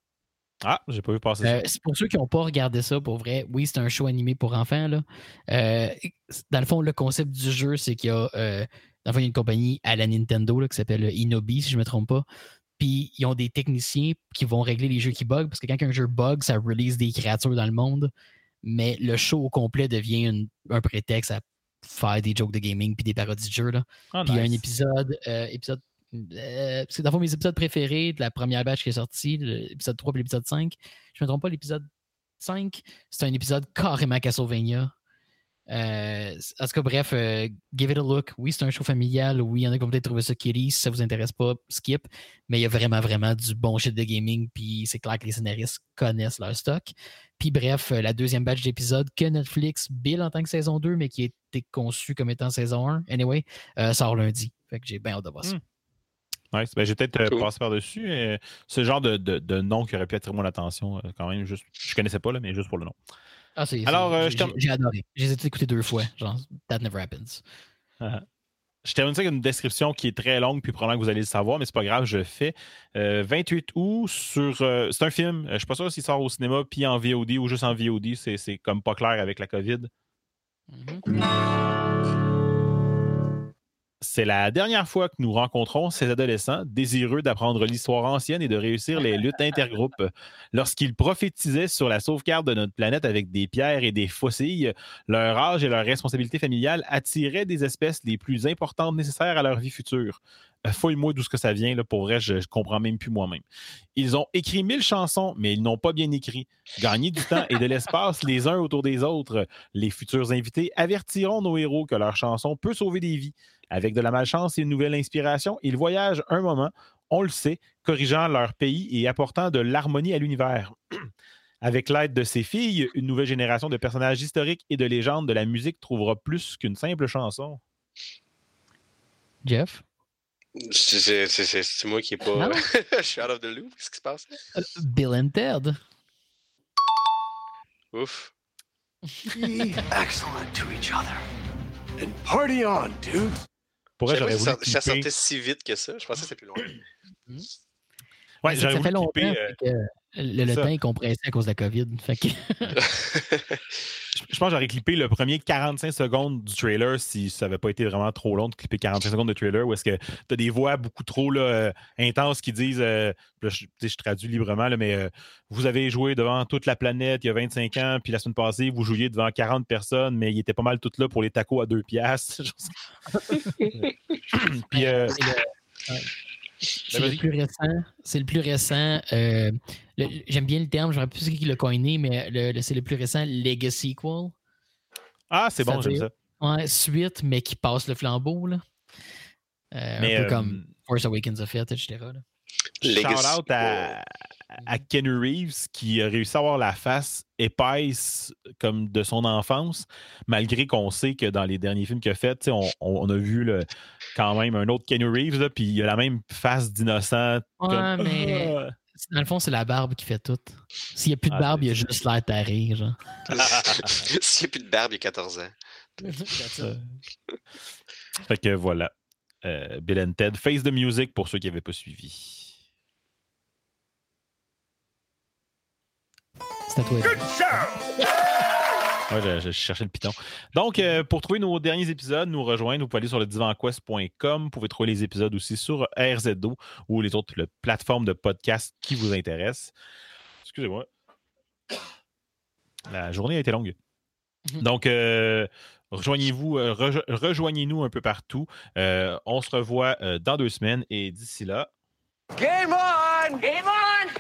Ah, j'ai pas vu passer ça. c'est pour ceux qui n'ont pas regardé ça, pour vrai, oui, c'est un show animé pour enfants. Là. dans le fond, le concept du jeu, c'est qu'il y a, dans le fond, il y a une compagnie à la Nintendo là, qui s'appelle Inobi, si je ne me trompe pas. Puis ils ont des techniciens qui vont régler les jeux qui bug, parce que quand un jeu bug, ça release des créatures dans le monde mais le show au complet devient un prétexte à faire des jokes de gaming puis des parodies de jeux. Là. Ah, puis il y a un épisode, euh, épisode euh, c'est dans mes épisodes préférés de la première batch qui est sortie, l'épisode 3 et l'épisode 5. Je me trompe pas, l'épisode 5, c'est un épisode carrément Castlevania. Euh, en tout cas, bref, euh, give it a look. Oui, c'est un show familial. Oui, il y en a qui vont peut-être trouver ça kitty. Si ça vous intéresse pas, skip. Mais il y a vraiment, vraiment du bon shit de gaming. Puis c'est clair que les scénaristes connaissent leur stock. Puis bref, euh, la deuxième batch d'épisodes que Netflix bill en tant que saison 2, mais qui a été conçu comme étant saison 1, anyway, sort lundi. Fait que j'ai bien hâte de voir ça. Hmm. Nice. Ben, j'ai peut-être passé par-dessus. ce genre de, de, nom qui aurait pu attirer mon attention quand même. Juste, je connaissais pas, là, mais juste pour le nom. Ah, Alors, euh, j'ai adoré. J'ai écouté deux fois. Genre, That Never Happens. Uh-huh. Je termine ça avec une description qui est très longue, puis probablement que vous allez le savoir, mais c'est pas grave, je fais. 28 euh, août sur. Euh, c'est un film. Je suis pas sûr s'il sort au cinéma, puis en VOD ou juste en VOD. C'est comme pas clair avec la COVID. Mm-hmm. C'est la dernière fois que nous rencontrons ces adolescents désireux d'apprendre l'histoire ancienne et de réussir les luttes intergroupes. Lorsqu'ils prophétisaient sur la sauvegarde de notre planète avec des pierres et des fossiles, leur âge et leur responsabilité familiale attiraient des espèces les plus importantes nécessaires à leur vie future. Euh, fouille-moi d'où ce que ça vient, là, pour vrai, je, ne comprends même plus moi-même. Ils ont écrit mille chansons, mais ils n'ont pas bien écrit. Gagner du temps et de l'espace les uns autour des autres. Les futurs invités avertiront nos héros que leur chanson peut sauver des vies. Avec de la malchance et une nouvelle inspiration, ils voyagent un moment, on le sait, corrigeant leur pays et apportant de l'harmonie à l'univers. Avec l'aide de ses filles, une nouvelle génération de personnages historiques et de légendes de la musique trouvera plus qu'une simple chanson. Jeff? C'est moi qui n'ai pas. Je suis out of the loop. Qu'est-ce qui se passe? Euh, Bill and Ted. Ouf. Excellent to each other. And party on, dude. Pour j'aurais voulu. Ça, ça sortait si vite que ça. Je pensais que c'était plus loin. Ouais, ça fait longtemps. Euh, que le, le temps est compressé à cause de la COVID. Fait que... je pense que j'aurais clippé le premier 45 secondes du trailer si ça n'avait pas été vraiment trop long de clipper 45 secondes de trailer où est-ce que tu as des voix beaucoup trop là, euh, intenses qui disent, euh, je, je, traduis librement, là, mais euh, vous avez joué devant toute la planète il y a 25 ans, puis la semaine passée, vous jouiez devant 40 personnes, mais il était pas mal tout là pour les tacos à deux piastres. puis, c'est le, plus récent. C'est le plus récent. Euh, j'aime bien le terme, je ne sais plus qui l'a coiné, mais c'est le plus récent Legacy Sequel. Ah, c'est bon, j'aime ça. Ouais, suite, mais qui passe le flambeau. Là. Euh, un peu euh, comme Force Awakens a fait, etc. Shout out à, à Ken Reeves qui a réussi à avoir la face épaisse comme de son enfance, malgré qu'on sait que dans les derniers films qu'il a fait, on, on, a vu le, quand même un autre Ken Reeves, puis il a la même face d'innocent. Ouais, mais ah! dans le fond, c'est la barbe qui fait tout. S'il n'y a plus de ah, barbe, il y a juste l'air taré. S'il n'y a plus de barbe, il y a 14 ans. fait que voilà. Euh, Bill and Ted, Face the Music pour ceux qui n'avaient pas suivi. Je, cherchais le piton. Donc, euh, pour trouver nos derniers épisodes, nous rejoindre, vous pouvez aller sur le divanquest.com. Vous pouvez trouver les épisodes aussi sur RZO ou les autres plateformes de podcast qui vous intéressent. Excusez-moi. La journée a été longue. Mhm. Donc, euh, rejoignez-vous, euh, rejoignez-nous un peu partout. on se revoit dans deux semaines et d'ici là. Game on! Game on!